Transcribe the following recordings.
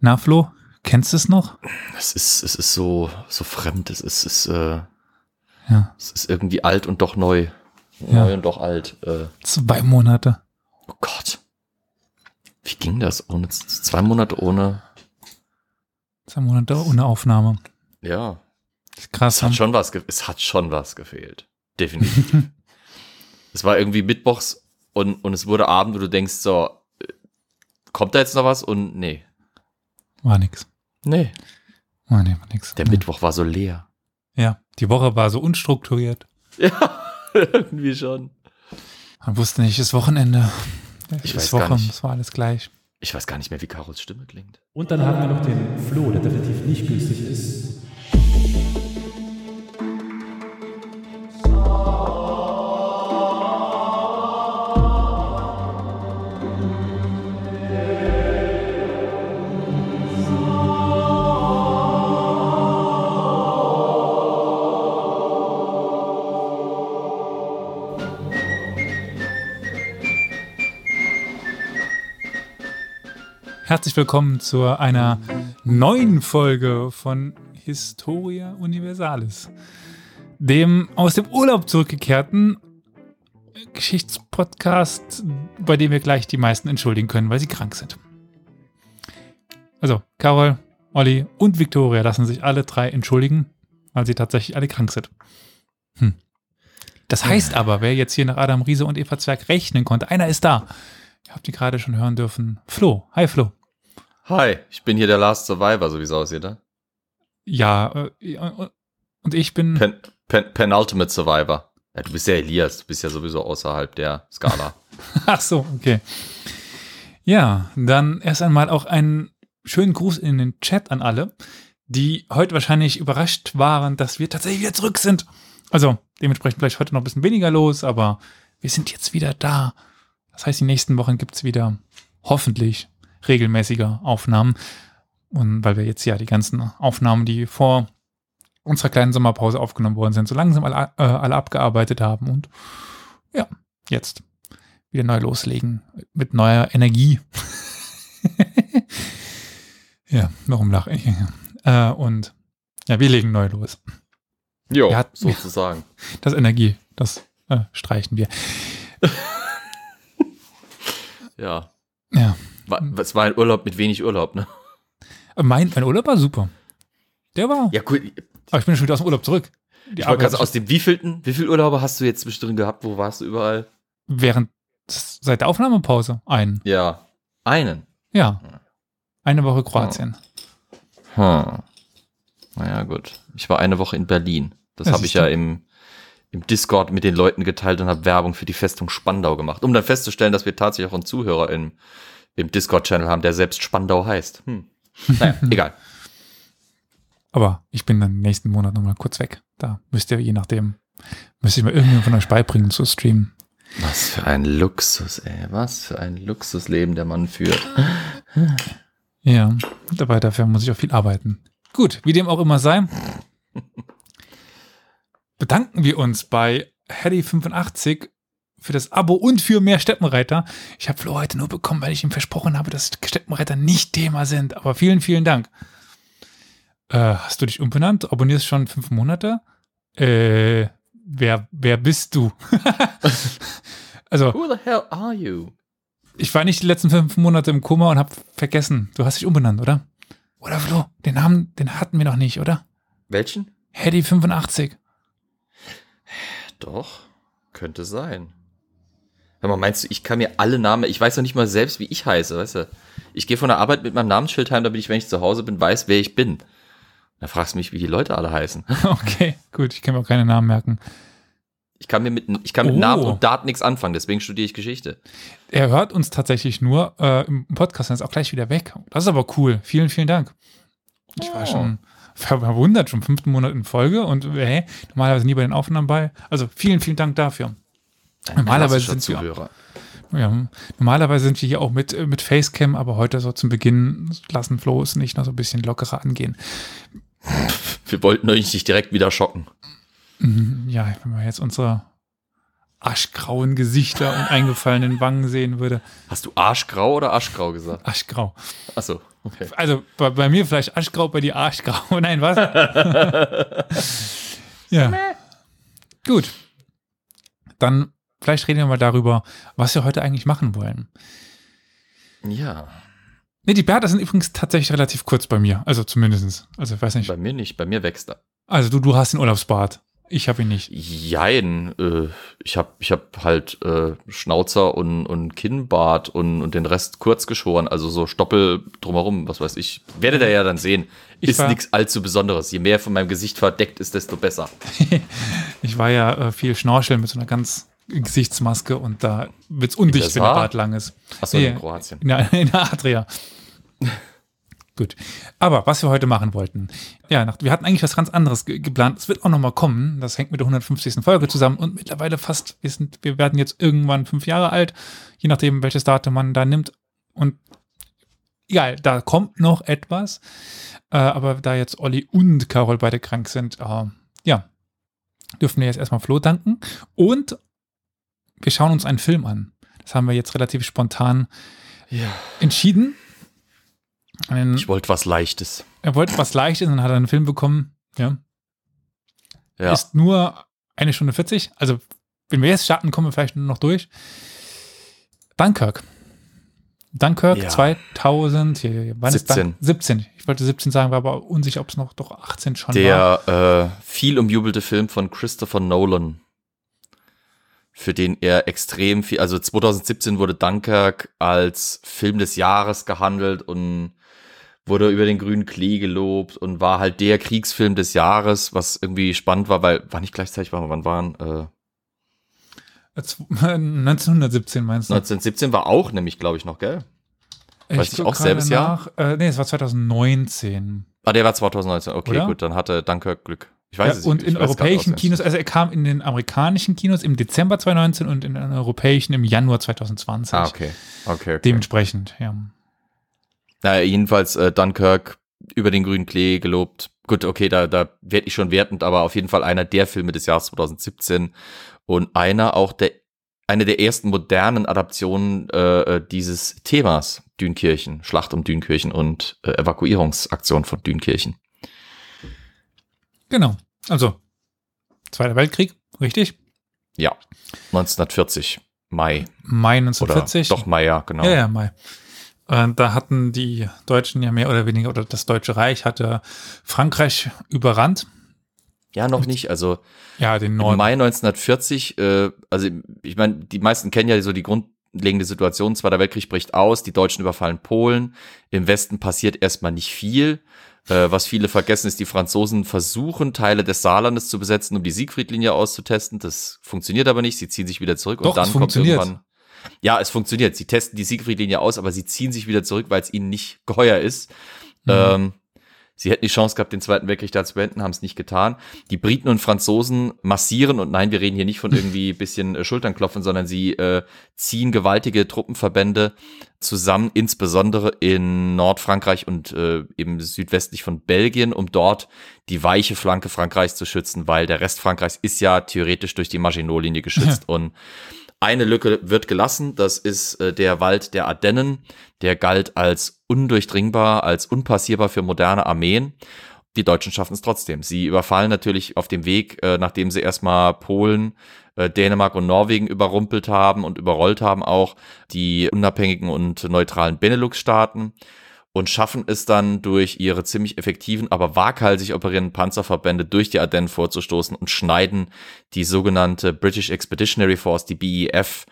Na, Flo, kennst du es noch? Es ist, es ist so, so fremd. Es ist, es ist, äh, Ja. es ist irgendwie alt und doch neu. Ja. Neu und doch alt. Äh, Zwei Monate. oh Gott. Wie ging das? Ohne zwei Monate ohne. Zwei Monate ohne Aufnahme. Ja. Krass. Es hat ne? schon was, es hat schon was gefehlt. Definitiv. es war irgendwie Mittwochs und, und es wurde Abend und du denkst so, äh, kommt da jetzt noch was? Und nee. War nix. Nee. War, nee, war nix. Der Nee. Mittwoch war so leer. Ja, die Woche war so unstrukturiert. Ja, irgendwie schon. Man wusste nicht, ist Wochenende. Ich ist weiß gar Woche, nicht. es war alles gleich. Ich weiß gar nicht mehr, wie Carols Stimme klingt. Und dann haben wir noch den Flo, der definitiv nicht günstig ist. Herzlich willkommen zu einer neuen Folge von Historia Universalis, dem aus dem Urlaub zurückgekehrten Geschichtspodcast, bei dem wir gleich die meisten entschuldigen können, weil sie krank sind. Also, Carol, Olli und Victoria lassen sich alle drei entschuldigen, weil sie tatsächlich alle krank sind. Hm. Das heißt aber, wer jetzt hier nach Adam Riese und Eva Zwerg rechnen konnte, einer ist da. Ihr habt die gerade schon hören dürfen. Flo. Hi, Flo. Hi, ich bin hier der Last Survivor, so wie es aussieht, ne? Ja, äh, und ich bin. Pen, Pen, Penultimate Survivor. Ja, du bist ja Elias, du bist ja sowieso außerhalb der Skala. Ach so, okay. Ja, dann erst einmal auch einen schönen Gruß in den Chat an alle, die heute wahrscheinlich überrascht waren, dass wir tatsächlich wieder zurück sind. Also dementsprechend vielleicht heute noch ein bisschen weniger los, aber wir sind jetzt wieder da. Das heißt, die nächsten Wochen gibt es wieder hoffentlich regelmäßiger Aufnahmen. Und weil wir jetzt ja die ganzen Aufnahmen, die vor unserer kleinen Sommerpause aufgenommen worden sind, so langsam alle, äh, alle abgearbeitet haben. Und ja, jetzt wieder neu loslegen mit neuer Energie. ja, warum lache ich? Äh, und ja, wir legen neu los. Jo, Ja, sozusagen. Das Energie, das äh, streichen wir. Ja. Ja, War, es war ein Urlaub mit wenig Urlaub, ne? mein, mein Urlaub war super. Der war. Ja, cool. Aber ich bin schon wieder aus dem Urlaub zurück. Die Ich gerade aus dem wievielten, wie viel Urlaube hast du jetzt zwischendrin gehabt? Wo warst du überall? während seit der Aufnahmepause einen. Ja. Einen. Ja. Eine Woche Kroatien. Hm. Naja, gut. Ich war eine Woche in Berlin. Das Ja, habe ich ja im, im Discord mit den Leuten geteilt und habe Werbung für die Festung Spandau gemacht, um dann festzustellen, dass wir tatsächlich auch einen Zuhörer im, im Discord-Channel haben, der selbst Spandau heißt. Hm. Naja, egal. Aber ich bin dann nächsten Monat nochmal kurz weg. Da müsst ihr, je nachdem, müsst ihr mir irgendjemand von euch beibringen zu streamen. Was für ein Luxus, ey. Was für ein Luxusleben der Mann führt. Ja, dabei dafür muss ich auch viel arbeiten. Gut, wie dem auch immer sei, bedanken wir uns bei Hedy85 für das Abo und für mehr Steppenreiter. Ich habe Flo heute nur bekommen, weil ich ihm versprochen habe, dass Steppenreiter nicht Thema sind. Aber vielen, vielen Dank. Äh, hast du dich umbenannt? Abonnierst schon fünf Monate? Äh, wer, wer bist du? also, Who the hell are you? ich war nicht die letzten fünf Monate im Koma und habe vergessen. Du hast dich umbenannt, oder? Oder Flo, den Namen, den hatten wir noch nicht, oder? Welchen? Hedy 85. Doch, könnte sein. Hör mal, meinst du, ich kann mir alle Namen, ich weiß doch nicht mal selbst, wie ich heiße, weißt du? Ich gehe von der Arbeit mit meinem Namensschild heim, damit ich, wenn ich zu Hause bin, weiß, wer ich bin. Da fragst du mich, wie die Leute alle heißen. Okay, gut, ich kann mir auch keine Namen merken. Ich kann mir mit, ich kann mit Oh. Namen und Daten nichts anfangen, deswegen studiere ich Geschichte. Er hört uns tatsächlich nur äh, im Podcast, dann ist auch gleich wieder weg. Das ist aber cool. Vielen, vielen Dank. Ich war schon ver- verwundert, schon fünften Monat in Folge und äh, normalerweise nie bei den Aufnahmen bei. Also vielen, vielen Dank dafür. Normalerweise sind wir- Zuhörer. Ja, normalerweise sind wir hier auch mit, äh, mit Facecam, aber heute so zum Beginn lassen Flo es nicht noch so ein bisschen lockerer angehen. Wir wollten euch nicht direkt wieder schocken. Mhm, Ja, wenn wir jetzt unsere aschgrauen Gesichter und eingefallenen Wangen sehen würde. Hast du Arschgrau oder Aschgrau gesagt? Aschgrau. Achso, okay. Also bei, bei mir vielleicht aschgrau, bei dir arschgrau. Nein, was? ja. Gut. Dann vielleicht reden wir mal darüber, was wir heute eigentlich machen wollen. Ja, Nee, die Bärte sind übrigens tatsächlich relativ kurz bei mir. Also zumindest. Also ich weiß nicht. bei mir nicht. Bei mir wächst er. Also du, du hast den Urlaubsbart. Ich habe ihn nicht. Jein, äh, ich hab, ich hab halt äh, Schnauzer und, und Kinnbart und, und den Rest kurz geschoren, also so Stoppel drumherum, was weiß ich. Werdet ihr ja dann sehen. Ich ist nichts allzu Besonderes. Je mehr von meinem Gesicht verdeckt ist, desto besser. Ich war ja äh, viel Schnorcheln mit so einer ganz Gesichtsmaske und da wird's undicht, das wenn der? Bart lang ist. Achso, Nee, in Kroatien. In der, in der Adria. Gut. Aber was wir heute machen wollten, ja, nach, wir hatten eigentlich was ganz anderes ge geplant. Es wird auch noch mal kommen. Das hängt mit der 150. Folge zusammen und mittlerweile fast, wir, sind, wir werden jetzt irgendwann fünf Jahre alt, je nachdem, welches Datum man da nimmt. Und egal, da kommt noch etwas. Äh, aber da jetzt Olli und Carol beide krank sind, äh, ja, dürfen wir jetzt erstmal Flo danken. Und wir schauen uns einen Film an. Das haben wir jetzt relativ spontan Ja. entschieden. Einen, Ich wollte was Leichtes. er wollte was Leichtes und hat einen Film bekommen. Ja. Ja. Ist nur eine Stunde 40. Also, wenn wir jetzt starten, kommen wir vielleicht nur noch durch. Dunkirk. Dunkirk Ja. 2000, hier, wann ist 17. Dunk 17. Ich wollte 17 sagen, war aber unsicher, ob es noch doch 18 schon war. Der äh, viel umjubelte Film von Christopher Nolan, für den er extrem viel, also 2017 wurde Dunkirk als Film des Jahres gehandelt und wurde über den grünen Klee gelobt und war halt der Kriegsfilm des Jahres, was irgendwie spannend war, weil war nicht gleichzeitig, war, wann waren äh, Äh, zw- 1917 meinst du? 1917 war auch nämlich, glaube ich, noch, gell? weiß ich auch, selbes gerade Jahr? nach. Äh, nee, es war 2019. Ah, der war 2019. Okay, Oder? gut, dann hatte Dunkirk Glück. Ich weiß Ja, es und ich in nicht europäischen. Kinos, also er kam in den amerikanischen Kinos im Dezember 2019 und in den europäischen im Januar 2020. Ah, okay. Okay. okay. Dementsprechend, ja. Naja, jedenfalls äh, Dunkirk über den grünen Klee gelobt. Gut, okay, da, da werde ich schon wertend, aber auf jeden Fall einer der Filme des Jahres 2017 und einer auch der eine der ersten modernen Adaptionen äh, äh, dieses Themas Dünkirchen, Schlacht um Dünkirchen und äh, Evakuierungsaktion von Dünkirchen. Genau. Also, Zweiter Weltkrieg, richtig? Ja, 1940 Mai Mai oder 1940. doch Mai, ja, genau. Ja, ja, Mai. Äh, da hatten die Deutschen ja mehr oder weniger, oder das Deutsche Reich hatte Frankreich überrannt. Ja, noch nicht. Also Ja, den Im. Mai 1940, äh, also ich meine, die meisten kennen ja so die grundlegende Situation. Zweiter Weltkrieg bricht aus, die Deutschen überfallen Polen. Im Westen passiert erstmal nicht viel. Äh, was viele vergessen, ist, die Franzosen versuchen, Teile des Saarlandes zu besetzen, um die Siegfriedlinie auszutesten. Das funktioniert aber nicht. Sie ziehen sich wieder zurück Doch, und dann es kommt irgendwann. Ja, es funktioniert. Sie testen die Siegfriedlinie aus, aber sie ziehen sich wieder zurück, weil es ihnen nicht geheuer ist. Mhm. Ähm, sie hätten die Chance gehabt, den Zweiten Weltkrieg da zu beenden, haben es nicht getan. Die Briten und Franzosen massieren, und nein, wir reden hier nicht von irgendwie bisschen äh, Schulternklopfen, sondern sie äh, ziehen gewaltige Truppenverbände zusammen, insbesondere in Nordfrankreich und äh, eben südwestlich von Belgien, um dort die weiche Flanke Frankreichs zu schützen, weil der Rest Frankreichs ist ja theoretisch durch die Maginot-Linie geschützt und eine Lücke wird gelassen, das ist äh, der Wald der Ardennen. Der galt als undurchdringbar, als unpassierbar für moderne Armeen. Die Deutschen schaffen es trotzdem. Sie überfallen natürlich auf dem Weg, äh, nachdem sie erstmal Polen, äh, Dänemark und Norwegen überrumpelt haben und überrollt haben auch die unabhängigen und neutralen Benelux-Staaten und schaffen es dann durch ihre ziemlich effektiven, aber waghalsig operierenden Panzerverbände durch die Ardennen vorzustoßen und schneiden die sogenannte British Expeditionary Force, die BEF,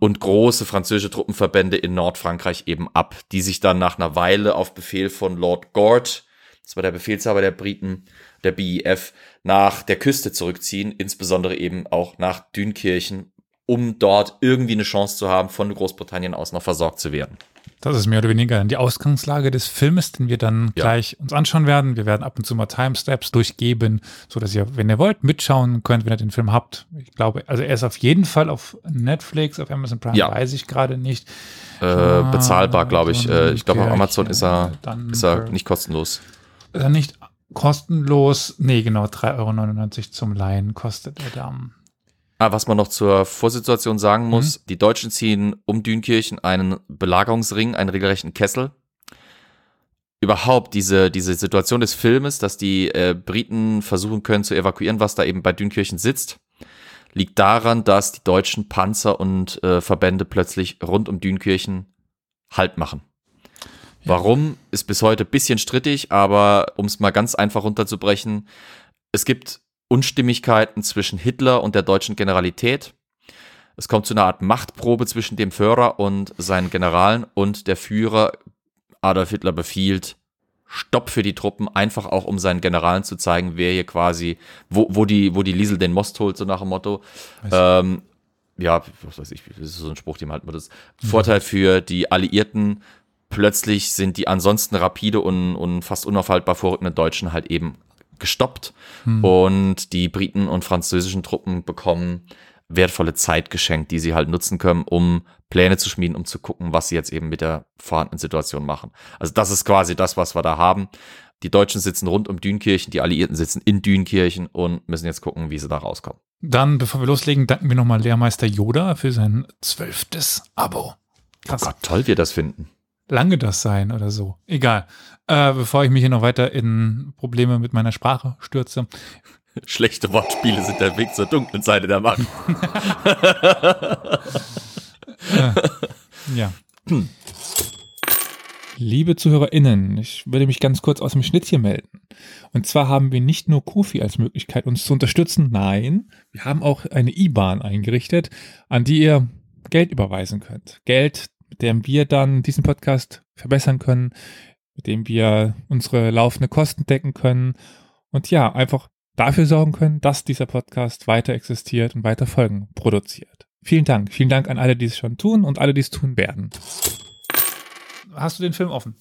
und große französische Truppenverbände in Nordfrankreich eben ab, die sich dann nach einer Weile auf Befehl von Lord Gort, das war der Befehlshaber der Briten, der BEF, nach der Küste zurückziehen, insbesondere eben auch nach Dünkirchen, um dort irgendwie eine Chance zu haben, von Großbritannien aus noch versorgt zu werden. Das ist mehr oder weniger dann die Ausgangslage des Filmes, den wir dann Ja. gleich uns anschauen werden. Wir werden ab und zu mal Timesteps durchgeben, so dass ihr, wenn ihr wollt, mitschauen könnt, wenn ihr den Film habt. Ich glaube, also er ist auf jeden Fall auf Netflix, auf Amazon Prime, Ja. weiß ich gerade nicht. Äh, bezahlbar, glaube ich. Äh, ich glaube, auf Amazon ist er, dann ist er nicht kostenlos. Ist er nicht kostenlos? Nee, genau, 3,99 Euro zum Leihen kostet er da. Ah, was man noch zur Vorsituation sagen muss, die Deutschen ziehen um Dünkirchen einen Belagerungsring, einen regelrechten Kessel. Überhaupt diese, diese Situation des Filmes, dass die äh, Briten versuchen können zu evakuieren, was da eben bei Dünkirchen sitzt, liegt daran, dass die deutschen Panzer und äh, Verbände plötzlich rund um Dünkirchen Halt machen. Warum, ist bis heute ein bisschen strittig, aber um es mal ganz einfach runterzubrechen, es gibt Unstimmigkeiten zwischen Hitler und der deutschen Generalität. Es kommt zu einer Art Machtprobe zwischen dem Führer und seinen Generalen und der Führer Adolf Hitler befiehlt Stopp für die Truppen, einfach auch um seinen Generalen zu zeigen, wer hier quasi, wo, wo die, wo die Liesel den Most holt, so nach dem Motto. Ähm, ja, was weiß ich, das ist so ein Spruch, den halt man das. Vorteil für die Alliierten, plötzlich sind die ansonsten rapide und, und fast unaufhaltbar vorrückenden Deutschen halt eben gestoppt und die Briten und französischen Truppen bekommen wertvolle Zeit geschenkt, die sie halt nutzen können, um Pläne zu schmieden, um zu gucken, was sie jetzt eben mit der vorhandenen Situation machen. Also das ist quasi das, was wir da haben. Die Deutschen sitzen rund um Dünkirchen, die Alliierten sitzen in Dünkirchen und müssen jetzt gucken, wie sie da rauskommen. Dann, bevor wir loslegen, danken wir nochmal Lehrmeister Yoda für sein zwölftes Abo. Krass. Oh Gott, toll wir das finden. Lange das sein oder so. Egal. Äh, bevor ich mich hier noch weiter in Probleme mit meiner Sprache stürze. Schlechte Wortspiele sind der Weg zur dunklen Seite der Macht. Ja. Liebe ZuhörerInnen, ich würde mich ganz kurz aus dem Schnittchen melden. Und zwar haben wir nicht nur Kofi als Möglichkeit, uns zu unterstützen. Nein, wir haben auch eine IBAN eingerichtet, an die ihr Geld überweisen könnt. Geld, mit dem wir dann diesen Podcast verbessern können, mit dem wir unsere laufende Kosten decken können und ja, einfach dafür sorgen können, dass dieser Podcast weiter existiert und weiter Folgen produziert. Vielen Dank. Vielen Dank an alle, die es schon tun und alle, die es tun werden. Hast du den Film offen?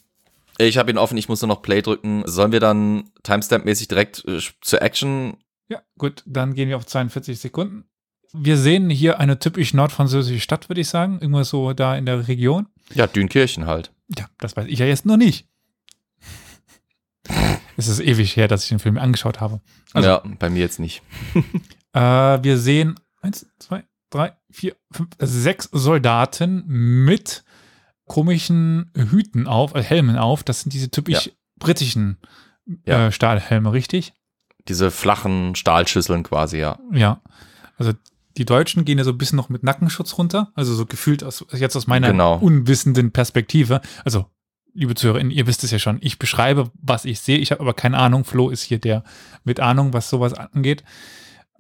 Ich habe ihn offen, ich muss nur noch Play drücken. Sollen wir dann Timestamp-mäßig direkt äh, zur Action? Ja, gut, dann gehen wir auf 42 Sekunden. Wir sehen hier eine typisch nordfranzösische Stadt, würde ich sagen. Irgendwas so da in der Region. Ja, Dünkirchen halt. Ja, das weiß ich ja jetzt noch nicht. Es ist ewig her, dass ich den Film angeschaut habe. Also, ja, bei mir jetzt nicht. Äh, wir sehen eins, zwei, drei, vier, fünf, sechs Soldaten mit komischen Hüten auf, äh, Helmen auf. Das sind diese typisch Ja. britischen Ja. äh, Stahlhelme, richtig? Diese flachen Stahlschüsseln quasi, ja. Ja. Also die Deutschen gehen ja so ein bisschen noch mit Nackenschutz runter. Also so gefühlt aus, jetzt aus meiner Genau. unwissenden Perspektive. Also, liebe ZuhörerInnen, ihr wisst es ja schon. Ich beschreibe, was ich sehe. Ich habe aber keine Ahnung. Flo ist hier der mit Ahnung, was sowas angeht.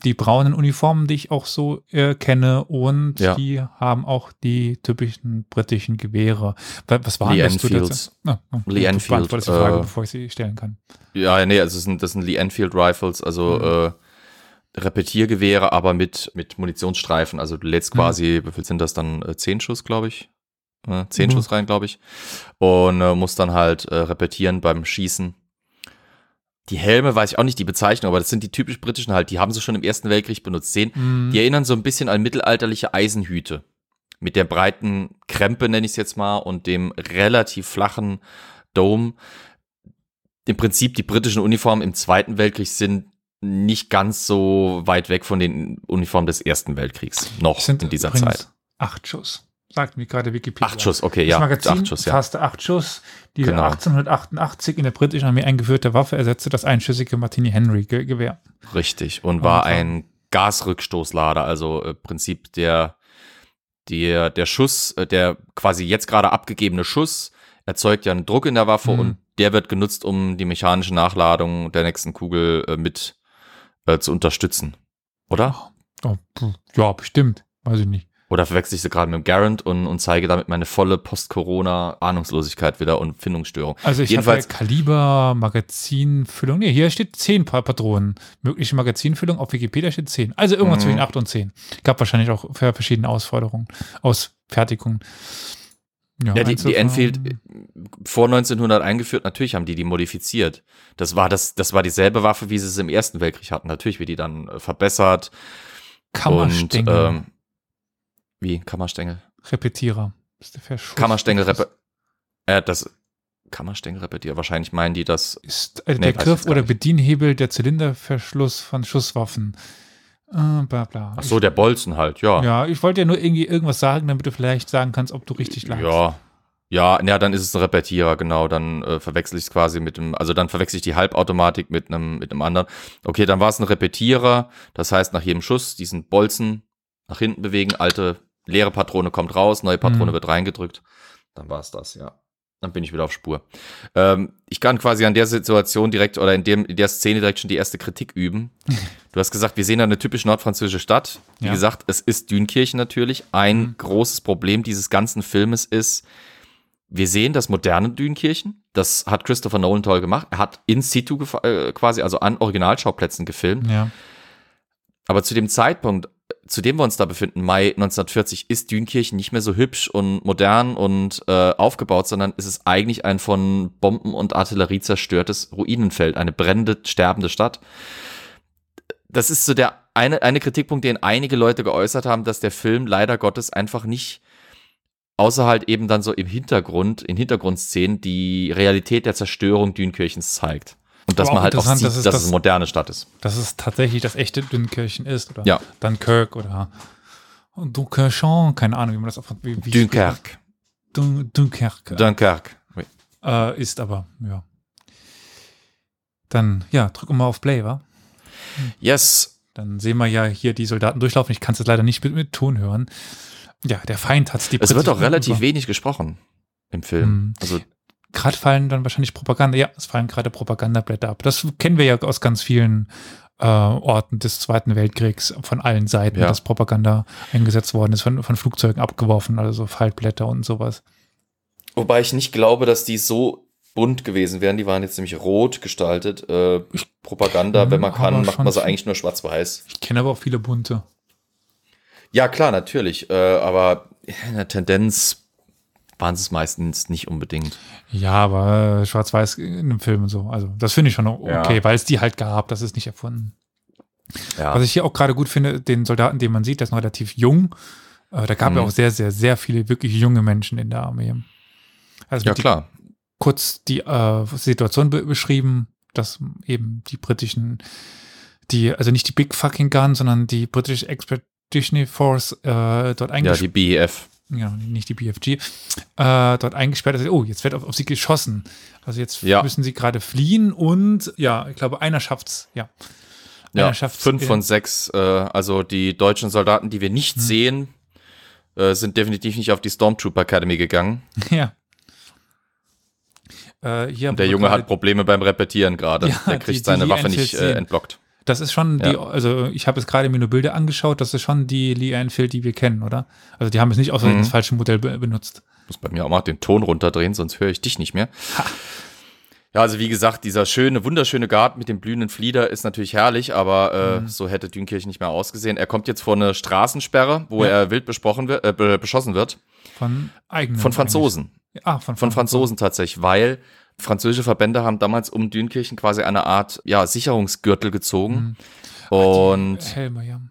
Die braunen Uniformen, die ich auch so äh, kenne. Und Ja. die haben auch die typischen britischen Gewehre. Wa- Was waren Lee das? du dazu? Enfields. Ah, Lee Enfield, beantwortest die Frage, äh, bevor ich sie stellen kann. Ja, nee, also das sind, das sind Lee Enfield Rifles, also Mhm. äh, Repetiergewehre, aber mit, mit Munitionsstreifen. Also du lädst Mhm. quasi, wie viel sind das dann? Äh, zehn Schuss, glaube ich. Äh, zehn Mhm. Schuss rein, glaube ich. Und äh, musst dann halt äh, repetieren beim Schießen. Die Helme weiß ich auch nicht die Bezeichnung, aber das sind die typisch britischen halt. Die haben sie schon im Ersten Weltkrieg benutzt. Sehen, Mhm. Die erinnern so ein bisschen an mittelalterliche Eisenhüte. Mit der breiten Krempe, nenne ich es jetzt mal, und dem relativ flachen Dome. Im Prinzip die britischen Uniformen im Zweiten Weltkrieg sind nicht ganz so weit weg von den Uniformen des Ersten Weltkriegs. Noch sind in dieser Zeit. Acht Schuss. Sagt mir gerade Wikipedia. Acht Schuss, okay, Das ja. Magazin acht Schuss, ja. fasste acht Schuss. Die Genau. 1888 in der britischen Armee eingeführte Waffe ersetzte das einschüssige Martini-Henry-Gewehr. Richtig. Und war Okay. ein Gasrückstoßlader, also im Prinzip der, der, der Schuss, äh, der quasi jetzt gerade abgegebene Schuss erzeugt ja einen Druck in der Waffe Mhm. und der wird genutzt, um die mechanische Nachladung der nächsten Kugel äh, mit äh, zu unterstützen. Oder? Oh, ja, bestimmt. Weiß ich nicht. Oder verwechsel ich sie gerade mit dem Garant und, und zeige damit meine volle Post-Corona-Ahnungslosigkeit wieder und Findungsstörung. Also ich Jedenfalls- Kaliber, Magazinfüllung. Nee, hier steht 10 Pa- Patronen. Mögliche Magazinfüllung. Auf Wikipedia steht 10. Also irgendwas Mhm. zwischen 8 und 10. Gab wahrscheinlich auch für verschiedene Ausforderungen, Ausfertigungen. Ja, die, die Einzelfahren. Enfield äh, vor 1900 eingeführt, natürlich haben die die modifiziert. Das war das, das war dieselbe Waffe, wie sie es im Ersten Weltkrieg hatten. Natürlich wird die dann äh, verbessert und Kammerstängel. ähm, wie Kammerstängel, Repetierer. Ist der Verschuss. Kammerstängel repe äh, das Kammerstängel repetiert. Wahrscheinlich meinen die das. ist äh, Nee, der Griff oder nicht. Bedienhebel der Zylinderverschluss von Schusswaffen. Äh, bla bla. Ach so, der Bolzen halt, ja. Ja, ich wollte ja nur irgendwie irgendwas sagen, damit du vielleicht sagen kannst, ob du richtig lagst. Ja. Ja, ja, dann ist es ein Repetierer, genau. Dann äh, verwechsel ich es quasi mit dem, also dann verwechsel ich die Halbautomatik mit einem mit einem anderen. Okay, dann war es ein Repetierer. Das heißt, nach jedem Schuss diesen Bolzen nach hinten bewegen, alte leere Patrone kommt raus, neue Patrone Mhm. wird reingedrückt. Dann war es das, ja. Dann bin ich wieder auf Spur. Ähm, ich kann quasi an der Situation direkt oder in, dem, in der Szene direkt schon die erste Kritik üben. Du hast gesagt, wir sehen da eine typisch nordfranzösische Stadt. Wie Ja. gesagt, es ist Dünkirchen natürlich. Ein Mhm. großes Problem dieses ganzen Filmes ist, wir sehen das moderne Dünkirchen. Das hat Christopher Nolan toll gemacht. Er hat in situ äh, quasi, also an Originalschauplätzen gefilmt. Ja. Aber zu dem Zeitpunkt, zu dem wir uns da befinden, Mai 1940, ist Dünkirchen nicht mehr so hübsch und modern und äh, aufgebaut, sondern es ist eigentlich ein von Bomben und Artillerie zerstörtes Ruinenfeld, eine brennende, sterbende Stadt. Das ist so der eine, eine Kritikpunkt, den einige Leute geäußert haben, dass der Film leider Gottes einfach nicht außer halt eben dann so im Hintergrund, in Hintergrundszenen die Realität der Zerstörung Dünkirchens zeigt. Und dass man halt auch sieht, dass es dass das- es eine moderne Stadt ist. Dass es tatsächlich das echte Dünkirchen ist oder Ja. Dunkirk oder Dunkerchon, keine Ahnung, wie man das auf wie, wie Dunkerque. Dun Dunkerque Dunkerque. Oui. äh, ist, aber ja. Dann, ja, drücken wir mal auf Play, wa? Yes. Dann sehen wir ja hier die Soldaten durchlaufen. Ich kann es jetzt leider nicht mit, mit Ton hören. Ja, der Feind hat die Es wird auch relativ wenig gesprochen im Film. Mhm. Also, Gerade fallen dann wahrscheinlich Propaganda. Ja, es fallen gerade Propagandablätter ab. Das kennen wir ja aus ganz vielen äh, Orten des Zweiten Weltkriegs von allen Seiten, Ja. dass Propaganda eingesetzt worden ist, von, von Flugzeugen abgeworfen, also Faltblätter und sowas. wobei ich nicht glaube, dass die so bunt gewesen wären. Die waren jetzt nämlich rot gestaltet. Äh, Propaganda, wenn man kann, macht man sie viel- eigentlich nur schwarz-weiß. Ich kenne aber auch viele bunte. Ja, klar, natürlich. Äh, aber in der Tendenz waren es meistens nicht unbedingt. Ja, aber schwarz-weiß in einem Film und so. Also, das finde ich schon okay, Ja. weil es die halt gab. Das ist nicht erfunden. Ja. Was ich hier auch gerade gut finde, den Soldaten, den man sieht, der ist noch relativ jung. Äh, da gab Mhm. ja auch sehr, sehr, sehr viele wirklich junge Menschen in der Armee. Also ja, die- klar. kurz die äh, Situation be beschrieben, dass eben die britischen, die, also nicht die Big Fucking Gun, sondern die British Expeditionary Force äh, dort Ja, eingesperrt, die BEF. Ja, nicht die BFG, äh, dort eingesperrt ist. Oh, jetzt wird auf, auf sie geschossen. Also jetzt Ja. müssen sie gerade fliehen und ja, ich glaube, einer schafft's, ja. Ja, Einer schafft's fünf von sechs. Äh, also die deutschen Soldaten, die wir nicht Hm. sehen, äh, sind definitiv nicht auf die Stormtrooper Academy gegangen. Ja. Äh, der Junge hat Probleme beim Repetieren gerade. Ja, der die- kriegt die seine Lee Waffe nicht äh, entblockt. Das ist schon die, Ja. also ich habe jetzt gerade mir nur Bilder angeschaut, das ist schon die Lee Enfield, die wir kennen, oder? Also die haben es nicht aus Mhm. das falsche Modell be benutzt. Muss bei mir auch mal den Ton runterdrehen, sonst höre ich dich nicht mehr. Ja, also wie gesagt, dieser schöne, wunderschöne Garten mit dem blühenden Flieder ist natürlich herrlich, aber äh, Mhm. so hätte Dünkirchen nicht mehr ausgesehen. Er kommt jetzt vor eine Straßensperre, wo Ja. er wild besprochen wird, äh, be- beschossen wird. Von eigenen. Von Franzosen. eigentlich. Ah, von, Von Franzosen tatsächlich, weil französische Verbände haben damals um Dünkirchen quasi eine Art ja, Sicherungsgürtel gezogen. Mhm. Und Helme, ja.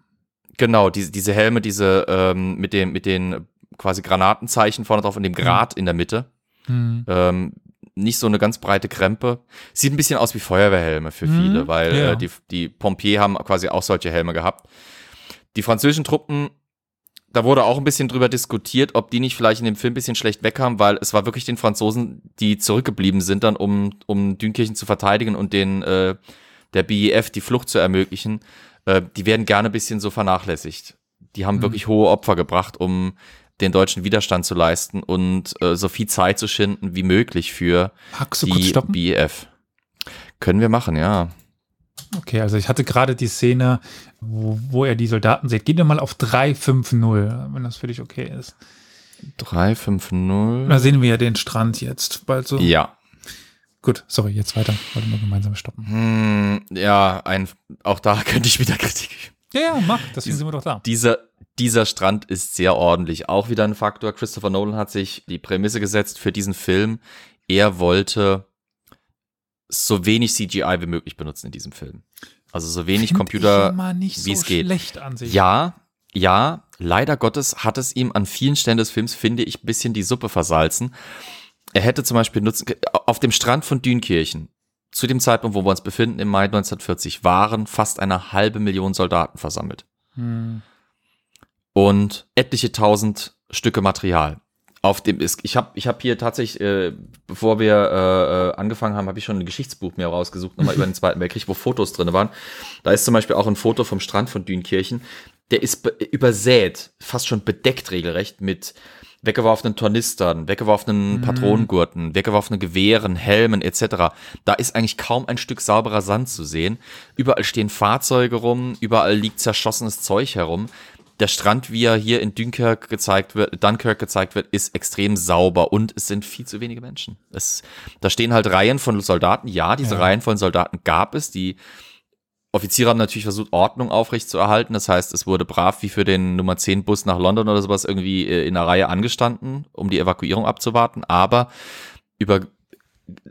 genau, diese, diese Helme, diese ähm, mit, dem, mit den quasi Granatenzeichen vorne drauf und dem Grat in der Mitte. Hm. Ähm, nicht so eine ganz breite Krempe. Sieht ein bisschen aus wie Feuerwehrhelme für Mhm, viele, weil ja. äh, die, die Pompiers haben quasi auch solche Helme gehabt. Die französischen Truppen, da wurde auch ein bisschen drüber diskutiert, ob die nicht vielleicht in dem Film ein bisschen schlecht wegkamen, weil es war wirklich den Franzosen, die zurückgeblieben sind, dann um, um Dünkirchen zu verteidigen und den äh, der BEF die Flucht zu ermöglichen. Äh, die werden gerne ein bisschen so vernachlässigt. Die haben Mhm. wirklich hohe Opfer gebracht, um den deutschen Widerstand zu leisten und äh, so viel Zeit zu schinden wie möglich für die? BEF. Können wir machen, ja. Okay, also ich hatte gerade die Szene, wo, wo er die Soldaten sieht. Gehen wir mal auf 350, wenn das für dich okay ist. 350. Da sehen wir ja den Strand jetzt. Bald so. Ja. Gut, sorry, jetzt weiter. Wollen wir gemeinsam stoppen. Hm, ja, ein, auch da könnte ich wieder Kritik. Ja, ja, mach. Deswegen sind wir doch da. Dieser, dieser Strand ist sehr ordentlich. Auch wieder ein Faktor. Christopher Nolan hat sich die Prämisse gesetzt für diesen Film. Er wollte so wenig CGI wie möglich benutzen in diesem Film. Also so wenig Find Computer, nicht wie so es geht. schlecht an sich. Ja, ja, leider Gottes hat es ihm an vielen Stellen des Films, finde ich, ein bisschen die Suppe versalzen. Er hätte zum Beispiel nutzen, auf dem Strand von Dünkirchen, zu dem Zeitpunkt, wo wir uns befinden, im Mai 1940, waren fast eine halbe Million Soldaten versammelt. Hm. und etliche tausend Stücke Material. Auf dem ist, ich habe ich hab hier tatsächlich, äh, bevor wir äh, äh, angefangen haben, habe ich schon ein Geschichtsbuch mir rausgesucht, nochmal über den Zweiten Weltkrieg, wo Fotos drin waren. Da ist zum Beispiel auch ein Foto vom Strand von Dünkirchen. Der ist be- übersät, fast schon bedeckt regelrecht mit weggeworfenen Tornistern, weggeworfenen Patronengurten, weggeworfenen Gewehren, Helmen etc. Da ist eigentlich kaum ein Stück sauberer Sand zu sehen. Überall stehen Fahrzeuge rum, überall liegt zerschossenes Zeug herum. Der Strand, wie er hier in Dunkirk gezeigt wird, Dunkirk gezeigt wird, ist extrem sauber und es sind viel zu wenige Menschen. Es, da stehen halt Reihen von Soldaten. Ja, diese Ja. Reihen von Soldaten gab es. Die Offiziere haben natürlich versucht, Ordnung aufrechtzuerhalten. Das heißt, es wurde brav wie für den Nummer 10 Bus nach London oder sowas irgendwie äh, in einer Reihe angestanden, um die Evakuierung abzuwarten. Aber über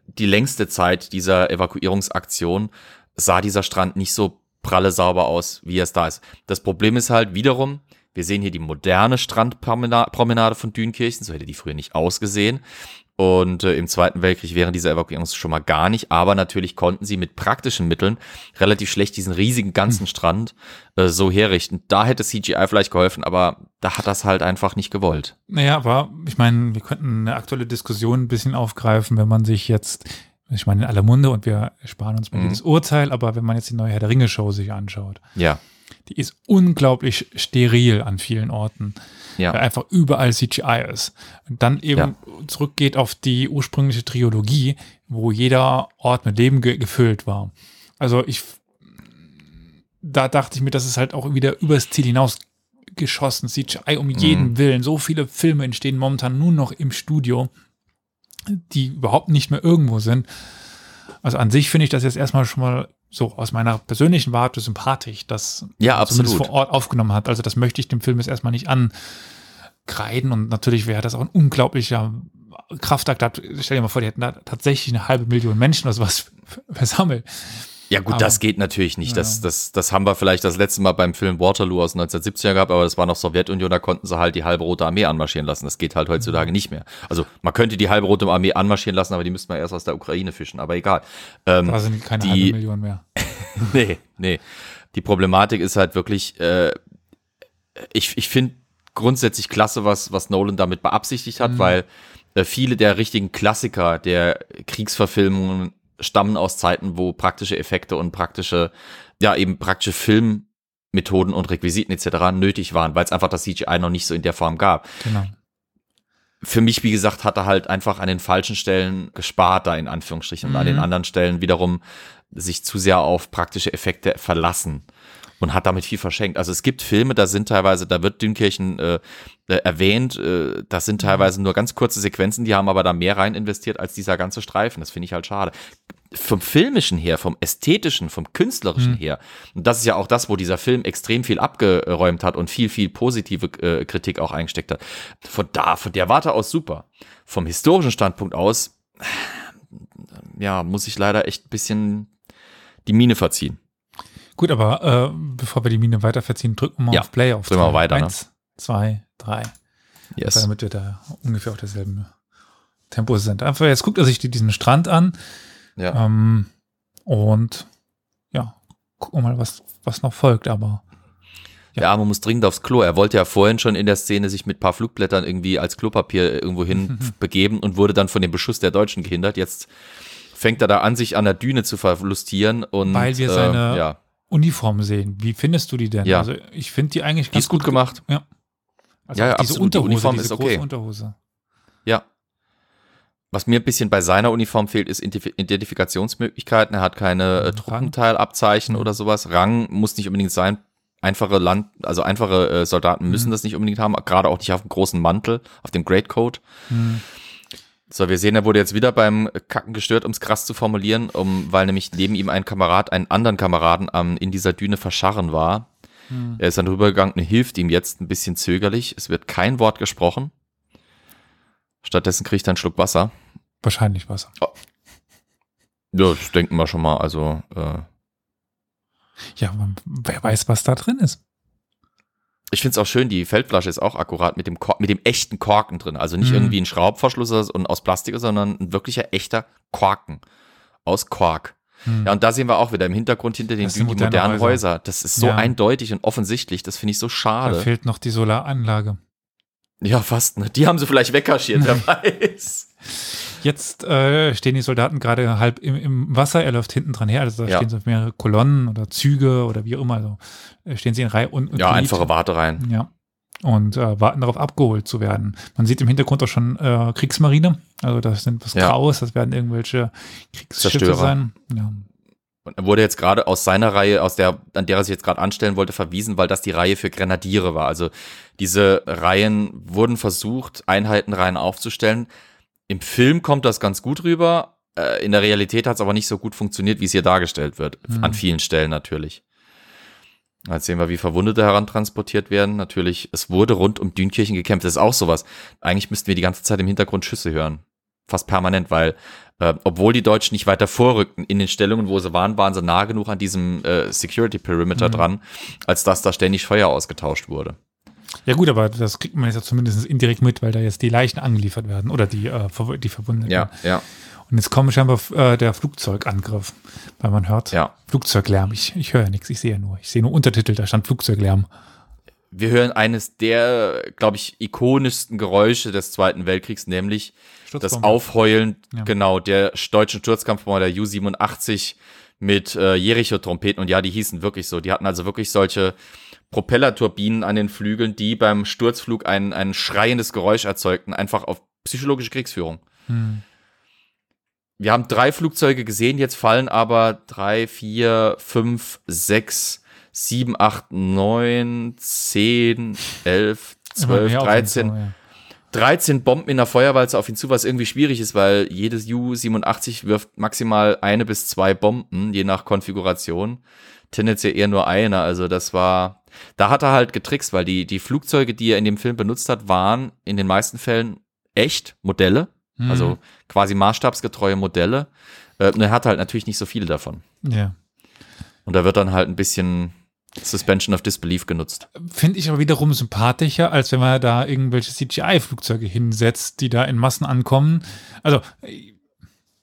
die längste Zeit dieser Evakuierungsaktion sah dieser Strand nicht so pralle sauber aus, wie es da ist. Das Problem ist halt wiederum, wir sehen hier die moderne Strandpromenade von Dünkirchen, so hätte die früher nicht ausgesehen. Und äh, im Zweiten Weltkrieg wären diese Evakuierungen schon mal gar nicht, aber natürlich konnten sie mit praktischen Mitteln relativ schlecht diesen riesigen ganzen Strand äh, so herrichten. Da hätte CGI vielleicht geholfen, aber da hat das halt einfach nicht gewollt. Naja, aber ich meine, wir könnten eine aktuelle Diskussion ein bisschen aufgreifen, wenn man sich jetzt, ich meine, in aller Munde und wir sparen uns mal Mhm. jedes Urteil, aber wenn man jetzt die neue Herr der Ringe-Show sich anschaut, Ja, die ist unglaublich steril an vielen Orten, ja, weil einfach überall CGI ist. Und dann eben zurückgeht auf die ursprüngliche Trilogie, wo jeder Ort mit Leben ge gefüllt war. Also ich, da dachte ich mir, das ist halt auch wieder übers Ziel hinaus geschossen, CGI um jeden Willen. So viele Filme entstehen momentan nur noch im Studio, die überhaupt nicht mehr irgendwo sind. Also an sich finde ich das jetzt erstmal schon mal so aus meiner persönlichen Warte sympathisch, dass Ja, man zumindest absolut. vor Ort aufgenommen hat. Also das möchte ich dem Film jetzt erstmal nicht ankreiden und natürlich wäre das auch ein unglaublicher Kraftakt. Stell dir mal vor, die hätten da tatsächlich eine halbe Million Menschen oder sowas versammelt. Ja gut, Aber- das geht natürlich nicht. Das, das, das haben wir vielleicht das letzte Mal beim Film Waterloo aus 1970er gehabt, aber das war noch Sowjetunion, da konnten sie halt die halbe rote Armee anmarschieren lassen. Das geht halt heutzutage nicht mehr. Also man könnte die halbe rote Armee anmarschieren lassen, aber die müsste man erst aus der Ukraine fischen, aber egal. Ähm, Da sind keine Die- halbe Million mehr. nee, nee. Die Problematik ist halt wirklich, äh, ich, ich finde grundsätzlich klasse, was, was Nolan damit beabsichtigt hat, weil äh, viele der richtigen Klassiker der Kriegsverfilmungen stammen aus Zeiten, wo praktische Effekte und praktische, ja, eben praktische Filmmethoden und Requisiten etc. nötig waren, weil es einfach das CGI noch nicht so in der Form gab Genau. für mich, wie gesagt, hat er halt einfach an den falschen Stellen gespart, da in Anführungsstrichen, und an Mhm. den anderen Stellen wiederum sich zu sehr auf praktische Effekte verlassen und hat damit viel verschenkt. Also es gibt Filme, da sind teilweise, da wird Dünkirchen äh, äh, erwähnt, äh, das sind teilweise nur ganz kurze Sequenzen, die haben aber da mehr rein investiert als dieser ganze Streifen. Das finde ich halt schade. Vom filmischen her, vom ästhetischen, vom künstlerischen her, und das ist ja auch das, wo dieser Film extrem viel abgeräumt hat und viel, viel positive äh, Kritik auch eingesteckt hat. Von da, von der Warte aus super. Vom historischen Standpunkt aus, ja, muss ich leider echt ein bisschen die Mine verziehen. Gut, aber äh, bevor wir die Mine weiter verziehen, drücken wir mal Ja, auf Play auf. drücken wir weiter, ne? Eins, zwei, drei. Yes. damit wir da ungefähr auf derselben Tempo sind. Einfach, jetzt guckt er sich die- diesen Strand an Ja. ähm, und ja, gucken wir mal, was, was noch folgt, aber Der Arme muss dringend aufs Klo. Er wollte ja vorhin schon in der Szene sich mit ein paar Flugblättern irgendwie als Klopapier irgendwo hin begeben und wurde dann von dem Beschuss der Deutschen gehindert. Jetzt fängt er da an, sich an der Düne zu verlustieren und Weil wir äh, seine- ja, Uniform sehen. Wie findest du die denn? Ja. Also ich finde die eigentlich die ganz ist gut gemacht. Ja. Also Ja, ja, diese absolut. Die Unterhose, Uniform diese ist große okay. Unterhose. Ja. Was mir ein bisschen bei seiner Uniform fehlt, ist Identif- Identifikationsmöglichkeiten. Er hat keine äh. Truppenteilabzeichen oder sowas. Rang muss nicht unbedingt sein. Einfache Land, also einfache äh, Soldaten müssen das nicht unbedingt haben, gerade auch nicht auf dem großen Mantel, auf dem Greatcoat. Hm. So, wir sehen, er wurde jetzt wieder beim Kacken gestört, um es krass zu formulieren, um, weil nämlich neben ihm ein Kamerad einen anderen Kameraden am, in dieser Düne verscharren war. Hm. Er ist dann rübergegangen und hilft ihm jetzt ein bisschen zögerlich. Es wird kein Wort gesprochen. Stattdessen kriegt er einen Schluck Wasser. Wahrscheinlich Wasser. Ja, das denken wir schon mal. Also, äh, Ja, wer weiß, was da drin ist. Ich finde es auch schön, die Feldflasche ist auch akkurat mit dem, Kor mit dem echten Korken drin. Also nicht Mhm. irgendwie ein Schraubverschluss und aus Plastik, sondern ein wirklicher echter Korken. Aus Quark. Ja, und da sehen wir auch wieder im Hintergrund hinter den Dünen die moderne modernen Häuser. Häuser. Das ist so Ja. eindeutig und offensichtlich. Das finde ich so Da schade. fehlt noch die Solaranlage. Ja, fast. Ne? Die haben sie vielleicht wegkaschiert, wer weiß. Jetzt äh, stehen die Soldaten gerade halb im, im Wasser, er läuft hinten dran her, also da Ja. stehen so mehrere Kolonnen oder Züge oder wie auch immer, also äh, stehen sie in Reihe und, und Ja, einfache Wartereien. Ja. Und äh, warten darauf, abgeholt zu werden. Man sieht im Hintergrund auch schon äh, Kriegsmarine. Also das sind was Ja. Graues, das werden irgendwelche Kriegsschiffe Zerstörer. sein. Ja. Und er wurde jetzt gerade aus seiner Reihe, aus der, an der er sich jetzt gerade anstellen wollte, verwiesen, weil das die Reihe für Grenadiere war. Also diese Reihen wurden versucht, Einheitenreihen aufzustellen. Im Film kommt das ganz gut rüber. Äh, In der Realität hat es aber nicht so gut funktioniert, wie es hier dargestellt wird. Mhm. An vielen Stellen natürlich. Jetzt sehen wir, wie Verwundete herantransportiert werden. Natürlich, es wurde rund um Dünkirchen gekämpft. Das ist auch sowas. Eigentlich müssten wir die ganze Zeit im Hintergrund Schüsse hören. Fast permanent, weil äh, obwohl die Deutschen nicht weiter vorrückten in den Stellungen, wo sie waren, waren sie nah genug an diesem äh, Security Perimeter Mhm. dran, als dass da ständig Feuer ausgetauscht wurde. Ja gut, aber das kriegt man jetzt ja zumindest indirekt mit, weil da jetzt die Leichen angeliefert werden oder die, äh, die Verwundeten. Ja, ja, Und jetzt kommt scheinbar äh, der Flugzeugangriff, weil man hört ja. Flugzeuglärm. Ich, ich höre ja nichts, ich sehe ja nur. Ich sehe nur Untertitel, da stand Flugzeuglärm. Wir hören eines der, glaube ich, ikonischsten Geräusche des Zweiten Weltkriegs, nämlich das. Aufheulen, Ja. genau, der deutschen Sturzkampfbomber der U-87 mit äh, Jericho-Trompeten. Und ja, die hießen wirklich so. Die hatten also wirklich solche Propellerturbinen an den Flügeln, die beim Sturzflug ein, ein schreiendes Geräusch erzeugten, einfach auf psychologische Kriegsführung. Hm. Wir haben drei Flugzeuge gesehen, jetzt fallen aber drei, vier, fünf, sechs, sieben, acht, neun, zehn, elf, zwölf, dreizehn. jeden Fall, ja. 13 Bomben in der Feuerwalze auf ihn zu, was irgendwie schwierig ist, weil jedes U-87 wirft maximal eine bis zwei Bomben, je nach Konfiguration. Tendenziell eher nur eine. Also das war, da hat er halt getrickst, weil die, die Flugzeuge, die er in dem Film benutzt hat, waren in den meisten Fällen echt Modelle, Hm. also quasi maßstabsgetreue Modelle. Äh, und er hat halt natürlich nicht so viele davon. Ja. Und da wird dann halt ein bisschen Suspension of Disbelief genutzt. Finde ich aber wiederum sympathischer, als wenn man da irgendwelche CGI-Flugzeuge hinsetzt, die da in Massen ankommen. Also, äh,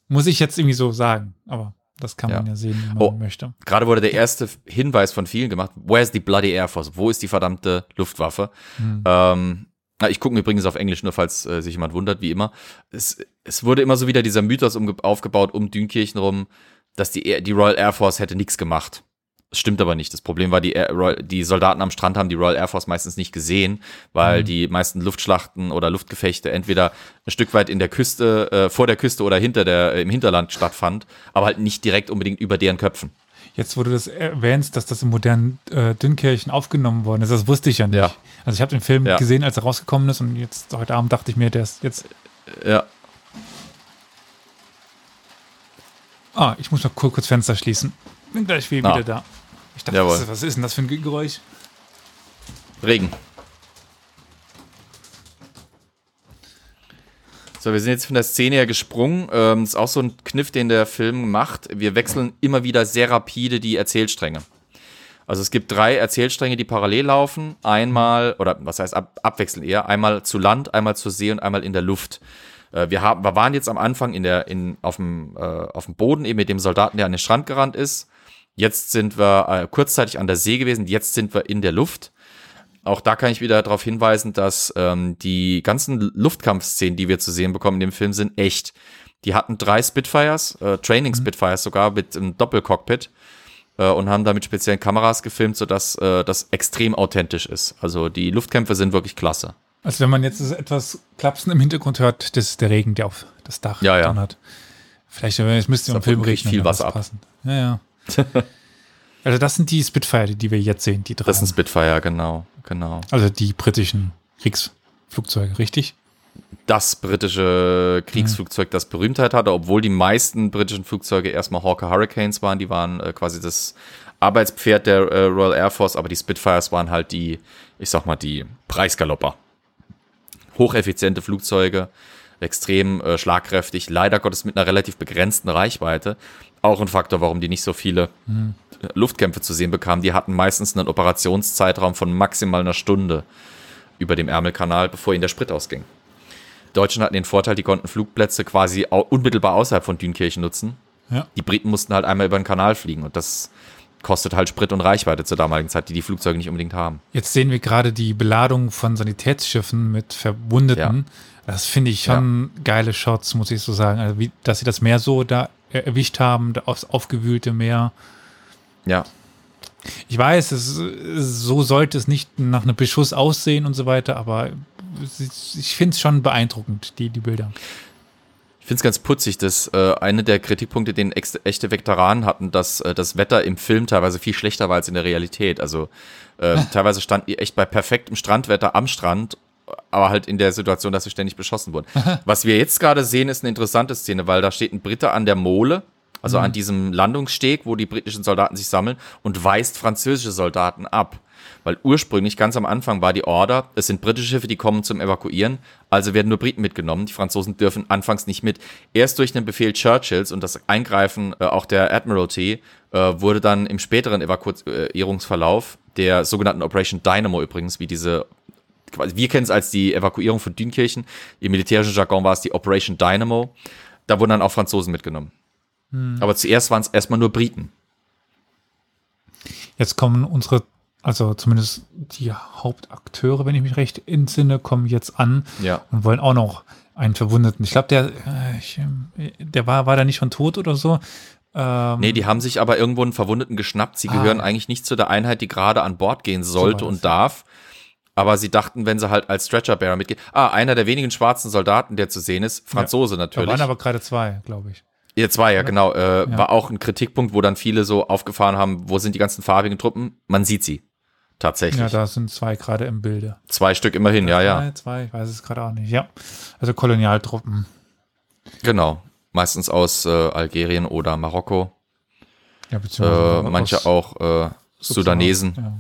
muss ich jetzt irgendwie so sagen, aber das kann man Ja. ja sehen, wie man Oh. möchte. Gerade wurde der erste Hinweis von vielen gemacht. Where's the bloody Air Force? Wo ist die verdammte Luftwaffe? Hm. Ähm, ich gucke übrigens auf Englisch, nur falls äh, sich jemand wundert, wie immer. Es, es wurde immer so wieder dieser Mythos aufgebaut um Dünkirchen rum, dass die, die Royal Air Force hätte nichts gemacht. Das stimmt aber nicht. Das Problem war, die, Royal, die Soldaten am Strand haben die Royal Air Force meistens nicht gesehen, weil Mhm. die meisten Luftschlachten oder Luftgefechte entweder ein Stück weit in der Küste, äh, vor der Küste oder hinter der, äh, im Hinterland stattfand, aber halt nicht direkt unbedingt über deren Köpfen. Jetzt, du das erwähnst, dass das im modernen äh, Dünnkirchen aufgenommen worden ist, das wusste ich ja nicht. Ja. Also ich habe den Film Ja. gesehen, als er rausgekommen ist und jetzt heute Abend dachte ich mir, der ist jetzt, Ja, ah, ich muss noch kur- kurz Fenster schließen. Bin gleich wieder, Ah. wieder da. Ich dachte, Jawohl. was, ist- denn das für ein Geräusch? Regen. So, wir sind jetzt von der Szene her gesprungen. Ähm, das ist auch so ein Kniff, den der Film macht. Wir wechseln immer wieder sehr rapide die Erzählstränge. Also es gibt drei Erzählstränge, die parallel laufen. Einmal, oder was heißt ab, abwechselnd eher, einmal zu Land, einmal zur See und einmal in der Luft. Äh, wir, haben, wir waren jetzt am Anfang in der, in, auf, dem, äh, auf dem Boden eben mit dem Soldaten, der an den Strand gerannt ist. Jetzt sind wir äh, kurzzeitig an der See gewesen, jetzt sind wir in der Luft. Auch da kann ich wieder darauf hinweisen, dass ähm, die ganzen Luftkampfszenen, die wir zu sehen bekommen in dem Film, sind echt. Die hatten drei Spitfires, äh, Training Spitfires sogar mit einem Doppelcockpit äh, und haben da mit speziellen Kameras gefilmt, sodass äh, das extrem authentisch ist. Also die Luftkämpfe sind wirklich klasse. Also wenn man jetzt etwas Klapsen im Hintergrund hört, das ist der Regen, der auf das Dach Ja, ja. hat. Vielleicht äh, es müsste im Film regnen. viel Wasser ab. Ja, ja. also das sind die Spitfire, die wir jetzt sehen, die drei. Das ein Spitfire, genau, genau. also die britischen Kriegsflugzeuge, richtig? das britische Kriegsflugzeug, das Berühmtheit hatte, obwohl die meisten britischen Flugzeuge erstmal Hawker Hurricanes waren, die waren äh, quasi das Arbeitspferd der äh, Royal Air Force, aber die Spitfires waren halt die, ich sag mal, die Preisgalopper. Hocheffiziente Flugzeuge, extrem äh, schlagkräftig, leider Gottes mit einer relativ begrenzten Reichweite. Auch ein Faktor, warum die nicht so viele äh, Luftkämpfe zu sehen bekamen. Die hatten meistens einen Operationszeitraum von maximal einer Stunde über dem Ärmelkanal, bevor ihnen der Sprit ausging. Die Deutschen hatten den Vorteil, die konnten Flugplätze quasi unmittelbar außerhalb von Dünkirchen nutzen. Ja. Die Briten mussten halt einmal über den Kanal fliegen und das kostet halt Sprit und Reichweite zur damaligen Zeit, die die Flugzeuge nicht unbedingt haben. Jetzt sehen wir gerade die Beladung von Sanitätsschiffen mit Verwundeten. Das finde ich schon geile Shots, muss ich so sagen. Also wie, dass sie das Meer so da erwischt haben, aufs aufgewühlte Meer. Ja, Ich weiß, es, so sollte es nicht nach einem Beschuss aussehen und so weiter, aber ich finde es schon beeindruckend, die, die Bilder. Ich finde es ganz putzig, dass äh, eine der Kritikpunkte, den ex echte Veteranen hatten, dass äh, das Wetter im Film teilweise viel schlechter war als in der Realität. Also äh, teilweise standen die echt bei perfektem Strandwetter am Strand, aber halt in der Situation, dass sie ständig beschossen wurden. Was wir jetzt gerade sehen, ist eine interessante Szene, weil da steht ein Brite an der Mole, also an diesem Landungssteg, wo die britischen Soldaten sich sammeln und weist französische Soldaten ab. Weil ursprünglich, ganz am Anfang, war die Order, es sind britische Schiffe, die kommen zum Evakuieren, also werden nur Briten mitgenommen. Die Franzosen dürfen anfangs nicht mit. Erst durch den Befehl Churchills und das Eingreifen äh, auch der Admiralty äh, wurde dann im späteren Evakuierungsverlauf der sogenannten Operation Dynamo übrigens, wie diese, quasi- wir kennen es als die Evakuierung von Dünkirchen, im militärischen Jargon war es die Operation Dynamo, da wurden dann auch Franzosen mitgenommen. Aber zuerst waren es erstmal nur Briten. Jetzt kommen unsere, also zumindest die Hauptakteure, wenn ich mich recht entsinne, kommen jetzt an Ja. und wollen auch noch einen Verwundeten. Ich glaube, der, äh, ich, ähm, der war, war da nicht schon tot oder so. Ähm, Nee, die haben sich aber irgendwo einen Verwundeten geschnappt. Sie Ah. gehören eigentlich nicht zu der Einheit, die gerade an Bord gehen sollte das, und darf. Aber sie dachten, wenn sie halt als Stretcher-Bearer mitgehen. Ah, einer der wenigen schwarzen Soldaten, der zu sehen ist, Franzose da natürlich. waren aber gerade zwei, glaube ich. Ihr zwei, ja, genau. Äh, Ja. War auch ein Kritikpunkt, wo dann viele so aufgefahren haben, wo sind die ganzen farbigen Truppen? Man sieht sie. Tatsächlich. Ja, da sind zwei gerade im Bilde. Zwei Stück immerhin, ja, ja. Zwei, zwei, ich weiß es gerade auch nicht. Ja, also Kolonialtruppen. Genau. Meistens aus äh, Algerien oder Marokko. Ja, beziehungsweise Äh, manche auch äh, Sudanesen. Ja.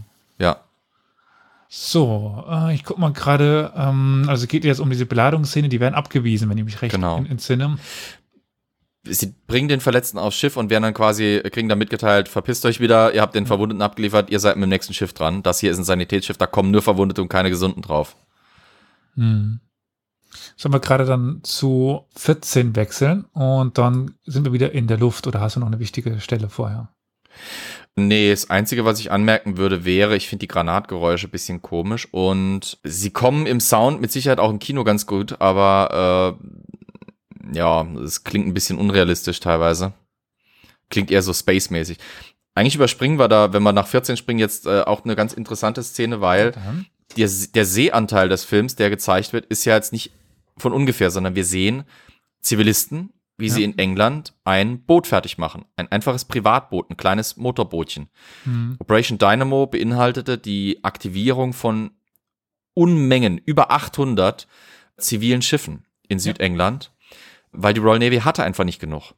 So, äh, ich guck mal gerade, ähm, also geht jetzt um diese Beladungsszene, die werden abgewiesen, wenn ich mich recht Genau. en- entsinne. sie bringen den Verletzten aufs Schiff und werden dann quasi, kriegen dann mitgeteilt, verpisst euch wieder, ihr habt den Verwundeten abgeliefert, ihr seid mit dem nächsten Schiff dran. Das hier ist ein Sanitätsschiff, da kommen nur Verwundete und keine Gesunden drauf. Hm. Sollen wir gerade dann zu 14 wechseln und dann sind wir wieder in der Luft oder hast du noch eine wichtige Stelle vorher? Nee, das Einzige, was ich anmerken würde, wäre, ich finde die Granatgeräusche ein bisschen komisch und sie kommen im Sound mit Sicherheit auch im Kino ganz gut, aber äh, ja, es klingt ein bisschen unrealistisch teilweise. Klingt eher so space-mäßig. Eigentlich überspringen wir da, wenn wir nach 14 springen, jetzt äh, auch eine ganz interessante Szene, weil der, der Seeanteil des Films, der gezeigt wird, ist ja jetzt nicht von ungefähr, sondern wir sehen Zivilisten, wie sie Ja. in England ein Boot fertig machen. Ein einfaches Privatboot, ein kleines Motorbootchen. Hm. Operation Dynamo beinhaltete die Aktivierung von Unmengen, über 800 zivilen Schiffen in Südengland, weil die Royal Navy hatte einfach nicht genug,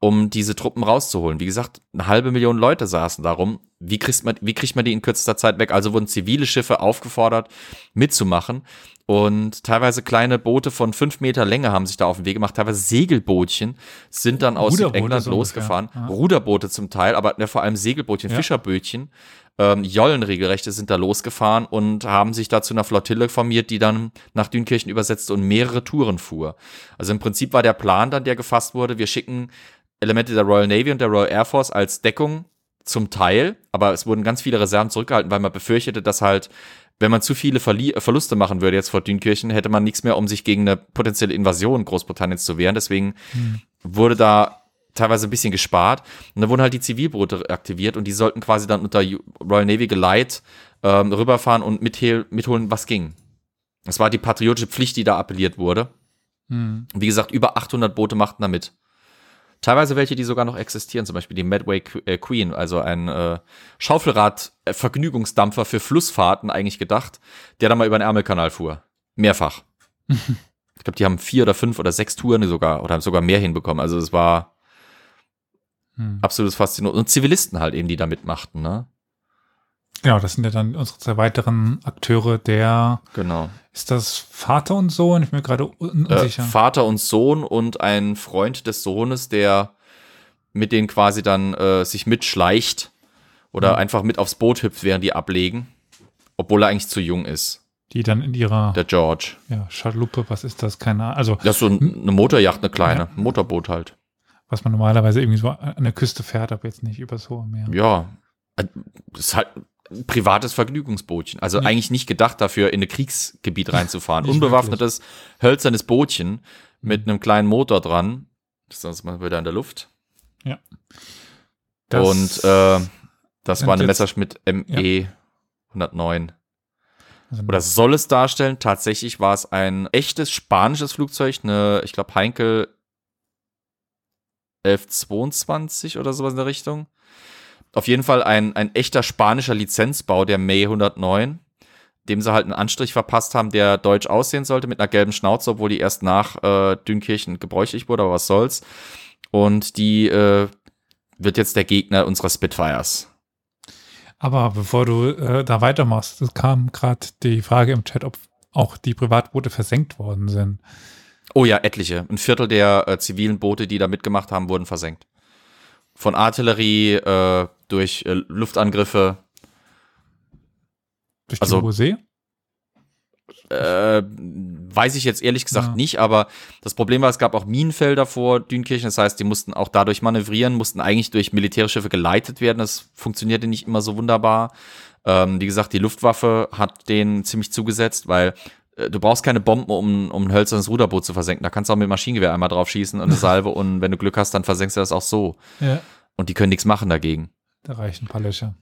um diese Truppen rauszuholen. Wie gesagt, eine halbe Million Leute saßen darum. Wie kriegt man, wie kriegt man die in kürzester Zeit weg? Also wurden zivile Schiffe aufgefordert, mitzumachen. Und teilweise kleine Boote von fünf Meter Länge haben sich da auf den Weg gemacht. Teilweise Segelbootchen sind dann aus Südengland so losgefahren. ja. Ruderboote zum Teil, aber ja, vor allem Segelbootchen, Ja. Fischerbötchen. Ähm, Jollenregelrechte sind da losgefahren und haben sich da zu einer Flottille formiert, die dann nach Dünkirchen übersetzte und mehrere Touren fuhr. Also im Prinzip war der Plan dann, der gefasst wurde, wir schicken Elemente der Royal Navy und der Royal Air Force als Deckung zum Teil, aber es wurden ganz viele Reserven zurückgehalten, weil man befürchtete, dass halt, wenn man zu viele Verli äh, Verluste machen würde jetzt vor Dünkirchen, hätte man nichts mehr, um sich gegen eine potenzielle Invasion Großbritanniens zu wehren. Deswegen wurde da teilweise ein bisschen gespart. Und da wurden halt die Zivilboote aktiviert und die sollten quasi dann unter Royal Navy Geleit ähm, rüberfahren und mitholen, was ging. Das war die patriotische Pflicht, die da appelliert wurde. Hm. Wie gesagt, über 800 Boote machten da mit. Teilweise welche, die sogar noch existieren, zum Beispiel die Medway äh, Queen, also ein äh, Schaufelrad-Vergnügungsdampfer für Flussfahrten eigentlich gedacht, der da mal über den Ärmelkanal fuhr. Mehrfach. ich glaube, die haben vier oder fünf oder sechs Touren sogar oder haben sogar mehr hinbekommen. Also es war Hm. absolutes Faszinierend. Und Zivilisten halt eben, die da mitmachten, ne? Genau, das sind ja dann unsere zwei weiteren Akteure. Der Genau. ist das Vater und Sohn. Ich bin mir gerade un Äh, unsicher. Vater und Sohn und ein Freund des Sohnes, der mit denen quasi dann äh, sich mitschleicht oder Mhm. einfach mit aufs Boot hüpft, während die ablegen, obwohl er eigentlich zu jung ist, die dann in ihrer der George. ja, Schaluppe, was ist das? Keine Ahnung. Also, Das ist so ein, eine Motorjacht, eine kleine, ein Motorboot halt. was man normalerweise irgendwie so an der Küste fährt, aber jetzt nicht übers hohe Meer. Ja, das ist halt privates Vergnügungsbootchen. Also Ja. eigentlich nicht gedacht dafür, in ein Kriegsgebiet reinzufahren. Unbewaffnetes, hölzernes Bootchen mit einem kleinen Motor dran. Sonst mal wieder in der Luft. Das- Und äh, das war eine Messerschmitt ME 109. also Oder soll es darstellen? Tatsächlich war es ein echtes spanisches Flugzeug, eine, ich glaube, Heinkel 1122 oder sowas in der Richtung. Auf jeden Fall ein, ein echter spanischer Lizenzbau, der May 109, dem sie halt einen Anstrich verpasst haben, der deutsch aussehen sollte, mit einer gelben Schnauze, obwohl die erst nach äh, Dünkirchen gebräuchlich wurde, aber was soll's. Und die äh, wird jetzt der Gegner unserer Spitfires. Aber bevor du äh, da weitermachst, es kam gerade die Frage im Chat, ob auch die Privatboote versenkt worden sind. Oh ja, etliche. Ein Viertel der äh, zivilen Boote, die da mitgemacht haben, wurden versenkt. Von Artillerie, äh, durch äh, Luftangriffe. Durch die Also- Hohe See? Äh, weiß ich jetzt ehrlich gesagt Ja. nicht, aber das Problem war, es gab auch Minenfelder vor Dünkirchen. Das heißt, die mussten auch dadurch manövrieren, mussten eigentlich durch Militärschiffe geleitet werden. Das funktionierte nicht immer so wunderbar. Ähm, wie gesagt, die Luftwaffe hat denen ziemlich zugesetzt, weil du brauchst keine Bomben, um, um ein hölzernes Ruderboot zu versenken. Da kannst du auch mit Maschinengewehr einmal drauf schießen und eine Salve und wenn du Glück hast, dann versenkst du das auch so. Ja, Und die können nichts machen dagegen. da reichen ein paar Löcher.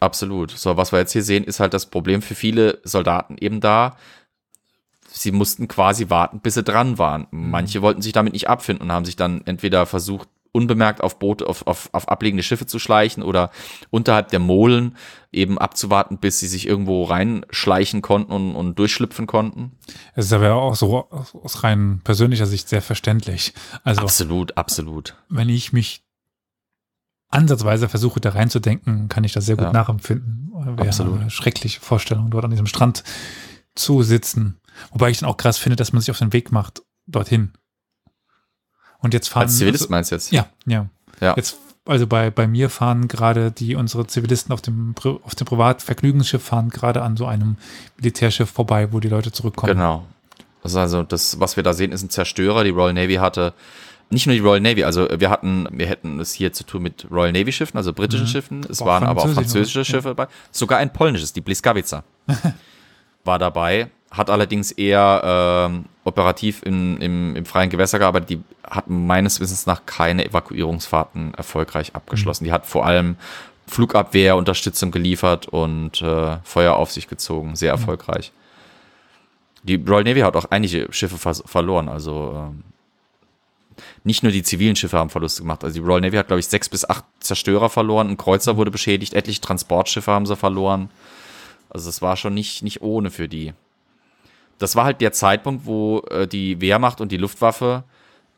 Absolut. So, was wir jetzt hier sehen, ist halt das Problem für viele Soldaten eben da. Sie mussten quasi warten, bis sie dran waren. Manche wollten sich damit nicht abfinden und haben sich dann entweder versucht, unbemerkt auf Boote, auf, auf, auf ablegende Schiffe zu schleichen oder unterhalb der Molen eben abzuwarten, bis sie sich irgendwo reinschleichen konnten und, und durchschlüpfen konnten. Es ist aber auch so aus rein persönlicher Sicht sehr verständlich. Also, Absolut, absolut. wenn ich mich ansatzweise versuche, da reinzudenken, kann ich das sehr gut Ja. nachempfinden. Wäre Absolut. eine schreckliche Vorstellung, dort an diesem Strand zu sitzen. Wobei ich dann auch krass finde, dass man sich auf den Weg macht dorthin. Und jetzt fahren. Als Zivilist meinst du jetzt? Ja, ja. Ja. Jetzt, also bei, bei mir fahren gerade die, unsere Zivilisten auf dem, auf dem Privatvergnügungsschiff fahren gerade an so einem Militärschiff vorbei, wo die Leute zurückkommen. Genau. Also, also das, was wir da sehen, ist ein Zerstörer. Die Royal Navy hatte nicht nur die Royal Navy, also wir hatten, wir hätten es hier zu tun mit Royal Navy Schiffen, also britischen Mhm. Schiffen. Es Auch waren aber auch französische, ja. Schiffe dabei. Sogar ein polnisches, die Bliskawica, war dabei. Hat allerdings eher ähm, operativ im, im, im freien Gewässer gearbeitet. Die hat meines Wissens nach keine Evakuierungsfahrten erfolgreich abgeschlossen. Die hat vor allem Flugabwehr, Unterstützung geliefert und äh, Feuer auf sich gezogen. Sehr erfolgreich. Die Royal Navy hat auch einige Schiffe verloren. Also ähm, nicht nur die zivilen Schiffe haben Verluste gemacht. Also die Royal Navy hat, glaube ich, sechs bis acht Zerstörer verloren. Ein Kreuzer wurde beschädigt. Etliche Transportschiffe haben sie verloren. Also es war schon nicht, nicht ohne für die. Das war halt der Zeitpunkt, wo äh, die Wehrmacht und die Luftwaffe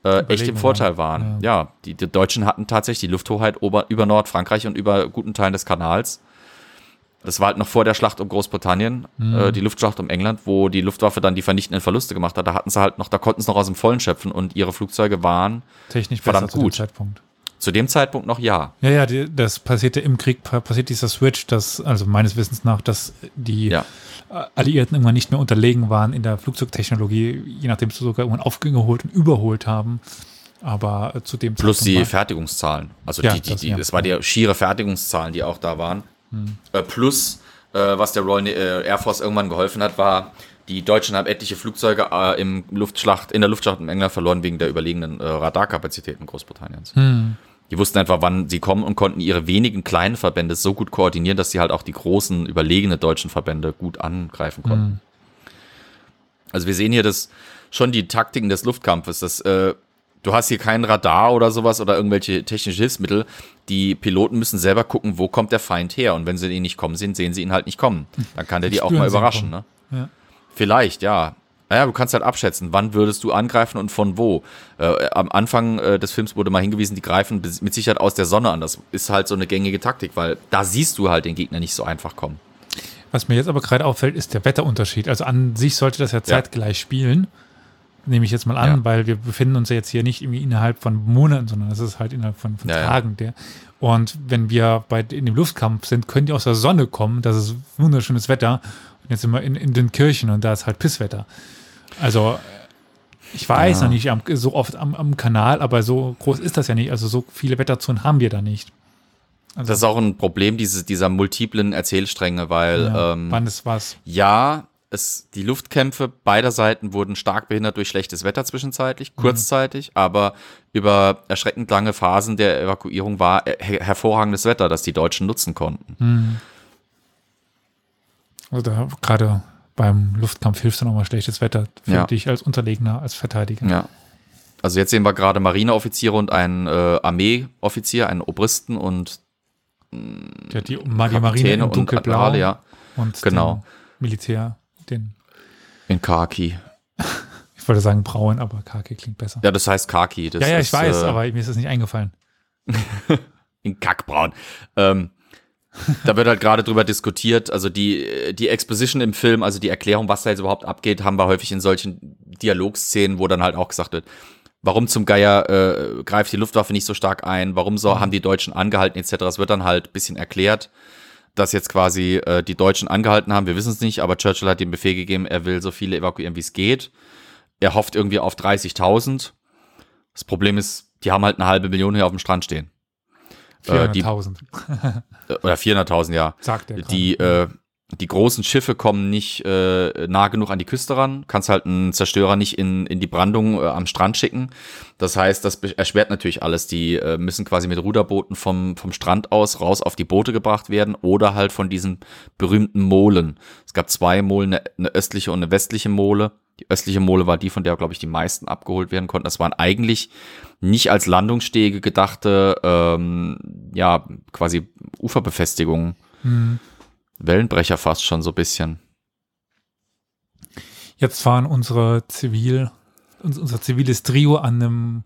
äh, echt im Vorteil waren. Ja, die, die Deutschen hatten tatsächlich die Lufthoheit ober, über Nordfrankreich und über guten Teilen des Kanals. Das war halt noch vor der Schlacht um Großbritannien, äh, die Luftschlacht um England, wo die Luftwaffe dann die vernichtenden Verluste gemacht hat. Da hatten sie halt noch, da konnten sie noch aus dem Vollen schöpfen und ihre Flugzeuge waren Technisch Verdammt gut. Zeitpunkt. Zu dem Zeitpunkt noch ja. Ja, ja, die, das passierte im Krieg, pa- passiert dieser Switch, dass, also meines Wissens nach, dass die Ja. äh, Alliierten irgendwann nicht mehr unterlegen waren in der Flugzeugtechnologie, je nachdem sie sogar irgendwann aufgeholt und überholt haben. Aber äh, zu dem Plus die war- Fertigungszahlen. Also Ja, die, die, das, die, ja. das war die schiere Fertigungszahlen, die auch da waren. Hm. Äh, plus, äh, was der Royal Air Force irgendwann geholfen hat, war, die Deutschen haben etliche Flugzeuge im Luftschlacht, in der Luftschlacht in England verloren wegen der überlegenen Radarkapazitäten Großbritanniens. Hm. Die wussten einfach, wann sie kommen und konnten ihre wenigen kleinen Verbände so gut koordinieren, dass sie halt auch die großen, überlegene deutschen Verbände gut angreifen konnten. Hm. Also wir sehen hier das schon die Taktiken des Luftkampfes. Das, äh, du hast hier kein Radar oder sowas oder irgendwelche technische Hilfsmittel. Die Piloten müssen selber gucken, wo kommt der Feind her. Und wenn sie ihn nicht kommen sehen, sehen sie ihn halt nicht kommen. Dann kann der die auch mal überraschen. Ne? Ja. Vielleicht, ja. Naja, du kannst halt abschätzen, wann würdest du angreifen und von wo. Äh, am Anfang äh, des Films wurde mal hingewiesen, die greifen mit Sicherheit aus der Sonne an. Das ist halt so eine gängige Taktik, weil da siehst du halt den Gegner nicht so einfach kommen. Was mir jetzt aber gerade auffällt, ist der Wetterunterschied. Also an sich sollte das ja zeitgleich spielen. Nehme ich jetzt mal an, Ja. weil wir befinden uns ja jetzt hier nicht irgendwie innerhalb von Monaten, sondern es ist halt innerhalb von, von Ja, ja. Tagen. Der. Und wenn wir bei, in dem Luftkampf sind, können die aus der Sonne kommen. Das ist wunderschönes Wetter. Und jetzt sind wir in, in den Kirchen und da ist halt Pisswetter. Also Ich weiß Ja. noch nicht am, so oft am, am Kanal, aber so groß ist das ja nicht. Also so viele Wetterzonen haben wir da nicht. Also, Das ist auch ein Problem diese, dieser multiplen Erzählstränge, weil ja, ähm, wann ist was? ja, es, die Luftkämpfe beider Seiten wurden stark behindert durch schlechtes Wetter zwischenzeitlich, kurzzeitig, aber über erschreckend lange Phasen der Evakuierung war her hervorragendes Wetter, das die Deutschen nutzen konnten. Also da gerade beim Luftkampf hilft dann auch mal schlechtes Wetter für Ja. dich als Unterlegener, als Verteidiger. Ja. Also jetzt sehen wir gerade Marineoffiziere und einen äh, Armeeoffizier, einen Obristen und Der hat die, Ma- die Marine in und dunkelblau Admirale, ja, und Genau. Militär, den, in Khaki. ich wollte sagen braun, aber Kaki klingt besser. Ja, das heißt Khaki. Das ja, ja, ich ist, weiß, äh, aber mir ist das nicht eingefallen. in Kackbraun. Ähm, da wird halt gerade drüber diskutiert, also die, die Exposition im Film, also die Erklärung, was da jetzt überhaupt abgeht, haben wir häufig in solchen Dialogszenen, wo dann halt auch gesagt wird, warum zum Geier äh, greift die Luftwaffe nicht so stark ein, warum so haben die Deutschen angehalten etc. Es wird dann halt ein bisschen erklärt, dass jetzt quasi äh, die Deutschen angehalten haben, wir wissen es nicht, aber Churchill hat den Befehl gegeben, er will so viele evakuieren, wie es geht. Er hofft irgendwie auf 30.000. Das Problem ist, die haben halt eine halbe Million hier auf dem Strand stehen. Äh, die- 400.000, Äh, Oder 400.000, ja. sagt er. Die, äh, die großen Schiffe kommen nicht äh, nah genug an die Küste ran. Kannst halt einen Zerstörer nicht in, in die Brandung äh, am Strand schicken. Das heißt, das erschwert natürlich alles. Die äh, müssen quasi mit Ruderbooten vom, vom Strand aus raus auf die Boote gebracht werden oder halt von diesen berühmten Molen. Es gab zwei Molen, eine, eine östliche und eine westliche Mole. Die östliche Mole war die, von der, glaube ich, die meisten abgeholt werden konnten. Das waren eigentlich nicht als Landungsstege gedachte, ähm, ja, quasi Uferbefestigungen. Hm. Wellenbrecher fast schon so ein bisschen. Jetzt fahren unsere Zivil, uns- unser ziviles Trio an einem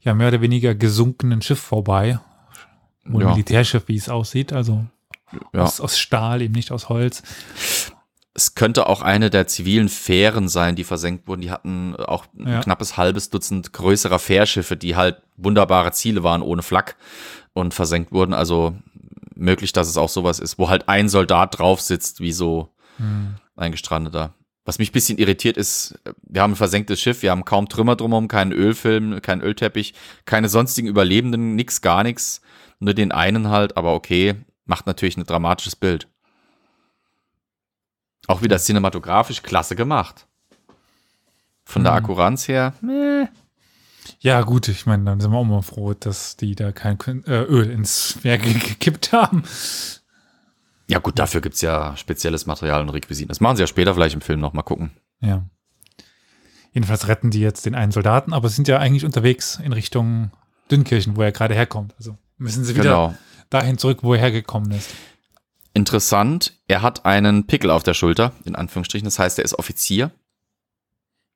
ja mehr oder weniger gesunkenen Schiff vorbei. Ein Ja. Militärschiff, wie es aussieht, also Ja. aus, aus Stahl, eben nicht aus Holz. Es könnte auch eine der zivilen Fähren sein, die versenkt wurden. Die hatten auch ein Ja. knappes halbes Dutzend größerer Fährschiffe, die halt wunderbare Ziele waren ohne Flak und versenkt wurden. Also möglich, dass es auch sowas ist, wo halt ein Soldat drauf sitzt, wie so Hm. ein Gestrandeter. Was mich ein bisschen irritiert ist, wir haben ein versenktes Schiff, wir haben kaum Trümmer drumherum, keinen Ölfilm, keinen Ölteppich, keine sonstigen Überlebenden, nix, gar nichts. Nur den einen halt, aber okay, macht natürlich ein dramatisches Bild. Auch wieder cinematografisch klasse gemacht. Von der Mhm. Akkuranz her, meh. Ja, gut, ich meine, dann sind wir auch mal froh, dass die da kein äh, Öl ins Meer ge- gekippt haben. Ja gut, dafür gibt's ja spezielles Material und Requisiten. Das machen sie ja später vielleicht im Film noch mal gucken. Ja. Jedenfalls retten die jetzt den einen Soldaten, aber sind ja eigentlich unterwegs in Richtung Dünnkirchen, wo er gerade herkommt. Also müssen sie wieder Genau. dahin zurück, wo er hergekommen ist. Interessant, er hat einen Pickel auf der Schulter, in Anführungsstrichen. Das heißt, er ist Offizier.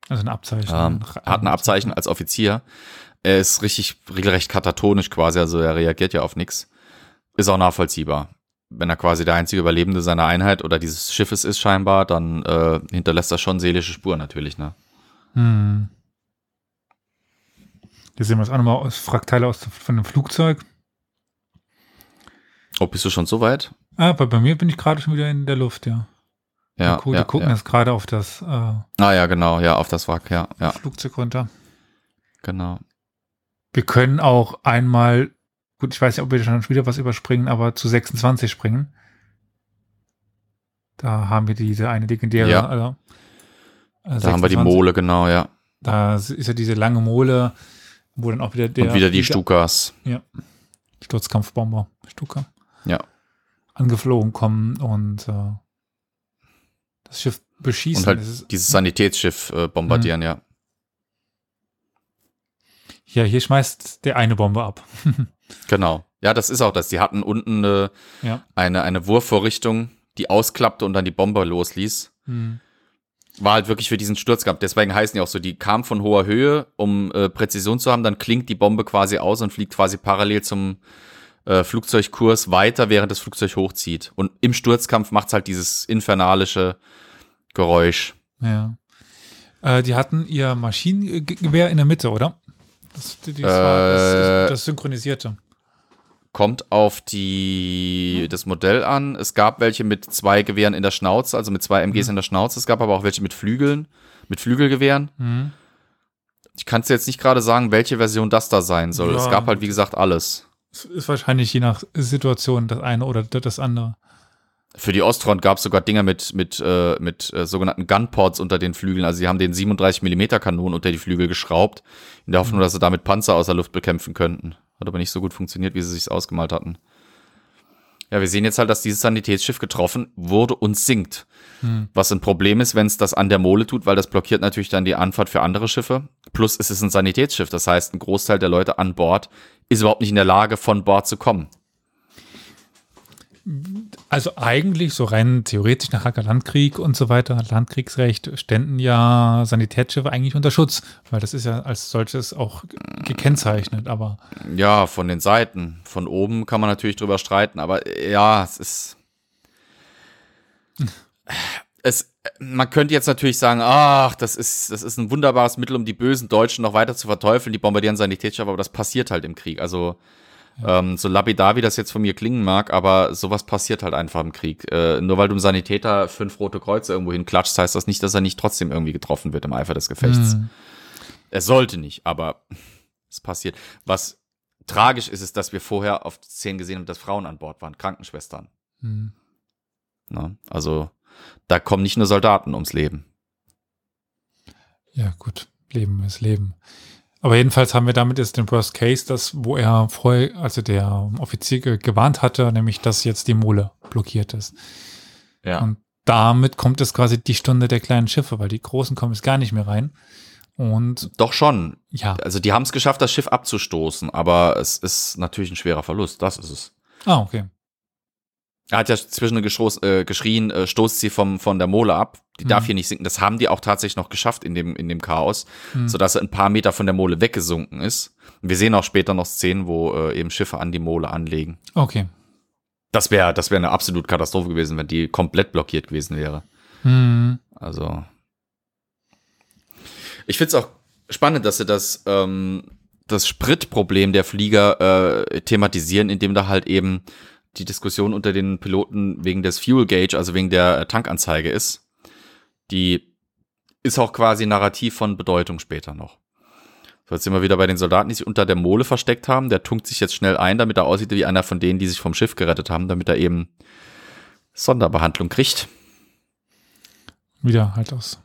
Also ein Abzeichen. Ähm, er hat ein Abzeichen als Offizier. Er ist richtig regelrecht katatonisch quasi, also er reagiert ja auf nichts. Ist auch nachvollziehbar. Wenn er quasi der einzige Überlebende seiner Einheit oder dieses Schiffes ist scheinbar, dann äh, hinterlässt er schon seelische Spuren natürlich, ne? Hm. Hier sehen wir es auch nochmal aus Frakteile aus von einem Flugzeug. Oh, bist du schon so weit? Ah, bei, bei mir bin ich gerade schon wieder in der Luft, ja. Ja, Gut, ja, wir gucken ja. jetzt gerade auf das äh, Ah ja, genau, ja, auf das Wrack, ja, ja, Flugzeug runter. genau. Wir können auch einmal, gut, ich weiß nicht, ob wir schon wieder was überspringen, aber zu 26 springen. Da haben wir diese eine legendäre. Ja. Also, äh, Da haben wir die 26. Mole, genau, ja. Da ist ja diese lange Mole, wo dann auch wieder der Und wieder die Stukas. Sturzkampfbomber, Stuka, Ja. Angeflogen kommen und äh, das Schiff beschießen. Und halt dieses Sanitätsschiff äh, bombardieren, ja. ja, hier schmeißt der eine Bombe ab. Genau. Ja, das ist auch das. Die hatten unten eine, Ja. eine, eine Wurfvorrichtung, die ausklappte und dann die Bombe losließ. Hm. War halt wirklich für diesen Sturz gehabt. Deswegen heißen die auch so, die kam von hoher Höhe, um äh, Präzision zu haben, dann klingt die Bombe quasi aus und fliegt quasi parallel zum äh, Flugzeugkurs weiter, während das Flugzeug hochzieht. Und im Sturzkampf macht's halt dieses infernalische Geräusch. Ja. Äh, die hatten ihr Maschinengewehr in der Mitte, oder? Das, das, war, das, Äh, das, synchronisierte. Kommt auf die, das Modell an. Es gab welche mit zwei Gewehren in der Schnauze, also mit zwei MGs in der Schnauze. Es gab aber auch welche mit Flügeln, mit Flügelgewehren. Mhm. Ich kann es jetzt nicht gerade sagen, welche Version das da sein soll. Ja. Es gab halt, wie gesagt, alles. Es ist wahrscheinlich je nach Situation das eine oder das andere. Für die Ostfront gab es sogar Dinger mit, mit, äh, mit äh, sogenannten Gunports unter den Flügeln. Also sie haben den 37 mm Kanonen unter die Flügel geschraubt, in der Hoffnung, dass sie damit Panzer aus der Luft bekämpfen könnten. Hat aber nicht so gut funktioniert, wie sie sich ausgemalt hatten. Ja, wir sehen jetzt halt, dass dieses Sanitätsschiff getroffen wurde und sinkt. Was ein Problem ist, wenn es das an der Mole tut, weil das blockiert natürlich dann die Anfahrt für andere Schiffe. Plus es ist ein Sanitätsschiff, das heißt, ein Großteil der Leute an Bord ist überhaupt nicht in der Lage, von Bord zu kommen. Also eigentlich so rein theoretisch nach Hacker Landkrieg und so weiter, Landkriegsrecht, ständen ja Sanitätsschiffe eigentlich unter Schutz, weil das ist ja als solches auch gekennzeichnet, aber Ja, von den Seiten. Von oben kann man natürlich drüber streiten, aber ja, es ist. Es, man könnte jetzt natürlich sagen, ach, das ist, das ist ein wunderbares Mittel, um die bösen Deutschen noch weiter zu verteufeln, die bombardieren Sanitätsschiffe, aber das passiert halt im Krieg. Also, ähm, so lapidar, wie das jetzt von mir klingen mag, aber sowas passiert halt einfach im Krieg. Äh, nur weil du einem Sanitäter fünf rote Kreuze irgendwo hinklatschst, heißt das nicht, dass er nicht trotzdem irgendwie getroffen wird im Eifer des Gefechts. hm, Er sollte nicht, aber es passiert. Was tragisch ist, ist, dass wir vorher auf Szenen gesehen haben, dass Frauen an Bord waren, Krankenschwestern. hm. Ne? Also da kommen nicht nur Soldaten ums Leben. ja gut, Leben ist Leben. Aber jedenfalls haben wir damit jetzt den Worst Case, das, wo er vorher, also der Offizier ge- gewarnt hatte, nämlich, dass jetzt die Mole blockiert ist. Ja. Und damit kommt es quasi die Stunde der kleinen Schiffe, weil die großen kommen jetzt gar nicht mehr rein. Und Doch schon. ja, Also die haben es geschafft, das Schiff abzustoßen, aber es ist natürlich ein schwerer Verlust. Das ist es. ah, okay. Er hat ja zwischen geschroß, äh, geschrien, äh, stoßt sie vom, von der Mole ab. Die darf Mhm. hier nicht sinken. Das haben die auch tatsächlich noch geschafft in dem, in dem Chaos, Mhm. sodass er ein paar Meter von der Mole weggesunken ist. Und wir sehen auch später noch Szenen, wo äh, eben Schiffe an die Mole anlegen. Okay. Das wäre das wäre eine absolute Katastrophe gewesen, wenn die komplett blockiert gewesen wäre. Hm. Also. Ich finde es auch spannend, dass sie das, ähm, das Spritproblem der Flieger äh, thematisieren, indem da halt eben die Diskussion unter den Piloten wegen des Fuel Gauge, also wegen der äh, Tankanzeige ist. Die ist auch quasi narrativ von Bedeutung später noch. So, jetzt sind wir wieder bei den Soldaten, die sich unter der Mole versteckt haben. Der tunkt sich jetzt schnell ein, damit er aussieht wie einer von denen, die sich vom Schiff gerettet haben, damit er eben Sonderbehandlung kriegt. Wieder halt aus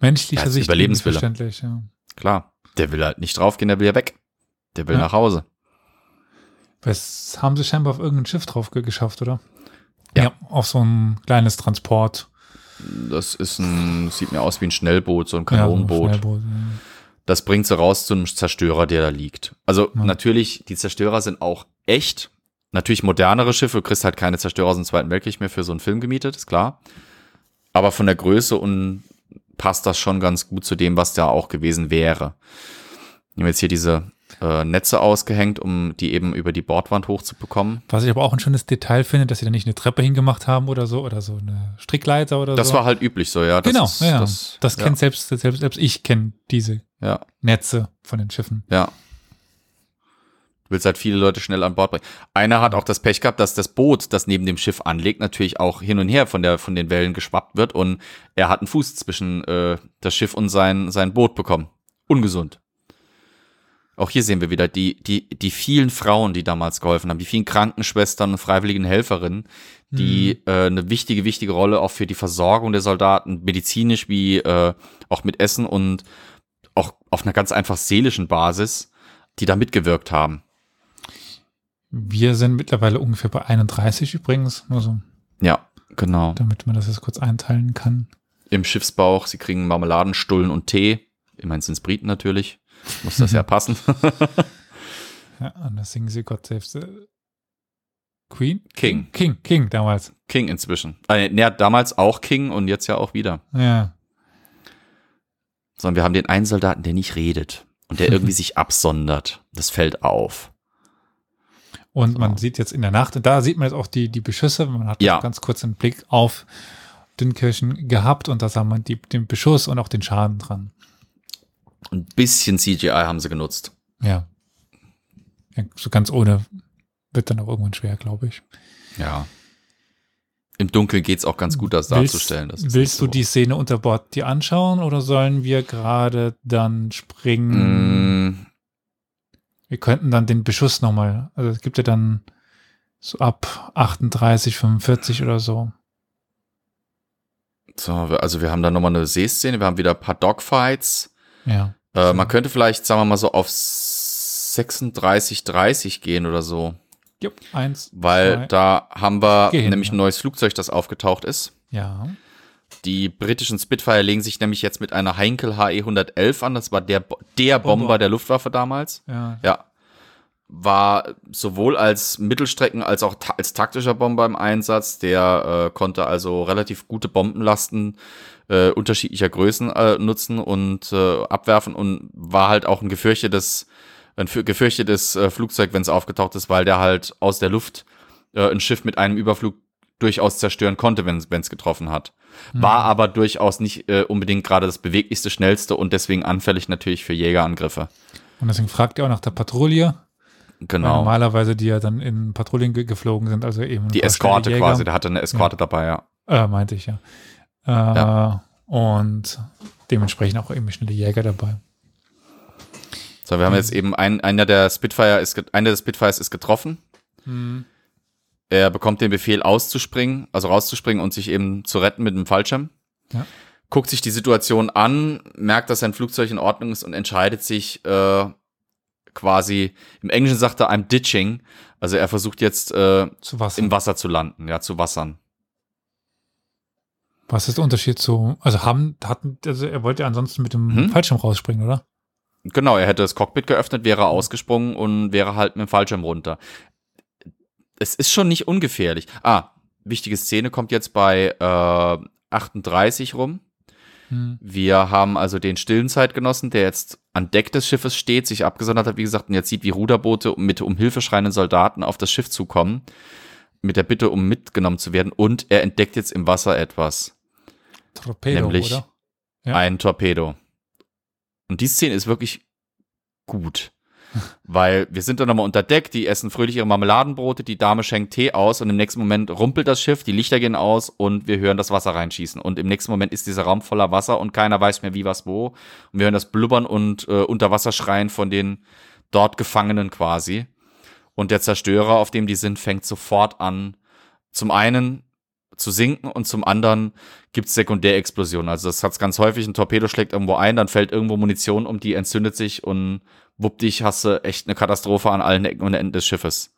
menschlicher Ja, Sicht Überlebenswille. ja. Klar, der will halt nicht draufgehen, der will ja weg. Der will Ja. nach Hause. Das haben sie scheinbar auf irgendein Schiff drauf ge- geschafft, oder? Ja. auf so ein kleines Transport. Das ist ein, sieht mir aus wie ein Schnellboot, so ein Ja, so ein Kanonenboot. Schnellboot, ja. das bringt sie raus zu einem Zerstörer, der da liegt. Also Ja. natürlich, die Zerstörer sind auch echt. Natürlich modernere Schiffe, du kriegst halt keine Zerstörer aus dem Zweiten Weltkrieg mehr für so einen Film gemietet, ist klar. Aber von der Größe und passt das schon ganz gut zu dem, was da auch gewesen wäre. Wir haben jetzt hier diese äh, Netze ausgehängt, um die eben über die Bordwand hochzubekommen. Was ich aber auch ein schönes Detail finde, dass sie da nicht eine Treppe hingemacht haben oder so, oder so eine Strickleiter oder Das so. war halt üblich so, ja. Das genau, ist, ja. Das, Das, ja, kennt selbst, selbst, selbst ich kenne diese Ja, Netze von den Schiffen. ja. Du willst halt viele Leute schnell an Bord bringen. Einer hat auch das Pech gehabt, dass das Boot, das neben dem Schiff anlegt, natürlich auch hin und her von, der, von den Wellen geschwappt wird und er hat einen Fuß zwischen äh, das Schiff und sein, sein Boot bekommen. Ungesund. Auch hier sehen wir wieder die, die, die vielen Frauen, die damals geholfen haben, die vielen Krankenschwestern und freiwilligen Helferinnen, die äh, eine wichtige, wichtige Rolle auch für die Versorgung der Soldaten, medizinisch wie äh, auch mit Essen und auch auf einer ganz einfach seelischen Basis, die da mitgewirkt haben. Wir sind mittlerweile ungefähr bei 31 übrigens, nur so, Ja, genau. damit man das jetzt kurz einteilen kann. Im Schiffsbauch, sie kriegen Marmeladen, Stullen und Tee. Immerhin sind es Briten natürlich. Muss das ja passen. Ja, und das singen sie Gott selbst. Äh, Queen? King. King, King damals. King inzwischen. Äh, ne, damals auch King und jetzt ja auch wieder. Ja. Sondern wir haben den einen Soldaten, der nicht redet und der irgendwie sich absondert. Das fällt auf. Und man Genau. sieht jetzt in der Nacht, da sieht man jetzt auch die, die Beschüsse. Man hat Ja. ganz kurz einen Blick auf Dünnkirchen gehabt und da sah man die, den Beschuss und auch den Schaden dran. Ein bisschen CGI haben sie genutzt. Ja. ja so ganz ohne wird dann auch irgendwann schwer, glaube ich. Ja. Im Dunkeln geht's auch ganz gut, das Willst- darzustellen. Das Willst nicht du so. die Szene unter Bord dir anschauen oder sollen wir gerade dann springen? Mm, Wir könnten dann den Beschuss nochmal, also es gibt ja dann so ab 38, 45 oder so. so, also wir haben dann nochmal eine Seeszene, wir haben wieder ein paar Dogfights. Ja. Äh, man könnte vielleicht, sagen wir mal so, auf 36, 30 gehen oder so. Jupp, eins, Weil zwei, da haben wir Geh hin, nämlich ein neues Flugzeug, das aufgetaucht ist. ja. Die britischen Spitfire legen sich nämlich jetzt mit einer Heinkel HE 111 an. Das war der, der Bomber. Bomber der Luftwaffe damals. Ja. Ja. War sowohl als Mittelstrecken- als auch ta als taktischer Bomber im Einsatz. Der äh, konnte also relativ gute Bombenlasten äh, unterschiedlicher Größen äh, nutzen und äh, abwerfen und war halt auch ein gefürchtetes, ein für- gefürchtetes äh, Flugzeug, wenn es aufgetaucht ist, weil der halt aus der Luft äh, ein Schiff mit einem Überflug durchaus zerstören konnte, wenn es getroffen hat. War aber durchaus nicht äh, unbedingt gerade das beweglichste, schnellste und deswegen anfällig natürlich für Jägerangriffe. Und deswegen fragt ihr auch nach der Patrouille. Weil Genau. normalerweise die ja dann in Patrouillen ge geflogen sind, also eben Die Eskorte quasi, der hatte eine Eskorte dabei, ja. Äh, meinte ich ja. Äh, Ja. Und dementsprechend auch eben schnelle Jäger dabei. So, wir haben jetzt eben ein, einer der Spitfire ist, einer der Spitfires ist getroffen. Er bekommt den Befehl auszuspringen, also rauszuspringen und sich eben zu retten mit dem Fallschirm. Ja. Guckt sich die Situation an, merkt, dass sein Flugzeug in Ordnung ist und entscheidet sich äh, quasi, im Englischen sagt er, I'm ditching. Also er versucht jetzt äh, im Wasser zu landen, ja, zu wassern. Was ist der Unterschied zu, also haben, hatten, also er wollte ja ansonsten mit dem Mhm. Fallschirm rausspringen, oder? Genau, er hätte das Cockpit geöffnet, wäre ausgesprungen und wäre halt mit dem Fallschirm runter. Es ist schon nicht ungefährlich. Ah, wichtige Szene kommt jetzt bei äh, 38 rum. Hm. Wir haben also den stillen Zeitgenossen, der jetzt an Deck des Schiffes steht, sich abgesondert hat, wie gesagt, und jetzt sieht, wie Ruderboote mit um Hilfe schreienden Soldaten auf das Schiff zukommen, mit der Bitte, um mitgenommen zu werden. Und er entdeckt jetzt im Wasser etwas. Torpedo, Nämlich oder? Ja. ein Torpedo. Und die Szene ist wirklich gut. Weil wir sind dann nochmal unter Deck, die essen fröhlich ihre Marmeladenbrote, die Dame schenkt Tee aus und im nächsten Moment rumpelt das Schiff, die Lichter gehen aus und wir hören das Wasser reinschießen. Und im nächsten Moment ist dieser Raum voller Wasser und keiner weiß mehr wie, was, wo. Und wir hören das Blubbern und äh, Unterwasserschreien von den dort Gefangenen quasi. Und der Zerstörer, auf dem die sind, fängt sofort an, zum einen zu sinken und zum anderen gibt's Sekundärexplosionen. Also das hat's ganz häufig, ein Torpedo schlägt irgendwo ein, dann fällt irgendwo Munition um, die entzündet sich und wupp dich, hast du echt eine Katastrophe an allen Ecken und Enden des Schiffes.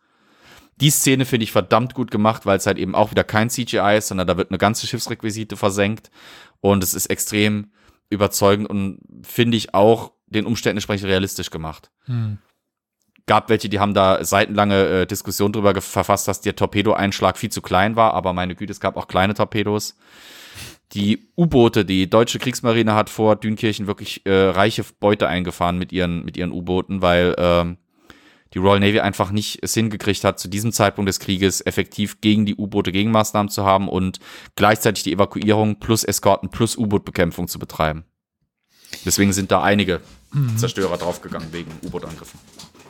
Die Szene finde ich verdammt gut gemacht, weil es halt eben auch wieder kein CGI ist, sondern da wird eine ganze Schiffsrequisite versenkt und es ist extrem überzeugend und finde ich auch den Umständen entsprechend realistisch gemacht Hm. Gab welche, die haben da seitenlange äh, Diskussion drüber verfasst, dass der Torpedoeinschlag viel zu klein war, aber meine Güte, es gab auch kleine Torpedos. Die U-Boote, die deutsche Kriegsmarine hat vor Dünkirchen wirklich äh, reiche Beute eingefahren mit ihren, mit ihren U-Booten, weil ähm, die Royal Navy einfach nicht es hingekriegt hat, zu diesem Zeitpunkt des Krieges effektiv gegen die U-Boote Gegenmaßnahmen zu haben und gleichzeitig die Evakuierung plus Eskorten plus U-Boot-Bekämpfung zu betreiben. Deswegen sind da einige Zerstörer draufgegangen wegen U-Boot-Angriffen.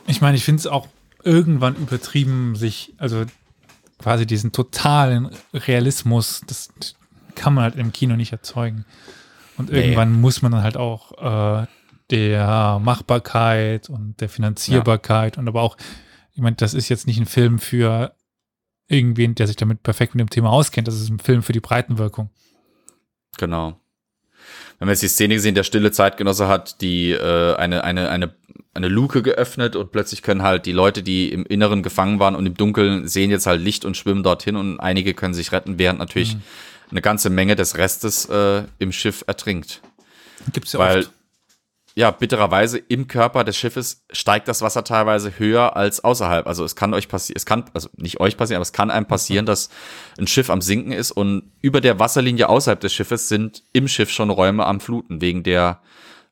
Ich meine, ich finde es auch irgendwann übertrieben, sich, also quasi diesen totalen Realismus, das kann man halt im Kino nicht erzeugen. Und Nee. irgendwann muss man dann halt auch äh, der Machbarkeit und der Finanzierbarkeit und aber auch, ich meine, das ist jetzt nicht ein Film für irgendwen, der sich damit perfekt mit dem Thema auskennt. Das ist ein Film für die Breitenwirkung. Genau. Wir haben jetzt die Szene gesehen, der stille Zeitgenosse hat die äh, eine, eine, eine, eine Luke geöffnet und plötzlich können halt die Leute, die im Inneren gefangen waren und im Dunkeln, sehen jetzt halt Licht und schwimmen dorthin und einige können sich retten, während natürlich eine ganze Menge des Restes äh, im Schiff ertrinkt. Gibt es ja Weil, oft. ja, bittererweise im Körper des Schiffes steigt das Wasser teilweise höher als außerhalb. Also es kann euch passieren, es kann, also nicht euch passieren, aber es kann einem passieren, dass ein Schiff am Sinken ist und über der Wasserlinie außerhalb des Schiffes sind im Schiff schon Räume am Fluten, wegen der,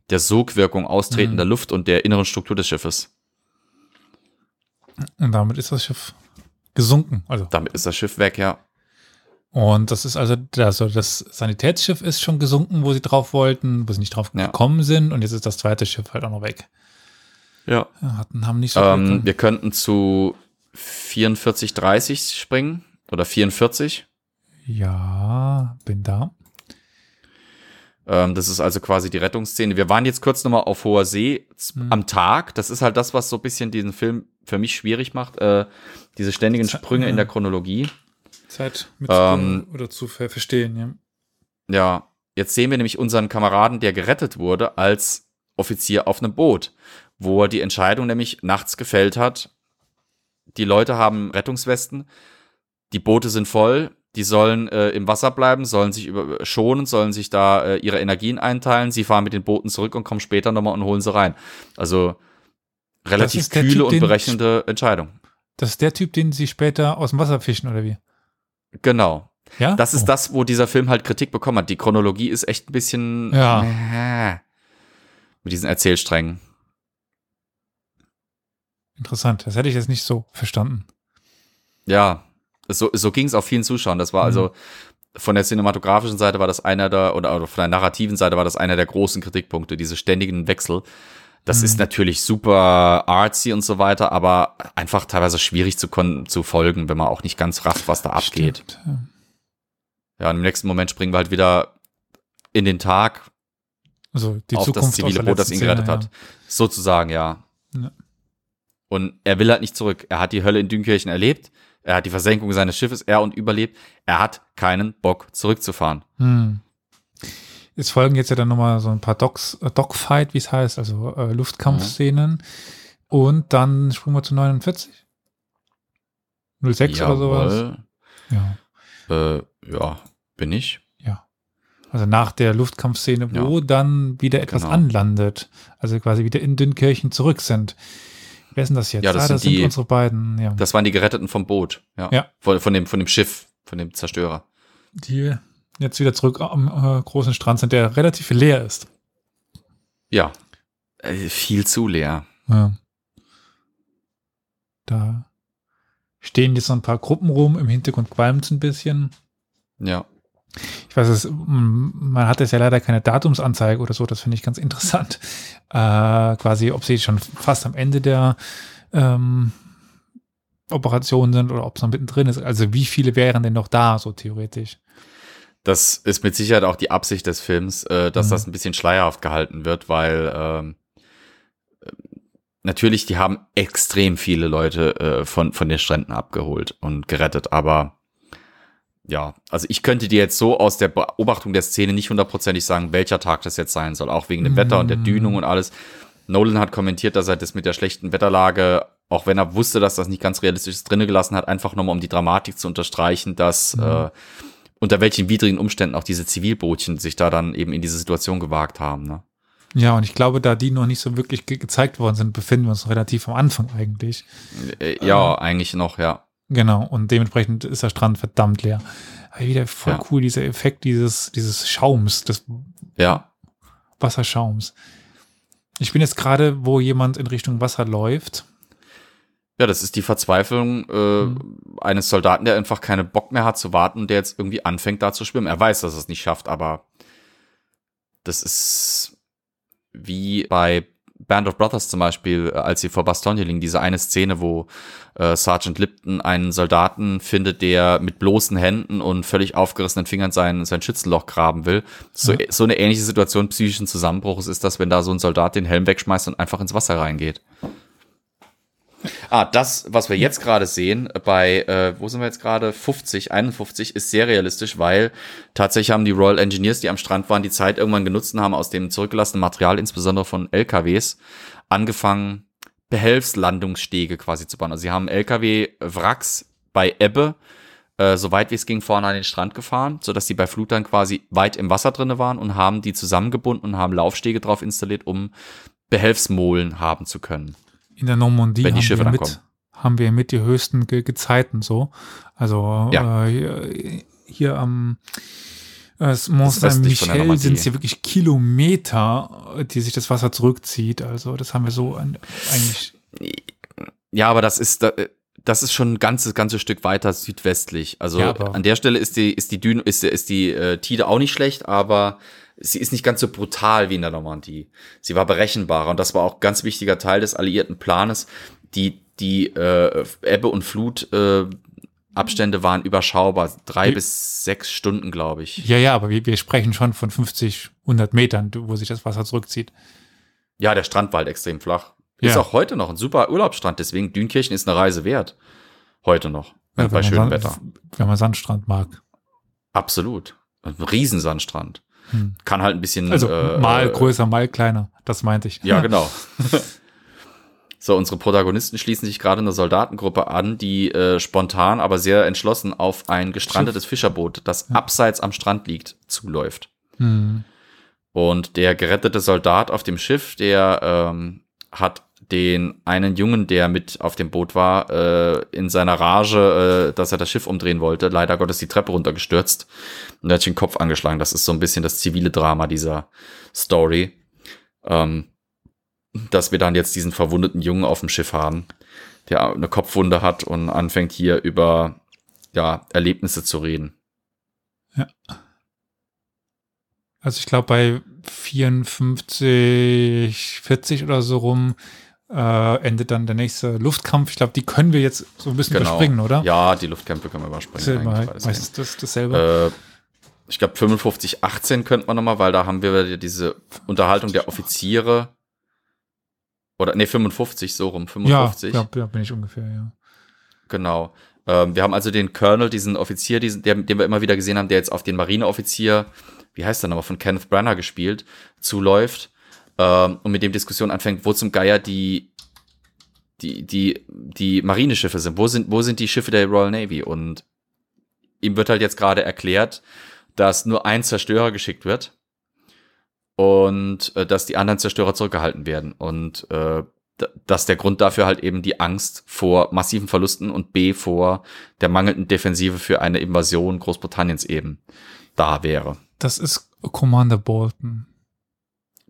der Sogwirkung austretender Luft und der inneren Struktur des Schiffes. Und damit ist das Schiff gesunken. Also Damit ist das Schiff weg, ja. Und das ist also, also das Sanitätsschiff ist schon gesunken, wo sie drauf wollten, wo sie nicht drauf Ja. gekommen sind. Und jetzt ist das zweite Schiff halt auch noch weg. Ja. Ja, hatten, haben nicht so Ähm, wir könnten zu 44, 30 springen oder 44. Ja, bin da. Ähm, das ist also quasi die Rettungsszene. Wir waren jetzt kurz nochmal auf hoher See z- Hm. am Tag. Das ist halt das, was so ein bisschen diesen Film für mich schwierig macht. Äh, diese ständigen Ze- Sprünge in ja. der Chronologie. Zeit mit Ähm, oder zu ver verstehen, ja. Ja, jetzt sehen wir nämlich unseren Kameraden, der gerettet wurde, als Offizier auf einem Boot, wo er die Entscheidung nämlich nachts gefällt hat. Die Leute haben Rettungswesten, die Boote sind voll, die sollen äh, im Wasser bleiben, sollen sich über schonen, sollen sich da äh, ihre Energien einteilen. Sie fahren mit den Booten zurück und kommen später nochmal und holen sie rein. Also relativ kühle Typ, und berechnende Entscheidung. Das ist der Typ, den sie später aus dem Wasser fischen, oder wie? Genau. Ja? Das ist Oh. das, wo dieser Film halt Kritik bekommen hat. Die Chronologie ist echt ein bisschen Ja. äh, mit diesen Erzählsträngen. Interessant. Das hätte ich jetzt nicht so verstanden. Ja, so, so ging es auch vielen Zuschauern. Das war Mhm. also von der cinematografischen Seite war das einer der, oder, oder von der narrativen Seite war das einer der großen Kritikpunkte, diese ständigen Wechsel. Das Mhm. ist natürlich super artsy und so weiter, aber einfach teilweise schwierig zu, zu folgen, wenn man auch nicht ganz rafft, was da abgeht. Stimmt, ja. Ja, und im nächsten Moment springen wir halt wieder in den Tag Also die auf Zukunft das zivile Boot, das ihn gerettet Szene, hat. Sozusagen, ja. Ja. Und er will halt nicht zurück. Er hat die Hölle in Dünkirchen erlebt. Er hat die Versenkung seines Schiffes er und überlebt. Er hat keinen Bock zurückzufahren. Ja. Hm. Es folgen jetzt ja dann nochmal so ein paar Docs, äh, Dogfight, wie es heißt, also äh, Luftkampfszenen. Und dann springen wir zu 49. 06 oder sowas. Jawohl. Ja. Äh, ja, bin ich. Ja. Also nach der Luftkampfszene, wo dann wieder etwas Genau. anlandet. Also quasi wieder in Dünkirchen zurück sind. Wer denn das jetzt? Ja, das ah, sind das sind die- unsere beiden, ja. Das waren die Geretteten vom Boot. Ja. Ja. Von, von, dem, von dem Schiff, von dem Zerstörer. die jetzt wieder zurück am äh, großen Strand sind, der relativ leer ist. Ja. Äh, viel zu leer. Ja. Da stehen jetzt so ein paar Gruppen rum, im Hintergrund qualmt es ein bisschen. Ja. Ich weiß es, man hat jetzt ja leider keine Datumsanzeige oder so, das finde ich ganz interessant. Äh, quasi, ob sie schon fast am Ende der ähm, Operation sind oder ob es noch mittendrin ist. Also wie viele wären denn noch da, so theoretisch? Das ist mit Sicherheit auch die Absicht des Films, äh, dass Mhm. das ein bisschen schleierhaft gehalten wird, weil ähm, äh, natürlich, die haben extrem viele Leute äh, von, von den Stränden abgeholt und gerettet, aber ja, also ich könnte dir jetzt so aus der Beobachtung der Szene nicht hundertprozentig sagen, welcher Tag das jetzt sein soll, auch wegen dem Wetter und der Mhm. Dünung und alles. Nolan hat kommentiert, dass er das mit der schlechten Wetterlage, auch wenn er wusste, dass das nicht ganz realistisch ist, drinne gelassen hat, einfach nochmal um die Dramatik zu unterstreichen, dass Mhm. äh, unter welchen widrigen Umständen auch diese Zivilbootchen sich da dann eben in diese Situation gewagt haben. Ne? Ja, und ich glaube, da die noch nicht so wirklich ge gezeigt worden sind, befinden wir uns relativ am Anfang eigentlich. Äh, ja, eigentlich noch, ja. Genau, und dementsprechend ist der Strand verdammt leer. Aber wieder voll Ja. cool, dieser Effekt dieses, dieses Schaums, des Ja, Wasserschaums. Ich bin jetzt gerade, wo jemand in Richtung Wasser läuft. ja, das ist die Verzweiflung äh, Mhm. eines Soldaten, der einfach keine Bock mehr hat zu warten und der jetzt irgendwie anfängt da zu schwimmen. Er weiß, dass er es nicht schafft, aber das ist wie bei Band of Brothers zum Beispiel, äh, als sie vor Bastogne liegen, diese eine Szene, wo äh, Sergeant Lipton einen Soldaten findet, der mit bloßen Händen und völlig aufgerissenen Fingern sein, sein Schützenloch graben will. So, Ja. so eine ähnliche Situation psychischen Zusammenbruchs ist das, wenn da so ein Soldat den Helm wegschmeißt und einfach ins Wasser reingeht. Ah, das, was wir jetzt gerade sehen, bei, äh, wo sind wir jetzt gerade? 50, 51, ist sehr realistisch, weil tatsächlich haben die Royal Engineers, die am Strand waren, die Zeit irgendwann genutzt und haben aus dem zurückgelassenen Material, insbesondere von LKWs, angefangen, Behelfslandungsstege quasi zu bauen. Also sie haben LKW-Wracks bei Ebbe, äh, so weit wie es ging, vorne an den Strand gefahren, sodass die bei Flut dann quasi weit im Wasser drinne waren und haben die zusammengebunden und haben Laufstege drauf installiert, um Behelfsmolen haben zu können. In der Normandie Wenn die haben, wir mit, haben wir mit die höchsten Ge Gezeiten so. Also Ja. äh, hier, am äh, Mont Saint-Michel sind es hier wirklich Kilometer, äh, die sich das Wasser zurückzieht. Also das haben wir so an, eigentlich. Ja, aber das ist, da- das ist schon ein ganzes, ganzes Stück weiter südwestlich. Also Ja, an der Stelle ist die, ist die Düne, ist, ist die äh, Tide auch nicht schlecht, aber sie ist nicht ganz so brutal wie in der Normandie. Sie war berechenbarer und das war auch ein ganz wichtiger Teil des alliierten Planes, die, die äh, Ebbe und Flut äh, Abstände waren überschaubar. Drei Wie- bis sechs Stunden, glaube ich. Ja, ja, aber wir, wir sprechen schon von 50, 100 Metern, wo sich das Wasser zurückzieht. Ja, der Strand war halt extrem flach. Ist Ja. auch heute noch ein super Urlaubsstrand, deswegen Dünkirchen ist eine Reise wert. Heute noch. Ja, bei schönem Wetter. Wenn man Sandstrand mag. Absolut. Ein Riesensandstrand. Hm. Kann halt ein bisschen. Also äh, mal äh, größer, mal kleiner. Das meinte ich. Ja, genau. so, unsere Protagonisten schließen sich gerade einer Soldatengruppe an, die äh, spontan, aber sehr entschlossen auf ein gestrandetes Fischerboot, das abseits am Strand liegt, zuläuft. Hm. Und der gerettete Soldat auf dem Schiff, der ähm, hat den einen Jungen, der mit auf dem Boot war, äh, in seiner Rage, äh, dass er das Schiff umdrehen wollte, leider Gottes die Treppe runtergestürzt und er hat sich den Kopf angeschlagen. Das ist so ein bisschen das zivile Drama dieser Story. Ähm, dass wir dann jetzt diesen verwundeten Jungen auf dem Schiff haben, der eine Kopfwunde hat und anfängt hier über ja, Erlebnisse zu reden. Also ich glaube bei 54, 40 oder so rum äh, endet dann der nächste Luftkampf. Ich glaube, die können wir jetzt so ein bisschen überspringen, oder? Ja, die Luftkämpfe können wir überspringen. Ist weil meistens das, dasselbe. Äh, ich glaube 55, 18 könnte man nochmal, weil da haben wir diese Unterhaltung der Offiziere. Oder nee, 55, so rum, ja, 55. ja, ja, bin ich ungefähr, ja. Genau. Ähm, wir haben also den Colonel, diesen Offizier, diesen, der, den wir immer wieder gesehen haben, der jetzt auf den Marineoffizier, wie heißt der nochmal, von Kenneth Branagh gespielt, zuläuft ähm, und mit dem Diskussion anfängt, wo zum Geier die, die, die, die Marineschiffe sind. Wo sind, wo sind die Schiffe der Royal Navy? Und ihm wird halt jetzt gerade erklärt, dass nur ein Zerstörer geschickt wird und äh, dass die anderen Zerstörer zurückgehalten werden. Und äh, dass der Grund dafür halt eben die Angst vor massiven Verlusten und B vor der mangelnden Defensive für eine Invasion Großbritanniens eben da wäre. Das ist Commander Bolton.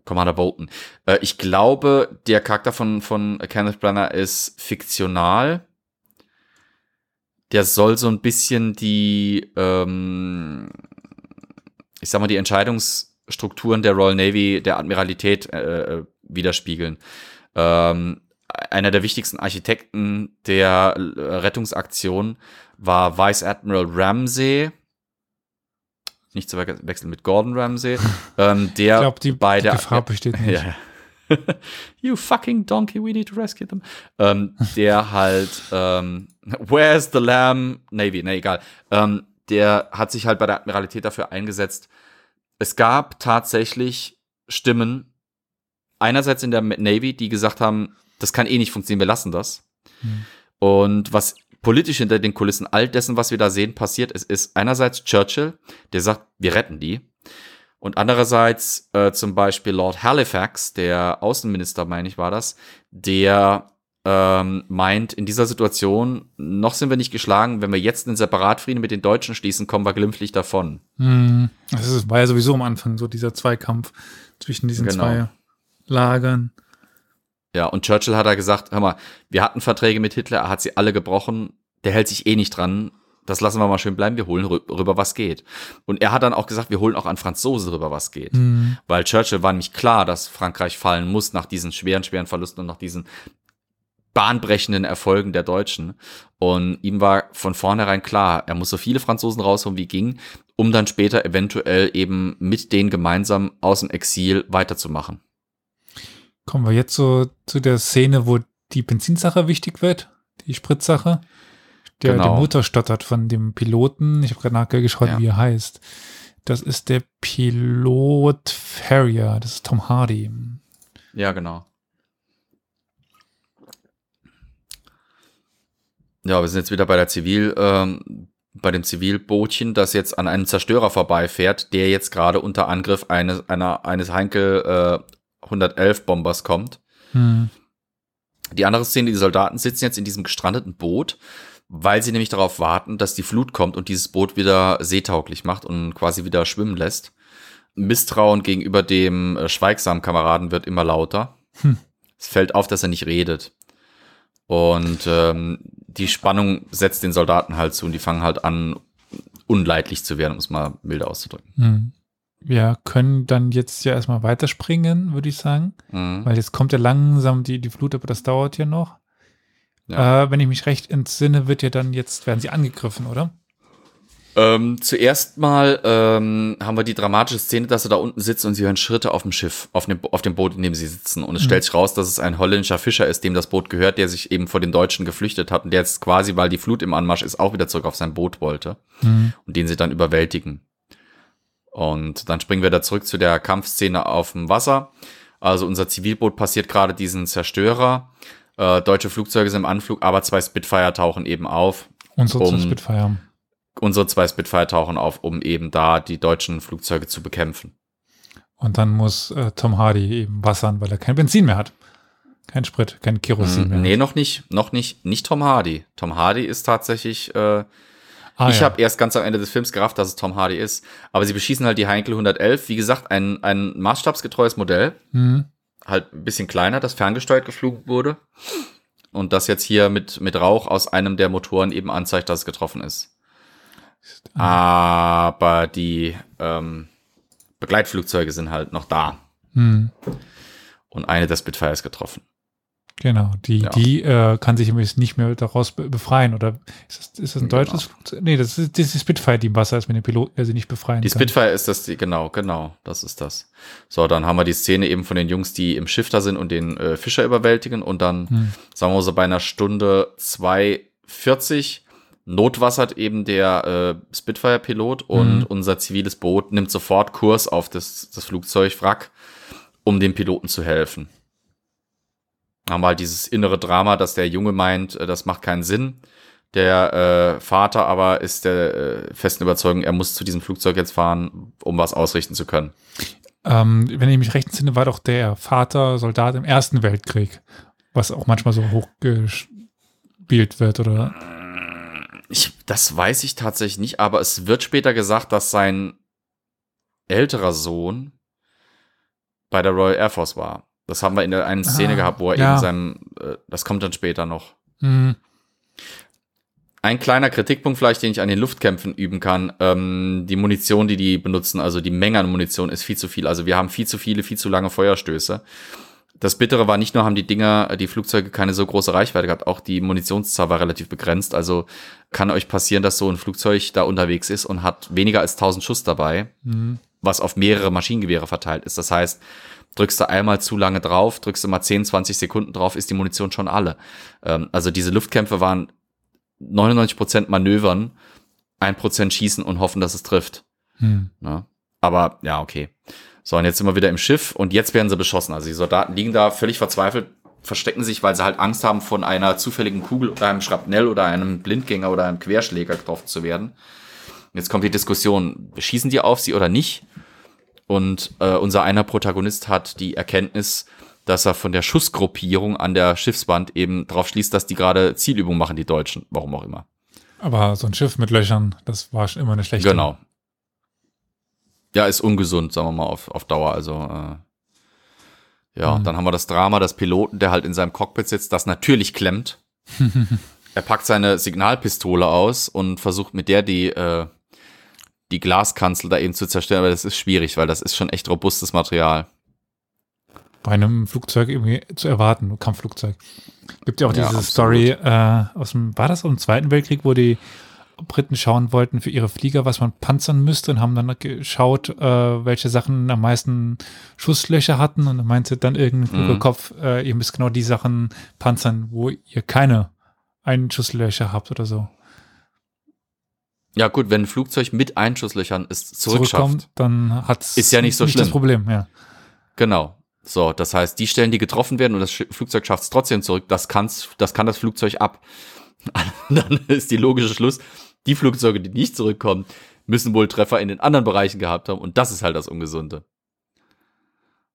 Commander Bolton. Äh, ich glaube, der Charakter von, von Kenneth Branagh ist fiktional. Der soll so ein bisschen die, ähm, ich sag mal, die Entscheidungsstrukturen der Royal Navy, der Admiralität äh, widerspiegeln. Ähm, einer der wichtigsten Architekten der äh, Rettungsaktion war Vice Admiral Ramsey. Nicht zu we- wechseln mit Gordon Ramsay. ähm, der Ich glaube, die, bei die der Gefahr besteht nicht. ja. you fucking donkey, we need to rescue them. Ähm, der halt, ähm, where's the lamb? Navy, ne, egal. Ähm, der hat sich halt bei der Admiralität dafür eingesetzt. Es gab tatsächlich Stimmen, einerseits in der Navy, die gesagt haben, das kann eh nicht funktionieren, wir lassen das. Hm. Und was politisch hinter den Kulissen all dessen, was wir da sehen, passiert ist, ist einerseits Churchill, der sagt, wir retten die. Und andererseits äh, zum Beispiel Lord Halifax, der Außenminister, meine ich, war das, der ähm, meint, in dieser Situation, noch sind wir nicht geschlagen, wenn wir jetzt einen Separatfrieden mit den Deutschen schließen, kommen wir glimpflich davon. Hm. Das war ja sowieso am Anfang so dieser Zweikampf zwischen diesen Genau. zwei Lagern. Ja, und Churchill hat da gesagt, hör mal, wir hatten Verträge mit Hitler, er hat sie alle gebrochen, der hält sich eh nicht dran, das lassen wir mal schön bleiben, wir holen rü- rüber, was geht. Und er hat dann auch gesagt, wir holen auch an Franzosen rüber, was geht. Hm. Weil Churchill war nämlich klar, dass Frankreich fallen muss nach diesen schweren, schweren Verlusten und nach diesen bahnbrechenden Erfolgen der Deutschen. Und ihm war von vornherein klar, er muss so viele Franzosen rausholen, wie ging, um dann später eventuell eben mit denen gemeinsam aus dem Exil weiterzumachen. Kommen wir jetzt so zu der Szene, wo die Benzinsache wichtig wird, die Spritzsache. Der, Genau. der Motor stottert von dem Piloten. Ich habe gerade nachgeschaut, Ja. wie er heißt. Das ist der Pilot Farrier. Das ist Tom Hardy. Ja, genau. Ja, wir sind jetzt wieder bei der Zivil, ähm, bei dem Zivilbootchen, das jetzt an einem Zerstörer vorbeifährt, der jetzt gerade unter Angriff eines, einer, eines Heinkel äh, 111 Bombers kommt. Hm. Die andere Szene, die Soldaten sitzen jetzt in diesem gestrandeten Boot, weil sie nämlich darauf warten, dass die Flut kommt und dieses Boot wieder seetauglich macht und quasi wieder schwimmen lässt. Misstrauen gegenüber dem äh, schweigsamen Kameraden wird immer lauter. Hm. Es fällt auf, dass er nicht redet. Und ähm, die Spannung setzt den Soldaten halt zu und die fangen halt an, unleidlich zu werden, um es mal milder auszudrücken. Hm. Wir können dann jetzt ja erstmal weiterspringen, würde ich sagen. Mhm. Weil jetzt kommt ja langsam die, die Flut, aber das dauert ja noch. Äh, wenn ich mich recht entsinne, wird ja dann jetzt, werden sie angegriffen, oder? Ähm, zuerst mal ähm, haben wir die dramatische Szene, dass sie da unten sitzen und sie hören Schritte auf dem Schiff, auf dem, auf dem Boot, in dem sie sitzen. Und es stellt sich raus, dass es ein holländischer Fischer ist, dem das Boot gehört, der sich eben vor den Deutschen geflüchtet hat und der jetzt quasi, weil die Flut im Anmarsch ist, auch wieder zurück auf sein Boot wollte und den sie dann überwältigen. Und dann springen wir da zurück zu der Kampfszene auf dem Wasser. Also unser Zivilboot passiert gerade diesen Zerstörer. Äh, deutsche Flugzeuge sind im Anflug, aber zwei Spitfire tauchen eben auf. Unsere Um- zu Spitfire. Unsere zwei Spitfire tauchen auf, um eben da die deutschen Flugzeuge zu bekämpfen. Und dann muss äh, Tom Hardy eben wassern, weil er kein Benzin mehr hat. Kein Sprit, kein Kerosin mehr. Hm, nee, noch nicht, noch nicht, nicht Tom Hardy. Tom Hardy ist tatsächlich, äh, Ah, ich ja. habe erst ganz am Ende des Films gerafft, dass es Tom Hardy ist. Aber sie beschießen halt die Heinkel 111. Wie gesagt, ein, ein maßstabsgetreues Modell. Mhm. Halt ein bisschen kleiner, das ferngesteuert geflogen wurde. Und das jetzt hier mit, mit Rauch aus einem der Motoren eben anzeigt, dass es getroffen ist. Aber die ähm, Begleitflugzeuge sind halt noch da. Mhm. Und eine der Spitfire ist getroffen. Genau, die, Ja. die äh, kann sich übrigens nicht mehr daraus be befreien. Oder ist das, ist das ein Genau. deutsches Flugzeug? Nee, das ist, das ist die Spitfire, die im Wasser ist, wenn der Pilot er sie nicht befreien Die kann. Spitfire ist das, die, genau, genau, das ist das. So, dann haben wir die Szene eben von den Jungs, die im Schiff da sind und den äh, Fischer überwältigen und dann, Hm. sagen wir so, bei einer Stunde 2,40 notwassert eben der äh, Spitfire-Pilot und Mhm. unser ziviles Boot nimmt sofort Kurs auf das, das Flugzeugwrack, um dem Piloten zu helfen. Haben wir halt dieses innere Drama, dass der Junge meint, äh, das macht keinen Sinn. Der äh, Vater aber ist der äh, festen Überzeugung, er muss zu diesem Flugzeug jetzt fahren, um was ausrichten zu können. Ähm, wenn ich mich recht entsinne, war doch der Vater Soldat im Ersten Weltkrieg, was auch manchmal so hochgespielt wird, oder? Ich, das weiß ich tatsächlich nicht, aber es wird später gesagt, dass sein älterer Sohn bei der Royal Air Force war. Das haben wir in der einen Szene Ah, gehabt, wo er ja. eben seinem, äh, das kommt dann später noch. Mhm. Ein kleiner Kritikpunkt vielleicht, den ich an den Luftkämpfen üben kann. Ähm, die Munition, die die benutzen, also die Menge an Munition ist viel zu viel. Also wir haben viel zu viele, viel zu lange Feuerstöße. Das Bittere war nicht nur, haben die Dinger, die Flugzeuge keine so große Reichweite gehabt, auch die Munitionszahl war relativ begrenzt. Also kann euch passieren, dass so ein Flugzeug da unterwegs ist und hat weniger als 1000 Schuss dabei, Mhm. was auf mehrere Maschinengewehre verteilt ist. Das heißt, drückst du einmal zu lange drauf, drückst du mal 10, 20 Sekunden drauf, ist die Munition schon alle. Ähm, also diese Luftkämpfe waren 99% Manövern, 1% schießen und hoffen, dass es trifft. Mhm. Ne? Aber ja, okay. So, und jetzt sind wir wieder im Schiff und jetzt werden sie beschossen. Also die Soldaten liegen da völlig verzweifelt, verstecken sich, weil sie halt Angst haben, von einer zufälligen Kugel oder einem Schrapnell oder einem Blindgänger oder einem Querschläger getroffen zu werden. Jetzt kommt die Diskussion, schießen die auf sie oder nicht? Und äh, unser einer Protagonist hat die Erkenntnis, dass er von der Schussgruppierung an der Schiffswand eben drauf schließt, dass die gerade Zielübungen machen, die Deutschen, warum auch immer. Aber so ein Schiff mit Löchern, das war schon immer eine schlechte. Genau. Ja, ist ungesund, sagen wir mal, auf, auf Dauer. Also, äh, ja, Mhm. dann haben wir das Drama des Piloten, der halt in seinem Cockpit sitzt, das natürlich klemmt. er packt seine Signalpistole aus und versucht mit der die, äh, die Glaskanzel da eben zu zerstören, aber das ist schwierig, weil das ist schon echt robustes Material. Bei einem Flugzeug irgendwie zu erwarten, Kampfflugzeug. Gibt ja auch Ja, diese absolut. Story äh, aus dem, war das aus dem Zweiten Weltkrieg, wo die Briten schauen wollten für ihre Flieger, was man panzern müsste und haben dann geschaut, äh, welche Sachen am meisten Schusslöcher hatten und dann meinte dann irgendein Mhm. Kopf, äh, ihr müsst genau die Sachen panzern, wo ihr keine Einschusslöcher habt oder so. Ja, gut, wenn ein Flugzeug mit Einschusslöchern es zurückschafft. dann hat's Ist ja nicht so das schlimm. Problem, ja. Genau. So, das heißt, die Stellen, die getroffen werden und das Flugzeug schafft es trotzdem zurück, das, kann's, das kann das Flugzeug ab. Dann ist die logische Schluss, die Flugzeuge, die nicht zurückkommen, müssen wohl Treffer in den anderen Bereichen gehabt haben und das ist halt das Ungesunde.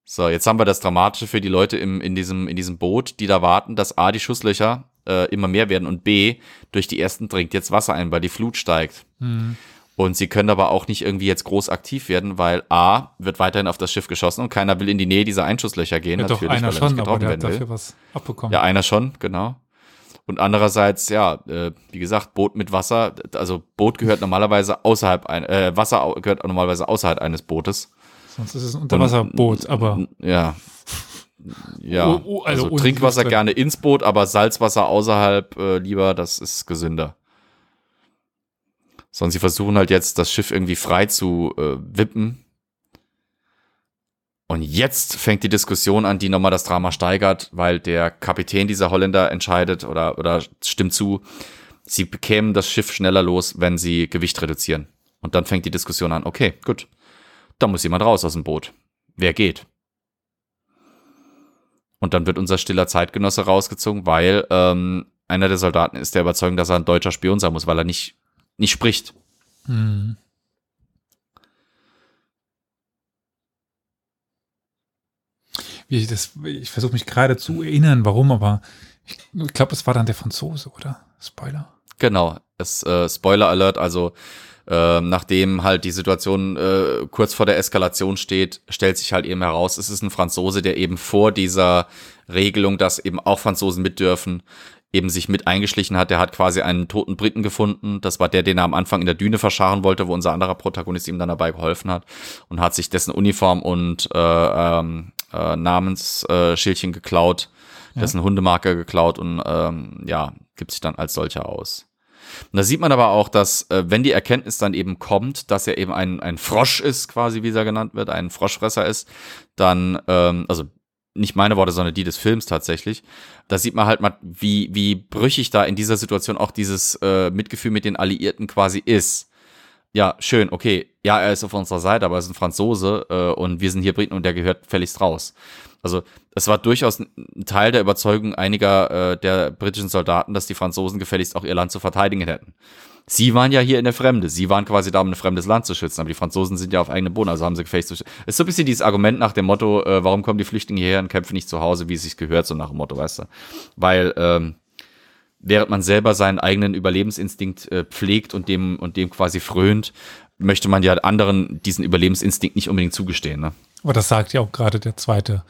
So, jetzt haben wir das Dramatische für die Leute im, in, diesem, in diesem Boot, die da warten, dass A, die Schusslöcher äh, immer mehr werden und B, durch die ersten dringt jetzt Wasser ein, weil die Flut steigt. Mhm. Und sie können aber auch nicht irgendwie jetzt groß aktiv werden, weil A, wird weiterhin auf das Schiff geschossen und keiner will in die Nähe dieser Einschusslöcher gehen. Ja, doch, natürlich, einer weil er schon, nicht aber getroffen der dafür was abbekommen. Ja, einer schon, genau. Und andererseits, ja, äh, wie gesagt, Boot mit Wasser, also Boot gehört normalerweise außerhalb ein, äh, Wasser gehört normalerweise außerhalb eines Bootes. Sonst ist es ein Unterwasserboot, aber Ja. Ja, Oh, oh, also also, Trinkwasser drin. gerne ins Boot, aber Salzwasser außerhalb äh, lieber, das ist gesünder. Sondern sie versuchen halt jetzt, das Schiff irgendwie frei zu äh, wippen. Und jetzt fängt die Diskussion an, die nochmal das Drama steigert, weil der Kapitän dieser Holländer entscheidet oder, oder stimmt zu, sie bekämen das Schiff schneller los, wenn sie Gewicht reduzieren. Und dann fängt die Diskussion an, okay, gut, da muss jemand raus aus dem Boot. Wer geht? Und dann wird unser stiller Zeitgenosse rausgezogen, weil ähm, einer der Soldaten ist der Überzeugung, dass er ein deutscher Spion sein muss, weil er nicht, nicht spricht. Hm. Wie ich das, ich versuche mich gerade zu erinnern, warum, aber ich, ich glaube, es war dann der Franzose, oder? Spoiler. Genau, es, äh, Spoiler Alert, also äh, nachdem halt die Situation äh, kurz vor der Eskalation steht, stellt sich halt eben heraus, es ist ein Franzose, der eben vor dieser Regelung, dass eben auch Franzosen mit dürfen, eben sich mit eingeschlichen hat. Der hat quasi einen toten Briten gefunden. Das war der, den er am Anfang in der Düne verscharen wollte, wo unser anderer Protagonist ihm dann dabei geholfen hat und hat sich dessen Uniform und äh, ähm, äh, Namensschildchen geklaut, dessen Hundemarke geklaut und ähm, ja, gibt sich dann als solcher aus. Und da sieht man aber auch, dass äh, wenn die Erkenntnis dann eben kommt, dass er eben ein, ein Frosch ist, quasi wie er genannt wird, ein Froschfresser ist, dann, ähm, also nicht meine Worte, sondern die des Films tatsächlich, da sieht man halt mal, wie, wie brüchig da in dieser Situation auch dieses äh, Mitgefühl mit den Alliierten quasi ist. Ja, schön, okay, ja, er ist auf unserer Seite, aber er ist ein Franzose äh, und wir sind hier Briten und der gehört fälligst raus. Also es war durchaus ein Teil der Überzeugung einiger äh, der britischen Soldaten, dass die Franzosen gefälligst auch ihr Land zu verteidigen hätten. Sie waren ja hier in der Fremde. Sie waren quasi da, um ein fremdes Land zu schützen. Aber die Franzosen sind ja auf eigenem Boden, also haben sie gefälligst zu schützen. Ist so ein bisschen dieses Argument nach dem Motto, äh, warum kommen die Flüchtlinge hierher und kämpfen nicht zu Hause, wie es sich gehört, so nach dem Motto, weißt du? Weil ähm, während man selber seinen eigenen Überlebensinstinkt äh, pflegt und dem und dem quasi frönt, möchte man ja anderen diesen Überlebensinstinkt nicht unbedingt zugestehen. Ne? Aber das sagt ja auch gerade der zweite,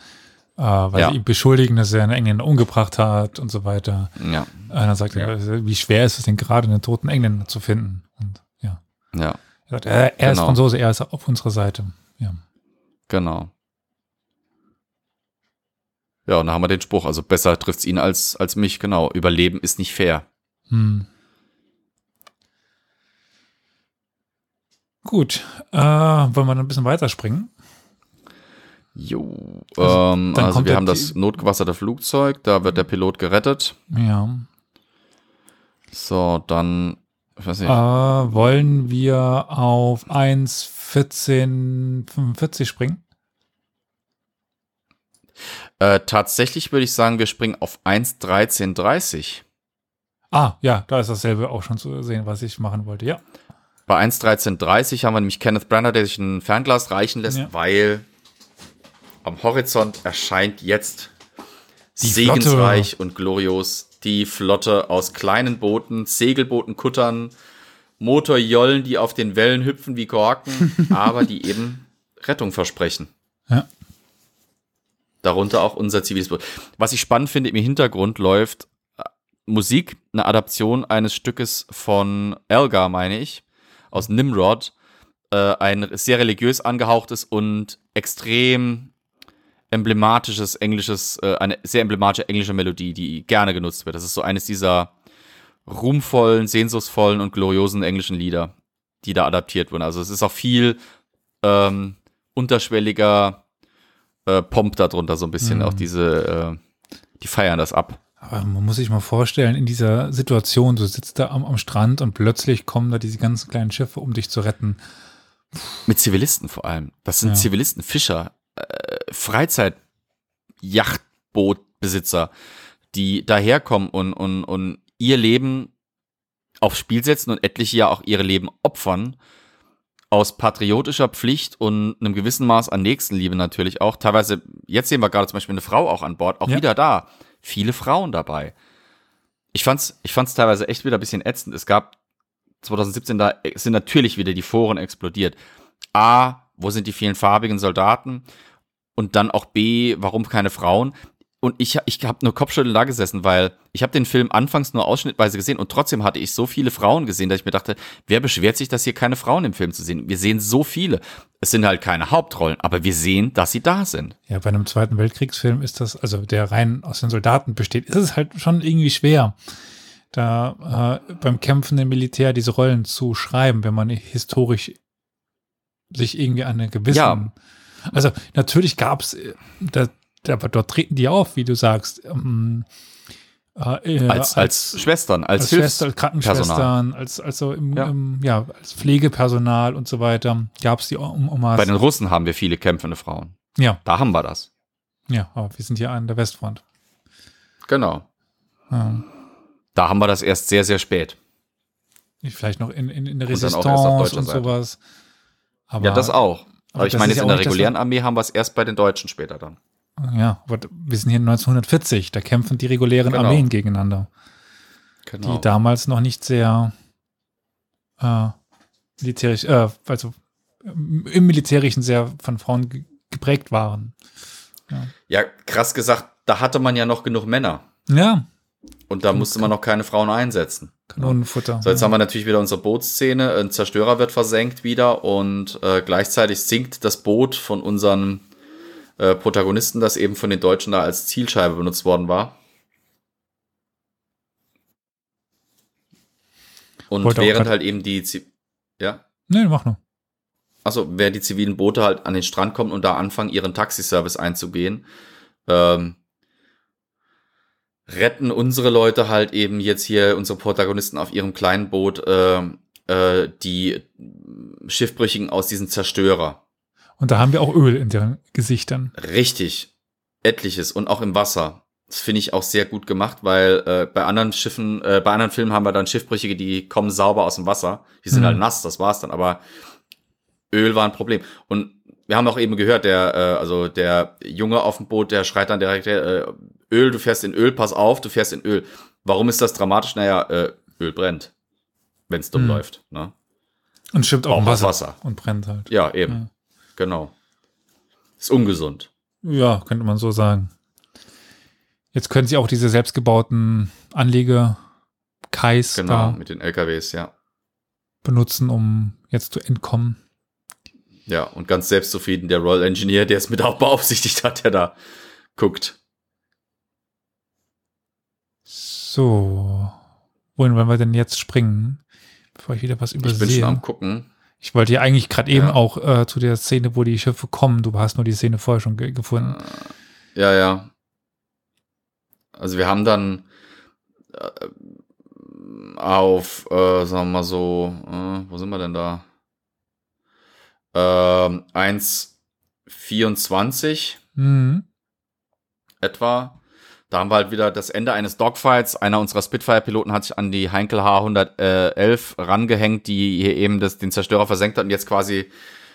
äh, weil Ja. sie ihn beschuldigen, dass er einen Engländer umgebracht hat und so weiter. Ja, Einer sagt, er, wie schwer ist es denn gerade, einen toten Engländer zu finden? Und ja, ja, er, sagt, er, er ist Genau. Franzose, er ist auf unserer Seite. Ja. genau. Ja, und dann haben wir den Spruch, also besser trifft's ihn als, als mich, genau. Überleben ist nicht fair. Hm. Gut, äh, wollen wir dann ein bisschen weiterspringen? Jo, Also, ähm, also wir haben das notgewasserte Flugzeug, da wird der Pilot gerettet. Ja. So, dann, ich weiß Äh, nicht, wollen wir auf 1.14.45 springen? Äh, tatsächlich würde ich sagen, wir springen auf 1.13.30. Ah, ja, da ist dasselbe auch schon zu sehen, was ich machen wollte. Ja. Bei 1.13.30 haben wir nämlich Kenneth Branagh, der sich ein Fernglas reichen lässt, Ja. weil am Horizont erscheint jetzt Die segensreich und glorios die Flotte aus kleinen Booten, Segelbooten, Kuttern, Motorjollen, die auf den Wellen hüpfen wie Korken, aber die eben Rettung versprechen. Ja. Darunter auch unser ziviles Boot. Was ich spannend finde, im Hintergrund läuft äh, Musik, eine Adaption eines Stückes von Elgar, meine ich, aus Nimrod. Äh, ein sehr religiös angehauchtes und extrem emblematisches englisches, äh, eine sehr emblematische englische Melodie, die gerne genutzt wird. Das ist so eines dieser ruhmvollen, sehnsuchtsvollen und gloriosen englischen Lieder, die da adaptiert wurden. Also es ist auch viel ähm, unterschwelliger äh, Pomp darunter, so ein bisschen. Mhm. Auch diese, äh, die feiern das ab. Aber man muss sich mal vorstellen, in dieser Situation, du sitzt da am, am Strand und plötzlich kommen da diese ganzen kleinen Schiffe, um dich zu retten. Mit Zivilisten vor allem. Das sind Ja. Zivilisten, Fischer, äh, Freizeit-Yachtbootbesitzer, die daherkommen und, und, und ihr Leben aufs Spiel setzen und etliche ja auch ihre Leben opfern. Aus patriotischer Pflicht und einem gewissen Maß an Nächstenliebe natürlich auch. Teilweise, jetzt sehen wir gerade zum Beispiel eine Frau auch an Bord, auch Ja. wieder da. Viele Frauen dabei. Ich fand's, ich fand's teilweise echt wieder ein bisschen ätzend. Es gab 2017, da sind natürlich wieder die Foren explodiert. A, wo sind die vielen farbigen Soldaten? Und dann auch B, warum keine Frauen? Und ich, ich habe nur Kopfschütteln da gesessen, weil ich habe den Film anfangs nur ausschnittweise gesehen und trotzdem hatte ich so viele Frauen gesehen, dass ich mir dachte, wer beschwert sich, dass hier keine Frauen im Film zu sehen? Wir sehen so viele. Es sind halt keine Hauptrollen, aber wir sehen, dass sie da sind. Ja, bei einem Zweiten Weltkriegsfilm ist das, also der rein aus den Soldaten besteht, ist es halt schon irgendwie schwer, da äh, beim kämpfenden Militär diese Rollen zu schreiben, wenn man historisch sich irgendwie an eine gewissen. Ja. Also natürlich gab es, da, aber dort treten die auf, wie du sagst. Ähm, äh, als, als, Schwestern, als, als Schwester, Krankenschwestern, als, also im, ja. Im, ja. als Pflegepersonal und so weiter gab es die um, um Bei den Russen haben wir viele kämpfende Frauen. Ja. Da haben wir das. Ja, aber wir sind hier an der Westfront. Genau. Ja. Da haben wir das erst sehr, sehr spät. Vielleicht noch in, in, in der Resistance und, und sowas. Aber, ja, das auch. Aber, aber ich meine, jetzt in der regulären Armee haben wir es erst bei den Deutschen später dann. Ja, wir sind hier 1940, da kämpfen die regulären genau. Armeen gegeneinander. Genau. Die damals noch nicht sehr äh, militärisch, äh, also im Militärischen sehr von Frauen geprägt waren. Ja. ja, krass gesagt, da hatte man ja noch genug Männer. Ja. Und da musste man noch keine Frauen einsetzen. Kanonenfutter. So, jetzt ja. haben wir natürlich wieder unsere Bootsszene. Ein Zerstörer wird versenkt wieder und äh, gleichzeitig sinkt das Boot von unseren äh, Protagonisten, das eben von den Deutschen da als Zielscheibe benutzt worden war. Und Wollte während halt eben die, Z ja? Nee, mach nur. Achso, während die zivilen Boote halt an den Strand kommen und da anfangen, ihren Taxiservice einzugehen, ähm, retten unsere Leute halt eben jetzt hier, unsere Protagonisten auf ihrem kleinen Boot, äh, äh, die Schiffbrüchigen aus diesem Zerstörer. Und da haben wir auch Öl in deren Gesichtern. Richtig. Etliches und auch im Wasser. Das finde ich auch sehr gut gemacht, weil äh, bei anderen Schiffen, äh, bei anderen Filmen haben wir dann Schiffbrüchige, die kommen sauber aus dem Wasser. Die sind mhm. halt nass, das war's dann. Aber Öl war ein Problem. Und wir haben auch eben gehört, der, äh, also der Junge auf dem Boot, der schreit dann direkt, äh, Öl, du fährst in Öl, pass auf, du fährst in Öl. Warum ist das dramatisch? Naja, äh, Öl brennt, wenn es dumm mhm. läuft. Ne? Und auch, auch Wasser, Wasser, und brennt halt. Ja, eben. Ja. Genau. Ist ungesund. Ja, könnte man so sagen. Jetzt können sie auch diese selbstgebauten Anlege-Kais genau, mit den LKWs, ja. benutzen, um jetzt zu entkommen. Ja, und ganz selbstzufrieden der Royal Engineer, der es mit auch beaufsichtigt hat, der da guckt. So. Wohin wollen wir denn jetzt springen? Bevor ich wieder was übersehe. Ich bin schon am gucken. Ich wollte ja eigentlich gerade eben auch äh, zu der Szene, wo die Schiffe kommen. Du hast nur die Szene vorher schon ge gefunden. Äh, ja, ja. Also wir haben dann äh, auf, äh, sagen wir mal so, äh, wo sind wir denn da? äh, 1,24 mhm. etwa. Da haben wir halt wieder das Ende eines Dogfights. Einer unserer Spitfire-Piloten hat sich an die Heinkel H111 rangehängt, die hier eben das, den Zerstörer versenkt hat und jetzt quasi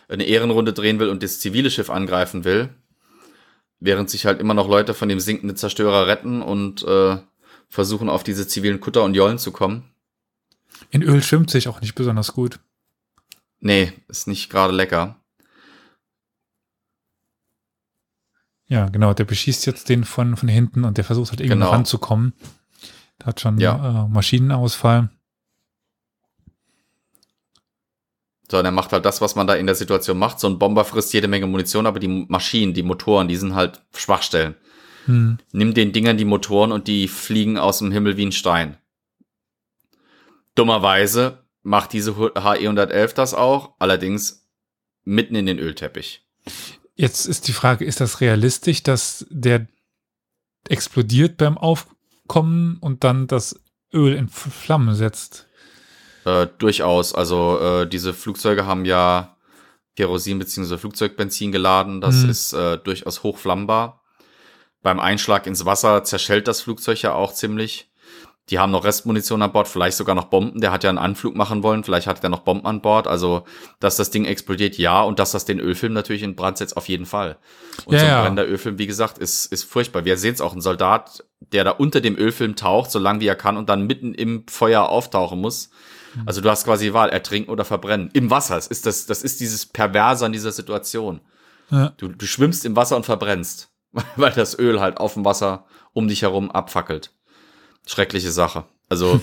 eine Ehrenrunde drehen will und das zivile Schiff angreifen will. Während sich halt immer noch Leute von dem sinkenden Zerstörer retten und äh, versuchen, auf diese zivilen Kutter und Jollen zu kommen. In Öl schwimmt sich auch nicht besonders gut. Nee, ist nicht gerade lecker. Ja, genau, der beschießt jetzt den von, von hinten und der versucht halt irgendwie genau. ranzukommen. Der hat schon ja. äh, Maschinenausfall. So, der macht halt das, was man da in der Situation macht. So ein Bomber frisst jede Menge Munition, aber die Maschinen, die Motoren, die sind halt Schwachstellen. Hm. Nimm den Dingern die Motoren und die fliegen aus dem Himmel wie ein Stein. Dummerweise macht diese HE 111 das auch, allerdings mitten in den Ölteppich. Jetzt ist die Frage, ist das realistisch, dass der explodiert beim Aufkommen und dann das Öl in Flammen setzt? Äh, durchaus. Also äh, diese Flugzeuge haben ja Kerosin bzw. Flugzeugbenzin geladen. Das mhm. ist äh, durchaus hochflammbar. Beim Einschlag ins Wasser zerschellt das Flugzeug ja auch ziemlich. Die haben noch Restmunition an Bord, vielleicht sogar noch Bomben. Der hat ja einen Anflug machen wollen, vielleicht hat er noch Bomben an Bord. Also, dass das Ding explodiert, ja. Und dass das den Ölfilm natürlich in Brand setzt, auf jeden Fall. Und ja, so ein ja. brennender Ölfilm, wie gesagt, ist, ist furchtbar. Wir sehen es auch, ein Soldat, der da unter dem Ölfilm taucht, so lange wie er kann und dann mitten im Feuer auftauchen muss. Mhm. Also du hast quasi die Wahl, ertrinken oder verbrennen. Im Wasser. Das ist, das, das ist dieses Perverse an dieser Situation. Ja. Du, du schwimmst im Wasser und verbrennst. weil das Öl halt auf dem Wasser um dich herum abfackelt. Schreckliche Sache. Also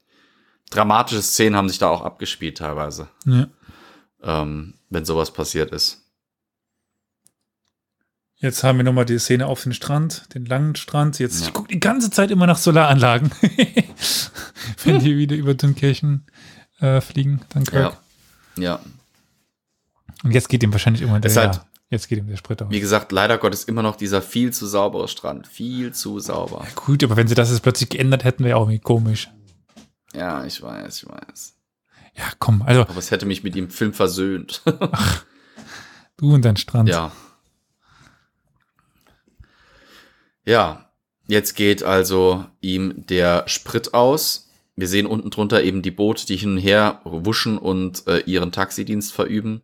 dramatische Szenen haben sich da auch abgespielt teilweise, Ja. ähm, wenn sowas passiert ist. Jetzt haben wir nochmal die Szene auf den Strand, den langen Strand. Jetzt, Ja. ich gucke die ganze Zeit immer nach Solaranlagen. Wenn die wieder über Dünkirchen äh, fliegen, dann Kirk. Ja. Ja. Und jetzt geht ihm wahrscheinlich immer der, Ist halt- jetzt geht ihm der Sprit aus. Wie gesagt, leider Gottes immer noch dieser viel zu saubere Strand. Viel zu sauber. Gut, aber wenn sie das jetzt plötzlich geändert hätten, wäre auch irgendwie komisch. Ja, ich weiß, ich weiß. Ja, komm, also Aber es hätte mich mit dem Film versöhnt. du und dein Strand. ja. Ja, jetzt geht also ihm der Sprit aus. Wir sehen unten drunter eben die Boote, die hin und her wuschen und äh, ihren Taxidienst verüben.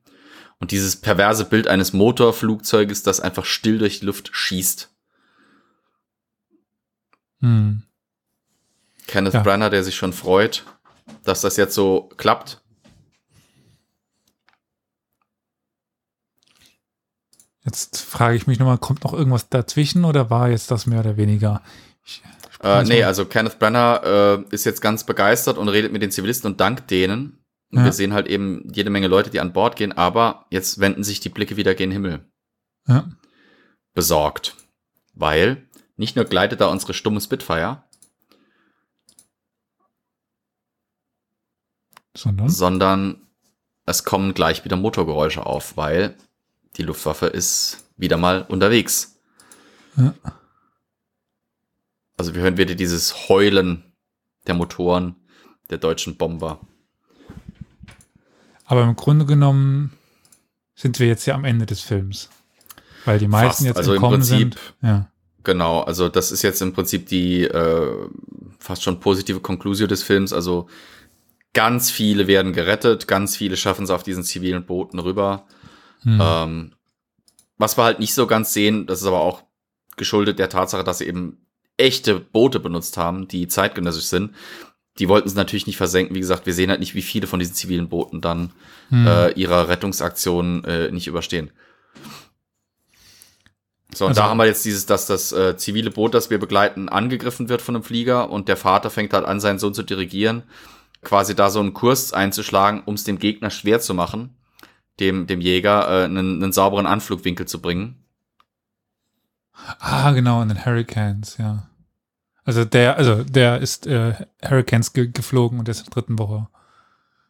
Und dieses perverse Bild eines Motorflugzeuges, das einfach still durch die Luft schießt. Hm. Kenneth Ja. Branagh, der sich schon freut, dass das jetzt so klappt. Jetzt frage ich mich nochmal, kommt noch irgendwas dazwischen oder war jetzt das mehr oder weniger? Ich, Äh, nee, also Kenneth Branagh äh, ist jetzt ganz begeistert und redet mit den Zivilisten und dankt denen. Und Ja. wir sehen halt eben jede Menge Leute, die an Bord gehen, aber jetzt wenden sich die Blicke wieder gen Himmel. ja. Besorgt. Weil nicht nur gleitet da unsere stumme Spitfire, Sondern? sondern es kommen gleich wieder Motorgeräusche auf, weil die Luftwaffe ist wieder mal unterwegs. Ja. Also wir hören wieder dieses Heulen der Motoren der deutschen Bomber. Aber im Grunde genommen sind wir jetzt ja am Ende des Films. Weil die meisten Fast. jetzt Also im Prinzip- sind. Ja. Genau, also das ist jetzt im Prinzip die äh, fast schon positive Konklusion des Films. Also ganz viele werden gerettet, ganz viele schaffen es auf diesen zivilen Booten rüber. Hm. Ähm, was wir halt nicht so ganz sehen, das ist aber auch geschuldet der Tatsache, dass sie eben echte Boote benutzt haben, die zeitgenössisch sind. Die wollten es natürlich nicht versenken. Wie gesagt, wir sehen halt nicht, wie viele von diesen zivilen Booten dann Hm. äh, ihrer Rettungsaktion äh, nicht überstehen. So, und Also- da haben wir jetzt dieses, dass das äh, zivile Boot, das wir begleiten, angegriffen wird von einem Flieger und der Vater fängt halt an, seinen Sohn zu dirigieren, quasi da so einen Kurs einzuschlagen, um es dem Gegner schwer zu machen, dem, dem Jäger äh, einen, einen sauberen Anflugwinkel zu bringen. Ah, genau, in den Hurricanes, ja. Also der, also der ist äh, Hurricanes ge geflogen und ist in der dritten Woche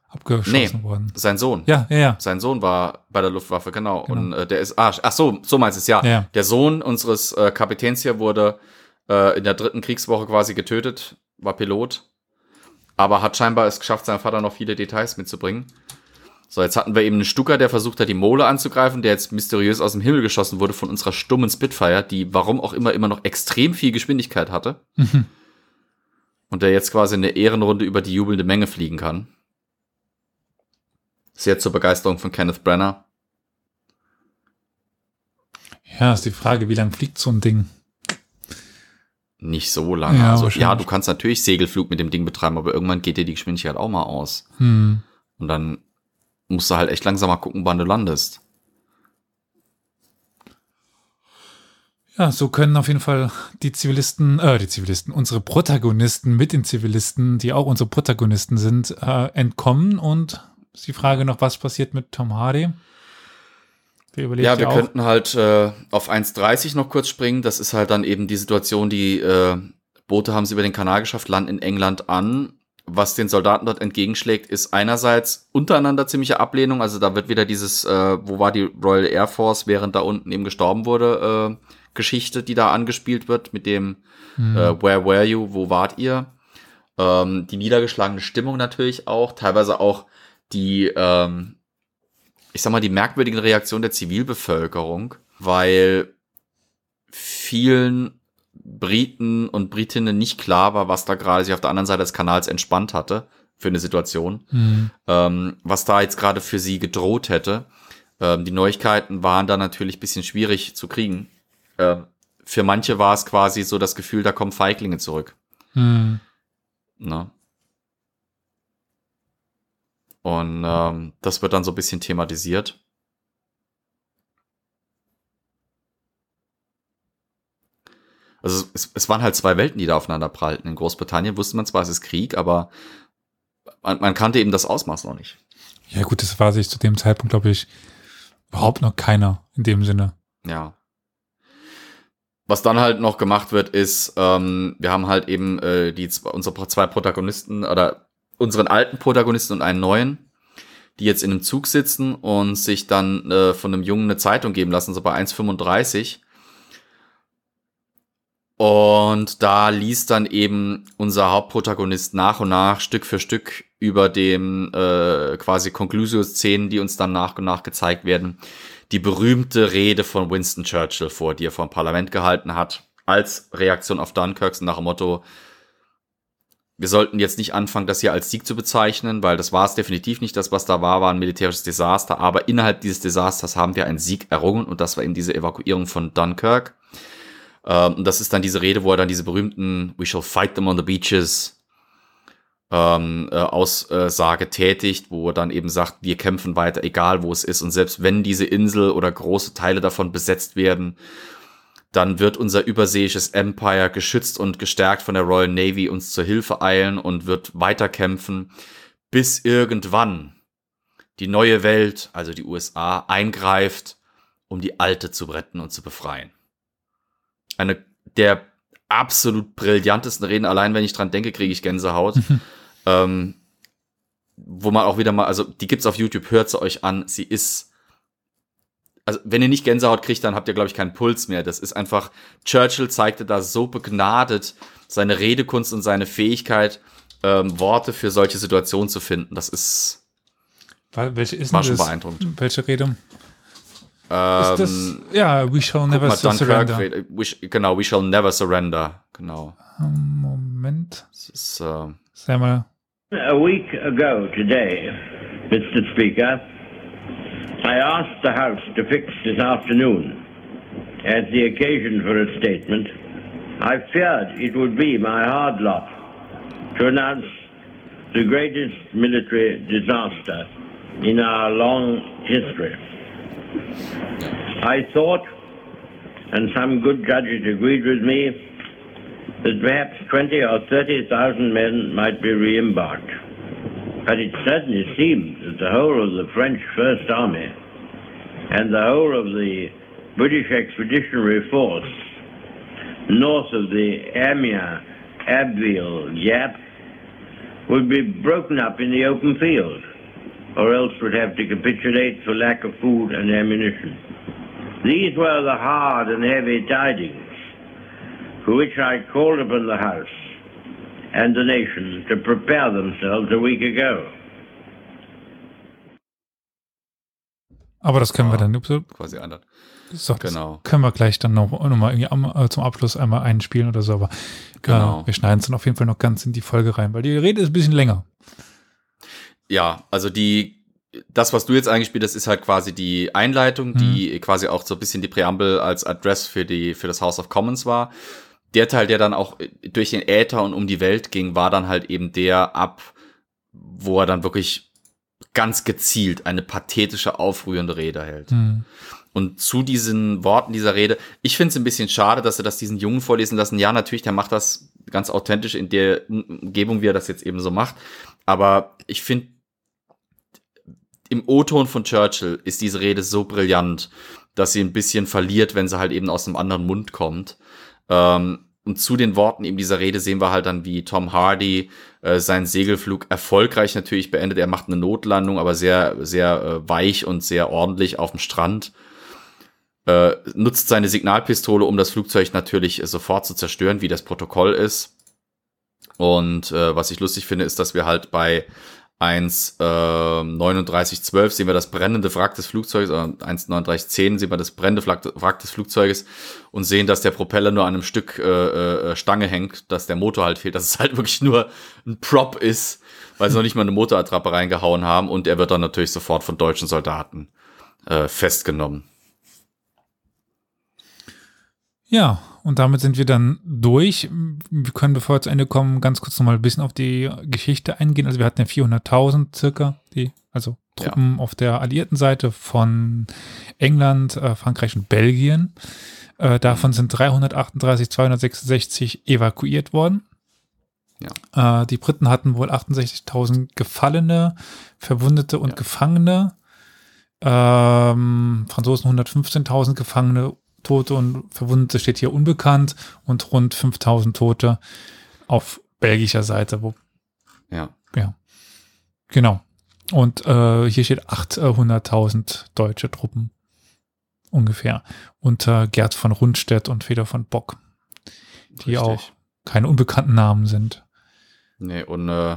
abgeschossen Nee. worden. Sein Sohn. Ja, ja, ja. Sein Sohn war bei der Luftwaffe, genau. Genau. Und äh, der ist, ah, ach so, so meinst du es, ja. Ja. Der Sohn unseres äh, Kapitäns hier wurde äh, in der dritten Kriegswoche quasi getötet, war Pilot, aber hat scheinbar es geschafft, seinem Vater noch viele Details mitzubringen. So, jetzt hatten wir eben einen Stucker, der versucht hat, die Mole anzugreifen, der jetzt mysteriös aus dem Himmel geschossen wurde von unserer stummen Spitfire, die warum auch immer immer noch extrem viel Geschwindigkeit hatte. Mhm. Und der jetzt quasi eine Ehrenrunde über die jubelnde Menge fliegen kann. Sehr zur Begeisterung von Kenneth Branagh. Ja, ist die Frage, wie lang fliegt so ein Ding? Nicht so lange. Ja, also, ja, du kannst natürlich Segelflug mit dem Ding betreiben, aber irgendwann geht dir die Geschwindigkeit auch mal aus. Hm. Und dann musst du halt echt langsam mal gucken, wann du landest. Ja, so können auf jeden Fall die Zivilisten, äh, die Zivilisten, unsere Protagonisten mit den Zivilisten, die auch unsere Protagonisten sind, äh, entkommen. Und ist die Frage noch, was passiert mit Tom Hardy? Ja, ja, wir auch. könnten halt äh, auf 1,30 noch kurz springen. Das ist halt dann eben die Situation, die äh, Boote haben es über den Kanal geschafft, landen in England an. Was den Soldaten dort entgegenschlägt, ist einerseits untereinander ziemliche Ablehnung. Also da wird wieder dieses, äh, wo war die Royal Air Force, während da unten eben gestorben wurde, äh, Geschichte, die da angespielt wird mit dem Hm. äh, Where were you? Wo wart ihr? Ähm, die niedergeschlagene Stimmung natürlich auch, teilweise auch die, ähm, ich sag mal, die merkwürdige Reaktion der Zivilbevölkerung, weil vielen Briten und Britinnen nicht klar war, was da gerade sich auf der anderen Seite des Kanals entspannt hatte für eine Situation, Hm. ähm, was da jetzt gerade für sie gedroht hätte. Ähm, die Neuigkeiten waren da natürlich bisschen schwierig zu kriegen. Ähm, für manche war es quasi so das Gefühl, da kommen Feiglinge zurück. Hm. Ne? Und ähm, das wird dann so ein bisschen thematisiert. Also es, es waren halt zwei Welten, die da aufeinander prallten. In Großbritannien wusste man zwar, es ist Krieg, aber man, man kannte eben das Ausmaß noch nicht. Ja, gut, das war sich zu dem Zeitpunkt, glaube ich, überhaupt noch keiner in dem Sinne. Ja. Was dann halt noch gemacht wird, ist, ähm, wir haben halt eben äh, die unsere zwei Protagonisten oder unseren alten Protagonisten und einen neuen, die jetzt in einem Zug sitzen und sich dann äh, von einem Jungen eine Zeitung geben lassen, so bei 1,35. Und da liest dann eben unser Hauptprotagonist nach und nach Stück für Stück über dem äh, quasi Conclusio-Szenen, die uns dann nach und nach gezeigt werden, die berühmte Rede von Winston Churchill vor, die er vor dem Parlament gehalten hat, als Reaktion auf Dunkirk nach dem Motto, wir sollten jetzt nicht anfangen, das hier als Sieg zu bezeichnen, weil das war es definitiv nicht. Das, was da war, war ein militärisches Desaster. Aber innerhalb dieses Desasters haben wir einen Sieg errungen und das war eben diese Evakuierung von Dunkirk. Ähm, und das ist dann diese Rede, wo er dann diese berühmten We shall fight them on the beaches ähm, äh, Aussage tätigt, wo er dann eben sagt, wir kämpfen weiter, egal wo es ist. Und selbst wenn diese Insel oder große Teile davon besetzt werden, dann wird unser überseeisches Empire geschützt und gestärkt von der Royal Navy uns zur Hilfe eilen und wird weiterkämpfen, bis irgendwann die neue Welt, also die USA, eingreift, um die alte zu retten und zu befreien. Eine der absolut brillantesten Reden, allein wenn ich dran denke, kriege ich Gänsehaut. ähm, wo man auch wieder mal, also die gibt's auf YouTube, hört sie euch an. Sie ist, also wenn ihr nicht Gänsehaut kriegt, dann habt ihr, glaube ich, keinen Puls mehr. Das ist einfach, Churchill zeigte da so begnadet seine Redekunst und seine Fähigkeit, ähm, Worte für solche Situationen zu finden. Das ist, welche ist war schon das? beeindruckend. Welche Rede? Ähm, ist das, ja, we shall never mal, Dunkirk, surrender. we, sh- genau, we shall never surrender. Genau. Moment. Das ist, äh, Sei mal. A week ago today, Mr. Speaker, I asked the House to fix this afternoon as the occasion for a statement. I feared it would be my hard lot to announce the greatest military disaster in our long history. I thought, and some good judges agreed with me, that perhaps 20 or 30,000 men might be re-embarked. But it certainly seemed that the whole of the French First Army and the whole of the British Expeditionary Force north of the Amiens Abbeville gap would be broken up in the open field, or else would have to capitulate for lack of food and ammunition. These were the hard and heavy tidings for which I called upon the House and the nation to prepare themselves a week ago. Aber das können wir dann so, quasi anders. so Genau. können wir gleich dann noch, noch mal irgendwie am, äh, zum Abschluss einmal einspielen oder so. Aber Genau. äh, wir schneiden es dann auf jeden Fall noch ganz in die Folge rein, weil die Rede ist ein bisschen länger. Ja, also die, das, was du jetzt eingespielt hast, ist halt quasi die Einleitung, die quasi auch so ein bisschen die Präambel als Address für die, für das House of Commons war. Der Teil, der dann auch durch den Äther und um die Welt ging, war dann halt eben der ab, wo er dann wirklich ganz gezielt eine pathetische, aufrührende Rede hält. Hm. Und zu diesen Worten dieser Rede, ich finde es ein bisschen schade, dass er das diesen Jungen vorlesen lassen. Ja, natürlich, der macht das ganz authentisch in der Umgebung, wie er das jetzt eben so macht. Aber ich finde, im O-Ton von Churchill ist diese Rede so brillant, dass sie ein bisschen verliert, wenn sie halt eben aus einem anderen Mund kommt. Ähm, und zu den Worten eben dieser Rede sehen wir halt dann, wie Tom Hardy äh, seinen Segelflug erfolgreich natürlich beendet. Er macht eine Notlandung, aber sehr, sehr äh, weich und sehr ordentlich auf dem Strand. Äh, nutzt seine Signalpistole, um das Flugzeug natürlich sofort zu zerstören, wie das Protokoll ist. Und äh, was ich lustig finde, ist, dass wir halt bei 1 äh, 3912 sehen wir das brennende Wrack des Flugzeuges, oder 1 3910 sehen wir das brennende Wrack Wrack des Flugzeuges und sehen, dass der Propeller nur an einem Stück äh, äh, Stange hängt, dass der Motor halt fehlt, dass es halt wirklich nur ein Prop ist, weil sie noch nicht mal eine Motorattrappe reingehauen haben und er wird dann natürlich sofort von deutschen Soldaten äh, festgenommen. Ja, und damit sind wir dann durch. Wir können, bevor wir zu Ende kommen, ganz kurz nochmal ein bisschen auf die Geschichte eingehen. Also wir hatten ja 400.000 circa, die, also Truppen auf der alliierten Seite von England, äh, Frankreich und Belgien. Äh, davon sind 338, 266 evakuiert worden. Ja. Äh, die Briten hatten wohl 68.000 Gefallene, Verwundete und ja. Gefangene. Ähm, Franzosen 115.000 Gefangene, Tote und Verwundete steht hier unbekannt und rund 5.000 Tote auf belgischer Seite. Wo, ja. Ja. Genau. Und äh, hier steht 800.000 deutsche Truppen ungefähr unter Gerd von Rundstedt und Feder von Bock, die Richtig. auch keine unbekannten Namen sind. Nee, und äh,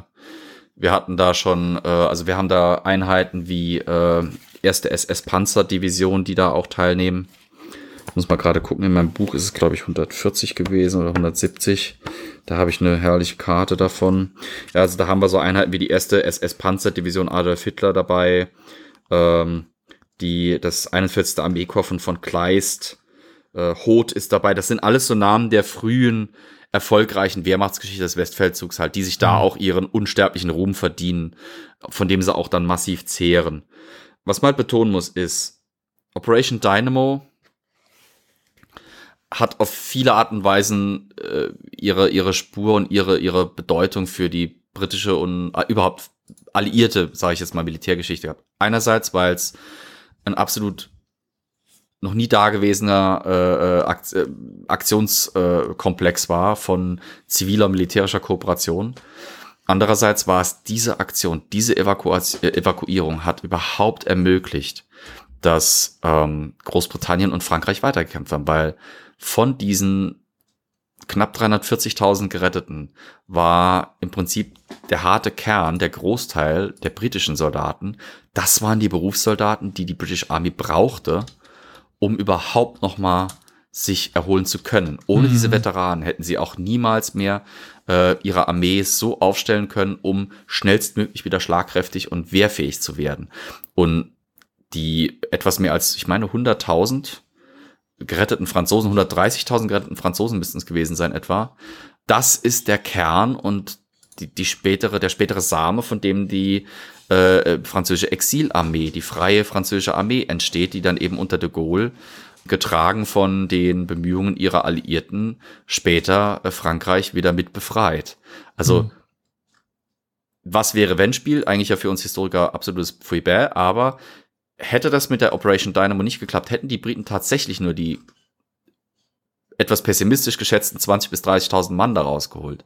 wir hatten da schon, äh, also wir haben da Einheiten wie äh, erste SS-Panzerdivision, die da auch teilnehmen. Muss mal gerade gucken, in meinem Buch ist es, glaube ich, 140 gewesen oder 170. Da habe ich eine herrliche Karte davon. Ja, also da haben wir so Einheiten wie die erste SS-Panzerdivision Adolf Hitler dabei, ähm, die, das 41. Armeekorps von Kleist, äh, Hoth ist dabei. Das sind alles so Namen der frühen erfolgreichen Wehrmachtsgeschichte des Westfeldzugs halt, die sich da mhm. auch ihren unsterblichen Ruhm verdienen, von dem sie auch dann massiv zehren. Was man halt betonen muss, ist, Operation Dynamo hat auf viele Arten und Weisen äh, ihre, ihre Spur und ihre, ihre Bedeutung für die britische und äh, überhaupt alliierte, sage ich jetzt mal, Militärgeschichte gehabt. Einerseits, weil es ein absolut noch nie dagewesener äh, äh Akt, äh, Aktionskomplex war von ziviler militärischer Kooperation. Andererseits war es diese Aktion, diese Evakuation, äh, Evakuierung hat überhaupt ermöglicht, dass ähm, Großbritannien und Frankreich weitergekämpft haben, weil von diesen knapp 340.000 Geretteten war im Prinzip der harte Kern, der Großteil der britischen Soldaten. Das waren die Berufssoldaten, die die British Army brauchte, um überhaupt noch mal sich erholen zu können. Ohne mhm. diese Veteranen hätten sie auch niemals mehr äh, ihre Armee so aufstellen können, um schnellstmöglich wieder schlagkräftig und wehrfähig zu werden. Und die etwas mehr als, ich meine, 100.000 geretteten Franzosen, 130.000 geretteten Franzosen müssten es gewesen sein etwa. Das ist der Kern und die, die spätere, der spätere Same, von dem die äh, französische Exilarmee, die freie französische Armee entsteht, die dann eben unter de Gaulle getragen von den Bemühungen ihrer Alliierten später äh, Frankreich wieder mit befreit. Also mhm. was wäre wenn Spiel? Eigentlich ja für uns Historiker absolutes Fouibert, aber hätte das mit der Operation Dynamo nicht geklappt, hätten die Briten tatsächlich nur die etwas pessimistisch geschätzten 20 bis 30.000 Mann da rausgeholt.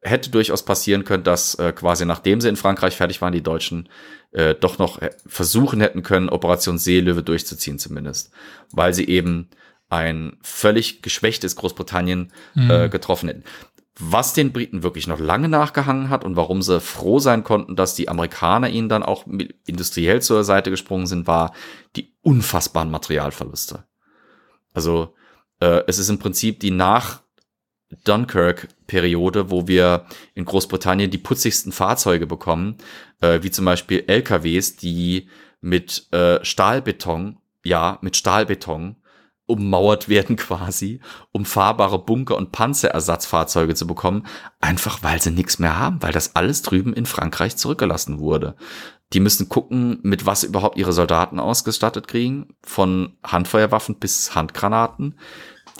Hätte durchaus passieren können, dass äh, quasi nachdem sie in Frankreich fertig waren, die Deutschen äh, doch noch äh, versuchen hätten können, Operation Seelöwe durchzuziehen zumindest, weil sie eben ein völlig geschwächtes Großbritannien mhm. äh, getroffen hätten. Was den Briten wirklich noch lange nachgehangen hat und warum sie froh sein konnten, dass die Amerikaner ihnen dann auch industriell zur Seite gesprungen sind, war die unfassbaren Materialverluste. Also äh, es ist im Prinzip die nach Dunkirk-Periode, wo wir in Großbritannien die putzigsten Fahrzeuge bekommen, äh, wie zum Beispiel LKWs, die mit äh, Stahlbeton, ja, mit Stahlbeton ummauert werden quasi, um fahrbare Bunker- und Panzerersatzfahrzeuge zu bekommen, einfach weil sie nichts mehr haben, weil das alles drüben in Frankreich zurückgelassen wurde. Die müssen gucken, mit was überhaupt ihre Soldaten ausgestattet kriegen, von Handfeuerwaffen bis Handgranaten.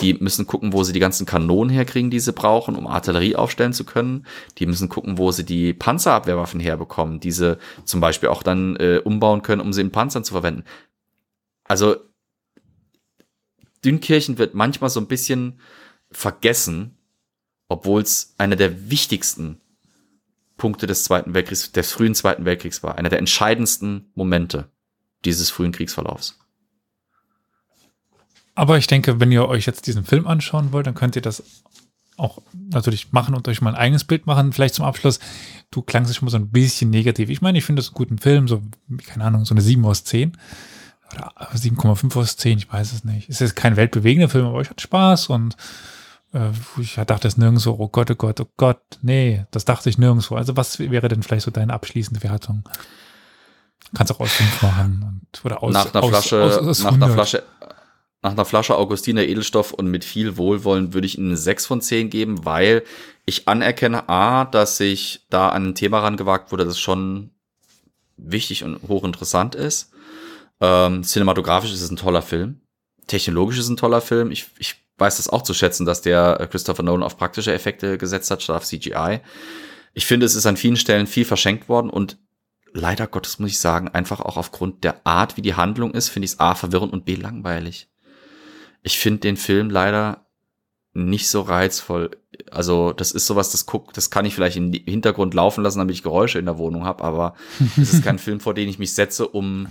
Die müssen gucken, wo sie die ganzen Kanonen herkriegen, die sie brauchen, um Artillerie aufstellen zu können. Die müssen gucken, wo sie die Panzerabwehrwaffen herbekommen, die sie zum Beispiel auch dann äh, umbauen können, um sie in Panzern zu verwenden. Also Dünkirchen wird manchmal so ein bisschen vergessen, obwohl es einer der wichtigsten Punkte des Zweiten Weltkriegs, des frühen Zweiten Weltkriegs war, einer der entscheidendsten Momente dieses frühen Kriegsverlaufs. Aber ich denke, wenn ihr euch jetzt diesen Film anschauen wollt, dann könnt ihr das auch natürlich machen und euch mal ein eigenes Bild machen. Vielleicht zum Abschluss, du klangst schon mal so ein bisschen negativ. Ich meine, ich finde das einen guten Film, so, keine Ahnung, so eine 7 aus 10 oder 7,5 aus 10, ich weiß es nicht. Es ist kein weltbewegender Film, aber ich hatte Spaß und äh, ich dachte es nirgendwo, oh Gott, oh Gott, oh Gott, nee, das dachte ich nirgendwo. Also was wäre denn vielleicht so deine abschließende Wertung? Kannst auch aus 5 machen und, oder aus nach einer aus, Flasche, aus, aus, nach einer Flasche nach einer Flasche Augustiner Edelstoff und mit viel Wohlwollen würde ich Ihnen eine 6 von 10 geben, weil ich anerkenne A, dass sich da an ein Thema rangewagt wurde, das schon wichtig und hochinteressant ist. Ähm, cinematografisch ist es ein toller Film. Technologisch ist es ein toller Film. Ich, ich weiß das auch zu schätzen, dass der Christopher Nolan auf praktische Effekte gesetzt hat, statt auf CGI. Ich finde, es ist an vielen Stellen viel verschenkt worden und leider Gottes muss ich sagen, einfach auch aufgrund der Art, wie die Handlung ist, finde ich es A verwirrend und B langweilig. Ich finde den Film leider nicht so reizvoll. Also, das ist sowas, das guckt, das kann ich vielleicht im Hintergrund laufen lassen, damit ich Geräusche in der Wohnung habe, aber es ist kein Film, vor den ich mich setze, um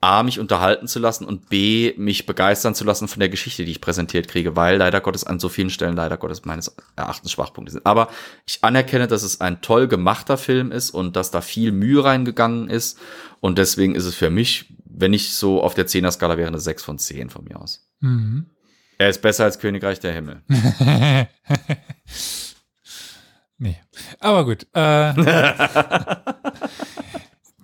A, mich unterhalten zu lassen und B, mich begeistern zu lassen von der Geschichte, die ich präsentiert kriege, weil leider Gottes an so vielen Stellen leider Gottes meines Erachtens Schwachpunkte sind. Aber ich anerkenne, dass es ein toll gemachter Film ist und dass da viel Mühe reingegangen ist und deswegen ist es für mich, wenn ich so auf der 10er-Skala wäre, eine 6 von 10 von mir aus. Mhm. Er ist besser als Königreich der Himmel. nee. Aber gut. Äh,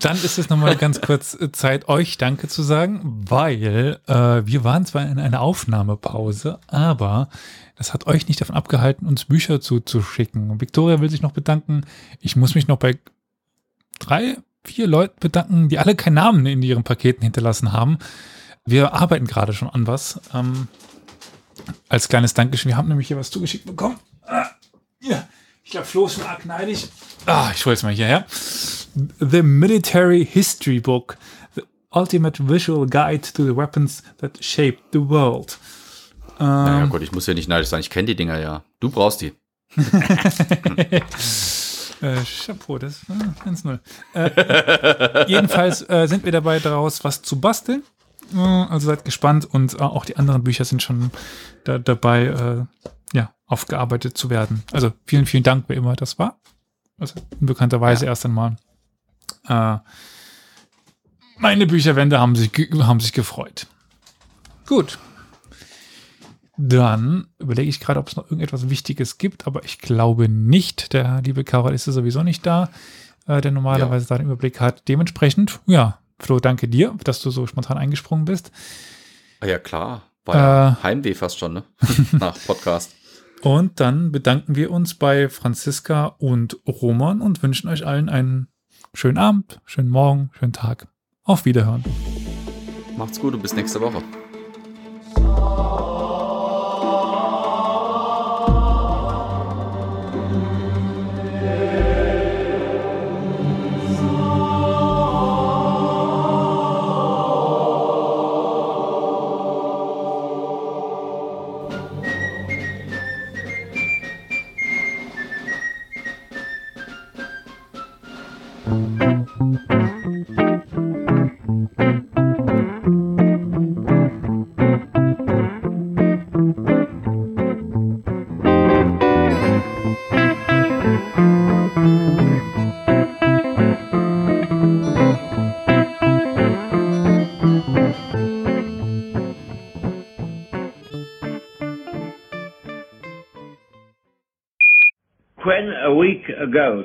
dann ist es nochmal ganz kurz Zeit, euch Danke zu sagen, weil äh, wir waren zwar in einer Aufnahmepause, aber das hat euch nicht davon abgehalten, uns Bücher zuzuschicken. Victoria will sich noch bedanken. Ich muss mich noch bei drei, vier Leuten bedanken, die alle keinen Namen in ihren Paketen hinterlassen haben. Wir arbeiten gerade schon an was. Ähm, als kleines Dankeschön. Wir haben nämlich hier was zugeschickt bekommen. Ah, ja. Ich glaube, Flo ist schon arg neidisch. Ah, ich hole es mal hierher. The Military History Book. The Ultimate Visual Guide to the Weapons that Shaped the World. Ähm, naja, Gott, ich muss ja nicht neidisch sein. Ich kenne die Dinger ja. Du brauchst die. äh, Chapeau, das ist äh, 1-0. Äh, jedenfalls äh, sind wir dabei, daraus was zu basteln. Also seid gespannt und äh, auch die anderen Bücher sind schon da, dabei, äh, ja, aufgearbeitet zu werden. Also vielen, vielen Dank, wer immer das war. Also unbekannterweise ja. erst einmal. Äh, meine Bücherwände haben sich, haben sich gefreut. Gut. Dann überlege ich gerade, ob es noch irgendetwas Wichtiges gibt, aber ich glaube nicht. Der liebe Karol ist sowieso nicht da, äh, der normalerweise ja. da den Überblick hat. Dementsprechend, ja, Flo, danke dir, dass du so spontan eingesprungen bist. Ah ja, klar. War ja äh, Heimweh fast schon, ne? Nach Podcast. Und dann bedanken wir uns bei Franziska und Roman und wünschen euch allen einen schönen Abend, schönen Morgen, schönen Tag. Auf Wiederhören. Macht's gut und bis nächste Woche.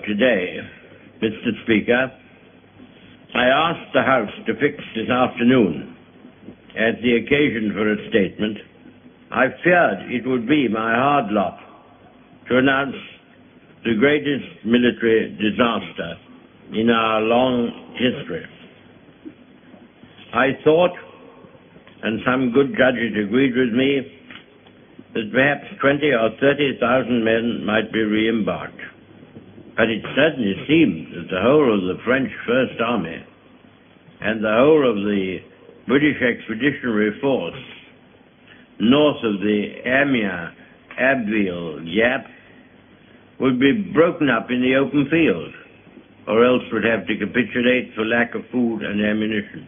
Today, Mr. Speaker, I asked the House to fix this afternoon as the occasion for a statement. I feared it would be my hard lot to announce the greatest military disaster in our long history. I thought, and some good judges agreed with me, that perhaps 20 or 30,000 men might be re-embarked. But it certainly seemed that the whole of the French First Army and the whole of the British Expeditionary Force north of the Amiens Abbeville gap would be broken up in the open field, or else would have to capitulate for lack of food and ammunition.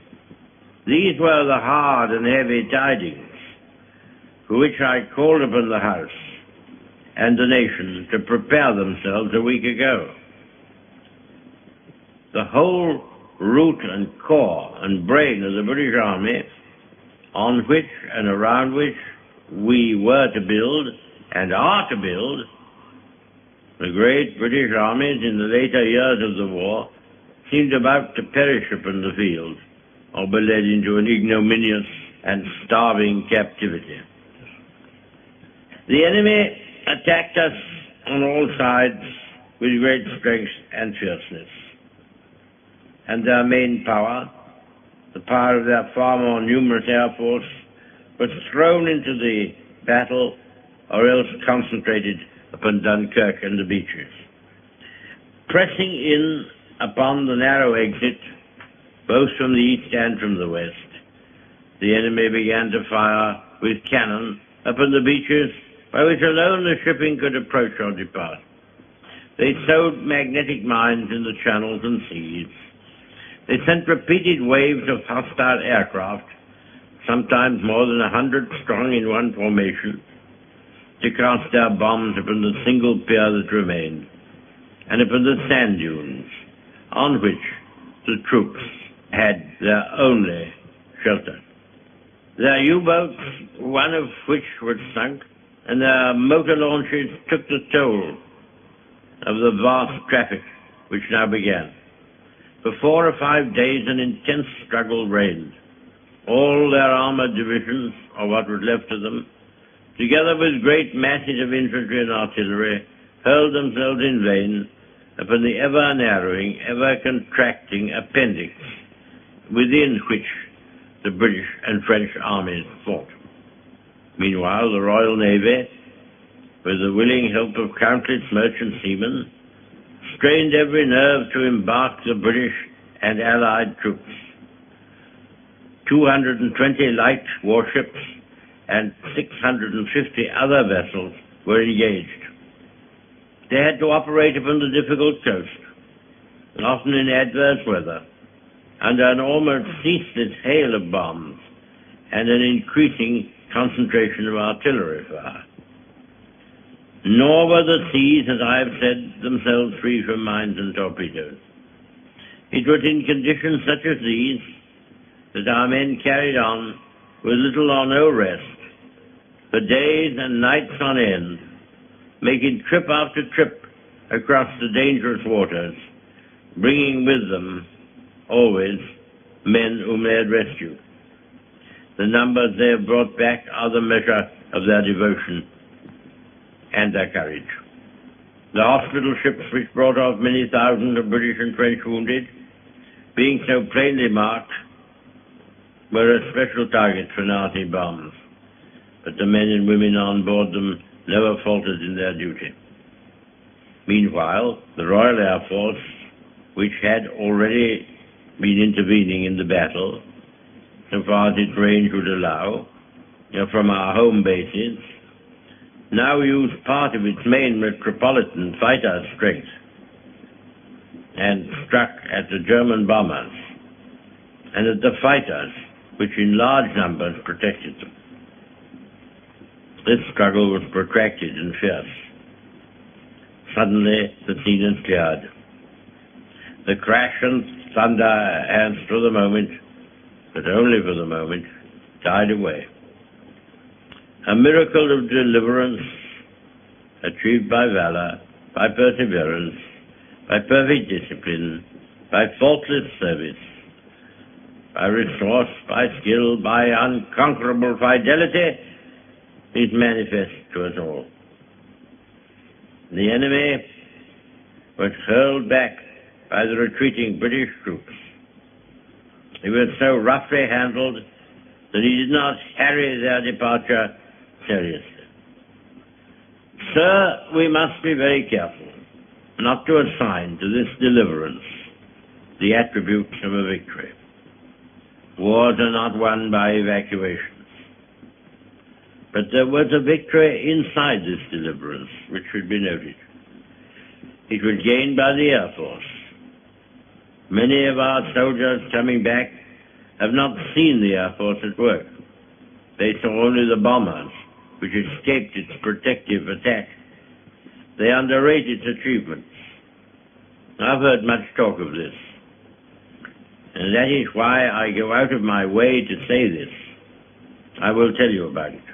These were the hard and heavy tidings for which I called upon the House and the nation to prepare themselves a week ago. The whole root and core and brain of the British Army, on which and around which we were to build and are to build, the great British armies in the later years of the war seemed about to perish upon the field or be led into an ignominious and starving captivity. The enemy attacked us on all sides with great strength and fierceness. and their main power, the power of their far more numerous air force, was thrown into the battle or else concentrated upon Dunkirk and the beaches. Pressing in upon the narrow exit, both from the east and from the west, the enemy began to fire with cannon upon the beaches by which alone the shipping could approach or depart. They sowed magnetic mines in the channels and seas. They sent repeated waves of hostile aircraft, sometimes more than a hundred strong in one formation, to cast their bombs upon the single pier that remained, and upon the sand dunes on which the troops had their only shelter. Their U-boats, one of which was sunk, and their motor launches took the toll of the vast traffic which now began. For four or five days an intense struggle reigned. All their armored divisions, or what was left of them, together with great masses of infantry and artillery, hurled themselves in vain upon the ever narrowing, ever contracting appendix within which the British and French armies fought. Meanwhile, the Royal Navy, with the willing help of countless merchant seamen, strained every nerve to embark the British and Allied troops. 220 light warships and 650 other vessels were engaged. They had to operate upon the difficult coast, and often in adverse weather, under an almost ceaseless hail of bombs and an increasing concentration of artillery fire. Nor were the seas, as I have said, themselves free from mines and torpedoes. It was in conditions such as these that our men carried on with little or no rest for days and nights on end, making trip after trip across the dangerous waters, bringing with them always men whom they had rescued. The numbers they have brought back are the measure of their devotion and their courage. The hospital ships which brought off many thousands of British and French wounded, being so plainly marked, were a special target for Nazi bombs. But the men and women on board them never faltered in their duty. Meanwhile, the Royal Air Force, which had already been intervening in the battle, so far as its range would allow, from our home bases, now used part of its main metropolitan fighter strength and struck at the German bombers and at the fighters, which in large numbers protected them. This struggle was protracted and fierce. Suddenly, the scene is cleared. The crash and thunder has, for the moment, but only for the moment, died away. A miracle of deliverance achieved by valor, by perseverance, by perfect discipline, by faultless service, by resource, by skill, by unconquerable fidelity is manifest to us all. The enemy was hurled back by the retreating British troops. He was so roughly handled that he did not harry their departure seriously. Sir, we must be very careful not to assign to this deliverance the attributes of a victory. Wars are not won by evacuations. But there was a victory inside this deliverance, which should be noted. It was gained by the Air Force. Many of our soldiers coming back have not seen the Air Force at work. They saw only the bombers, which escaped its protective attack. They underrate its achievements. I've heard much talk of this. And that is why I go out of my way to say this. I will tell you about it.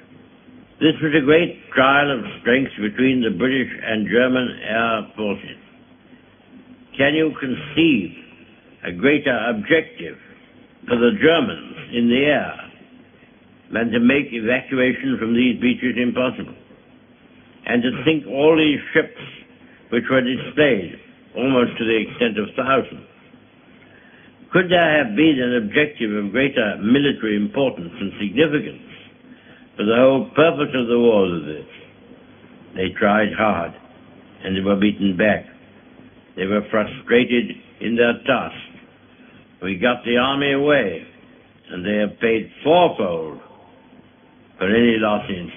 This was a great trial of strength between the British and German air forces. Can you conceive a greater objective for the Germans in the air than to make evacuation from these beaches impossible? And to sink all these ships which were displayed almost to the extent of thousands. Could there have been an objective of greater military importance and significance for the whole purpose of the war than this? They tried hard, and they were beaten back. They were frustrated in their task. We got the army away, and they have paid fourfold for any losses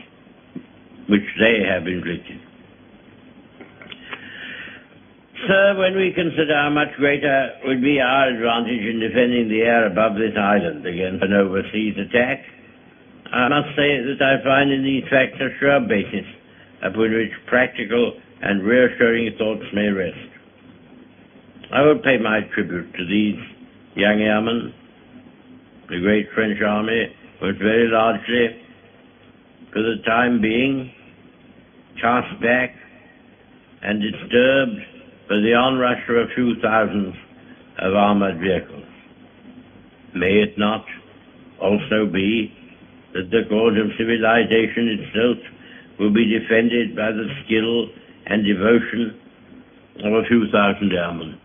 which they have inflicted. Sir, when we consider how much greater would be our advantage in defending the air above this island against an overseas attack, I must say that I find in these facts a sure basis upon which practical and reassuring thoughts may rest. I will pay my tribute to these young airmen. The great French army was very largely, for the time being, cast back and disturbed by the onrush of a few thousands of armored vehicles. May it not also be that the cause of civilization itself will be defended by the skill and devotion of a few thousand airmen?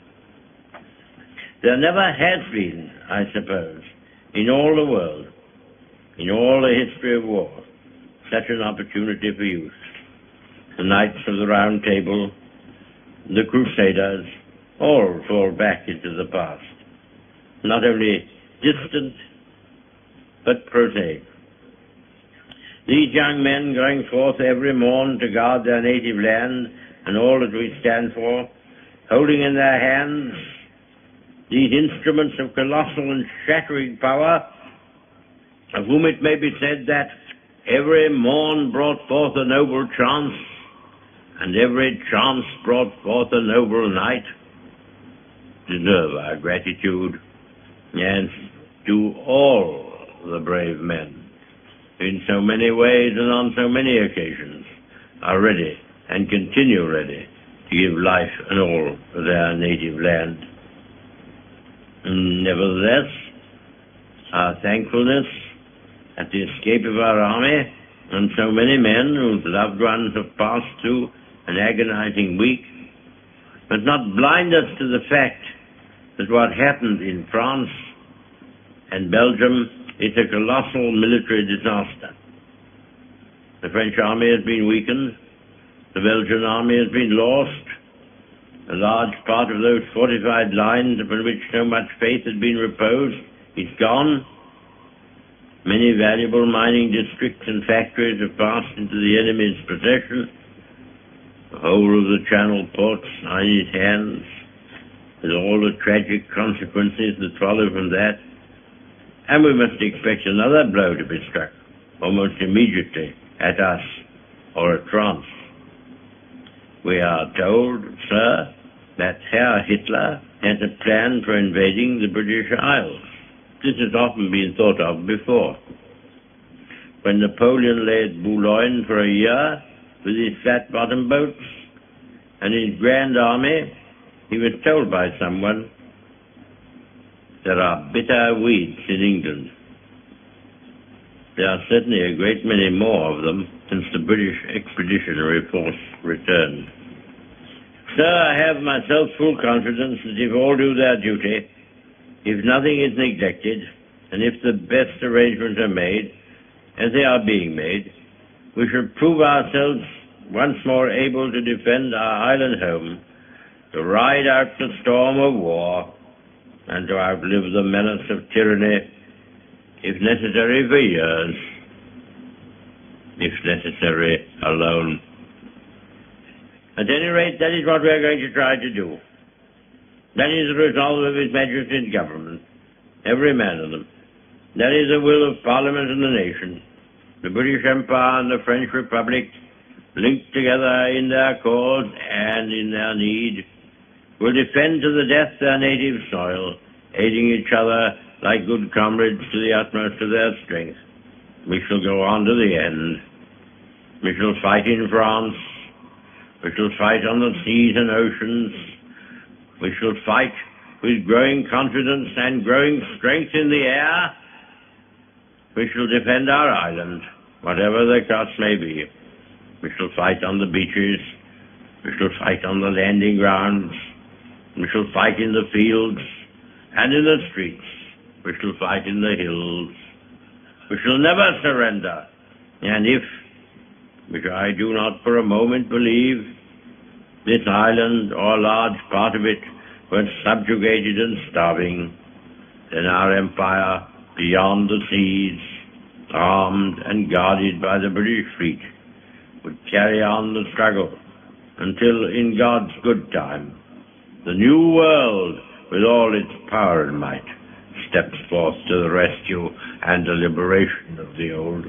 There never has been, I suppose, in all the world, in all the history of war, such an opportunity for youth. The Knights of the Round Table, the Crusaders, all fall back into the past. Not only distant, but prosaic. These young men going forth every morn to guard their native land and all that we stand for, holding in their hands these instruments of colossal and shattering power, of whom it may be said that every morn brought forth a noble chance, and every chance brought forth a noble night, deserve our gratitude, and to all the brave men, in so many ways and on so many occasions, are ready and continue ready to give life and all their native land. Nevertheless, our thankfulness at the escape of our army and so many men whose loved ones have passed through an agonizing week must not blind us to the fact that what happened in France and Belgium is a colossal military disaster. The French army has been weakened, the Belgian army has been lost, a large part of those fortified lines upon which so much faith had been reposed is gone. Many valuable mining districts and factories have passed into the enemy's possession. The whole of the Channel ports are in his hands, with all the tragic consequences that follow from that. And we must expect another blow to be struck almost immediately at us or at France. We are told, sir, that Herr Hitler has a plan for invading the British Isles. This has often been thought of before. When Napoleon lay at Boulogne for a year with his flat bottom boats and his grand army, he was told by someone, there are bitter weeds in England. There are certainly a great many more of them since the British expeditionary force returned. Sir, I have myself full confidence that if all do their duty, if nothing is neglected, and if the best arrangements are made, as they are being made, we shall prove ourselves once more able to defend our island home, to ride out the storm of war, and to outlive the menace of tyranny, if necessary for years, if necessary alone. At any rate, that is what we are going to try to do. That is the resolve of His Majesty's government, every man of them. That is the will of Parliament and the nation. The British Empire and the French Republic, linked together in their cause and in their need, will defend to the death their native soil, aiding each other like good comrades to the utmost of their strength. We shall go on to the end. We shall fight in France. We shall fight on the seas and oceans. We shall fight with growing confidence and growing strength in the air. We shall defend our island, whatever the cost may be. We shall fight on the beaches. We shall fight on the landing grounds. We shall fight in the fields and in the streets. We shall fight in the hills. We shall never surrender. And if, which I do not for a moment believe, this island or a large part of it were subjugated and starving, then our empire beyond the seas, armed and guarded by the British fleet, would carry on the struggle until, in God's good time, the new world, with all its power and might, steps forth to the rescue and the liberation of the old.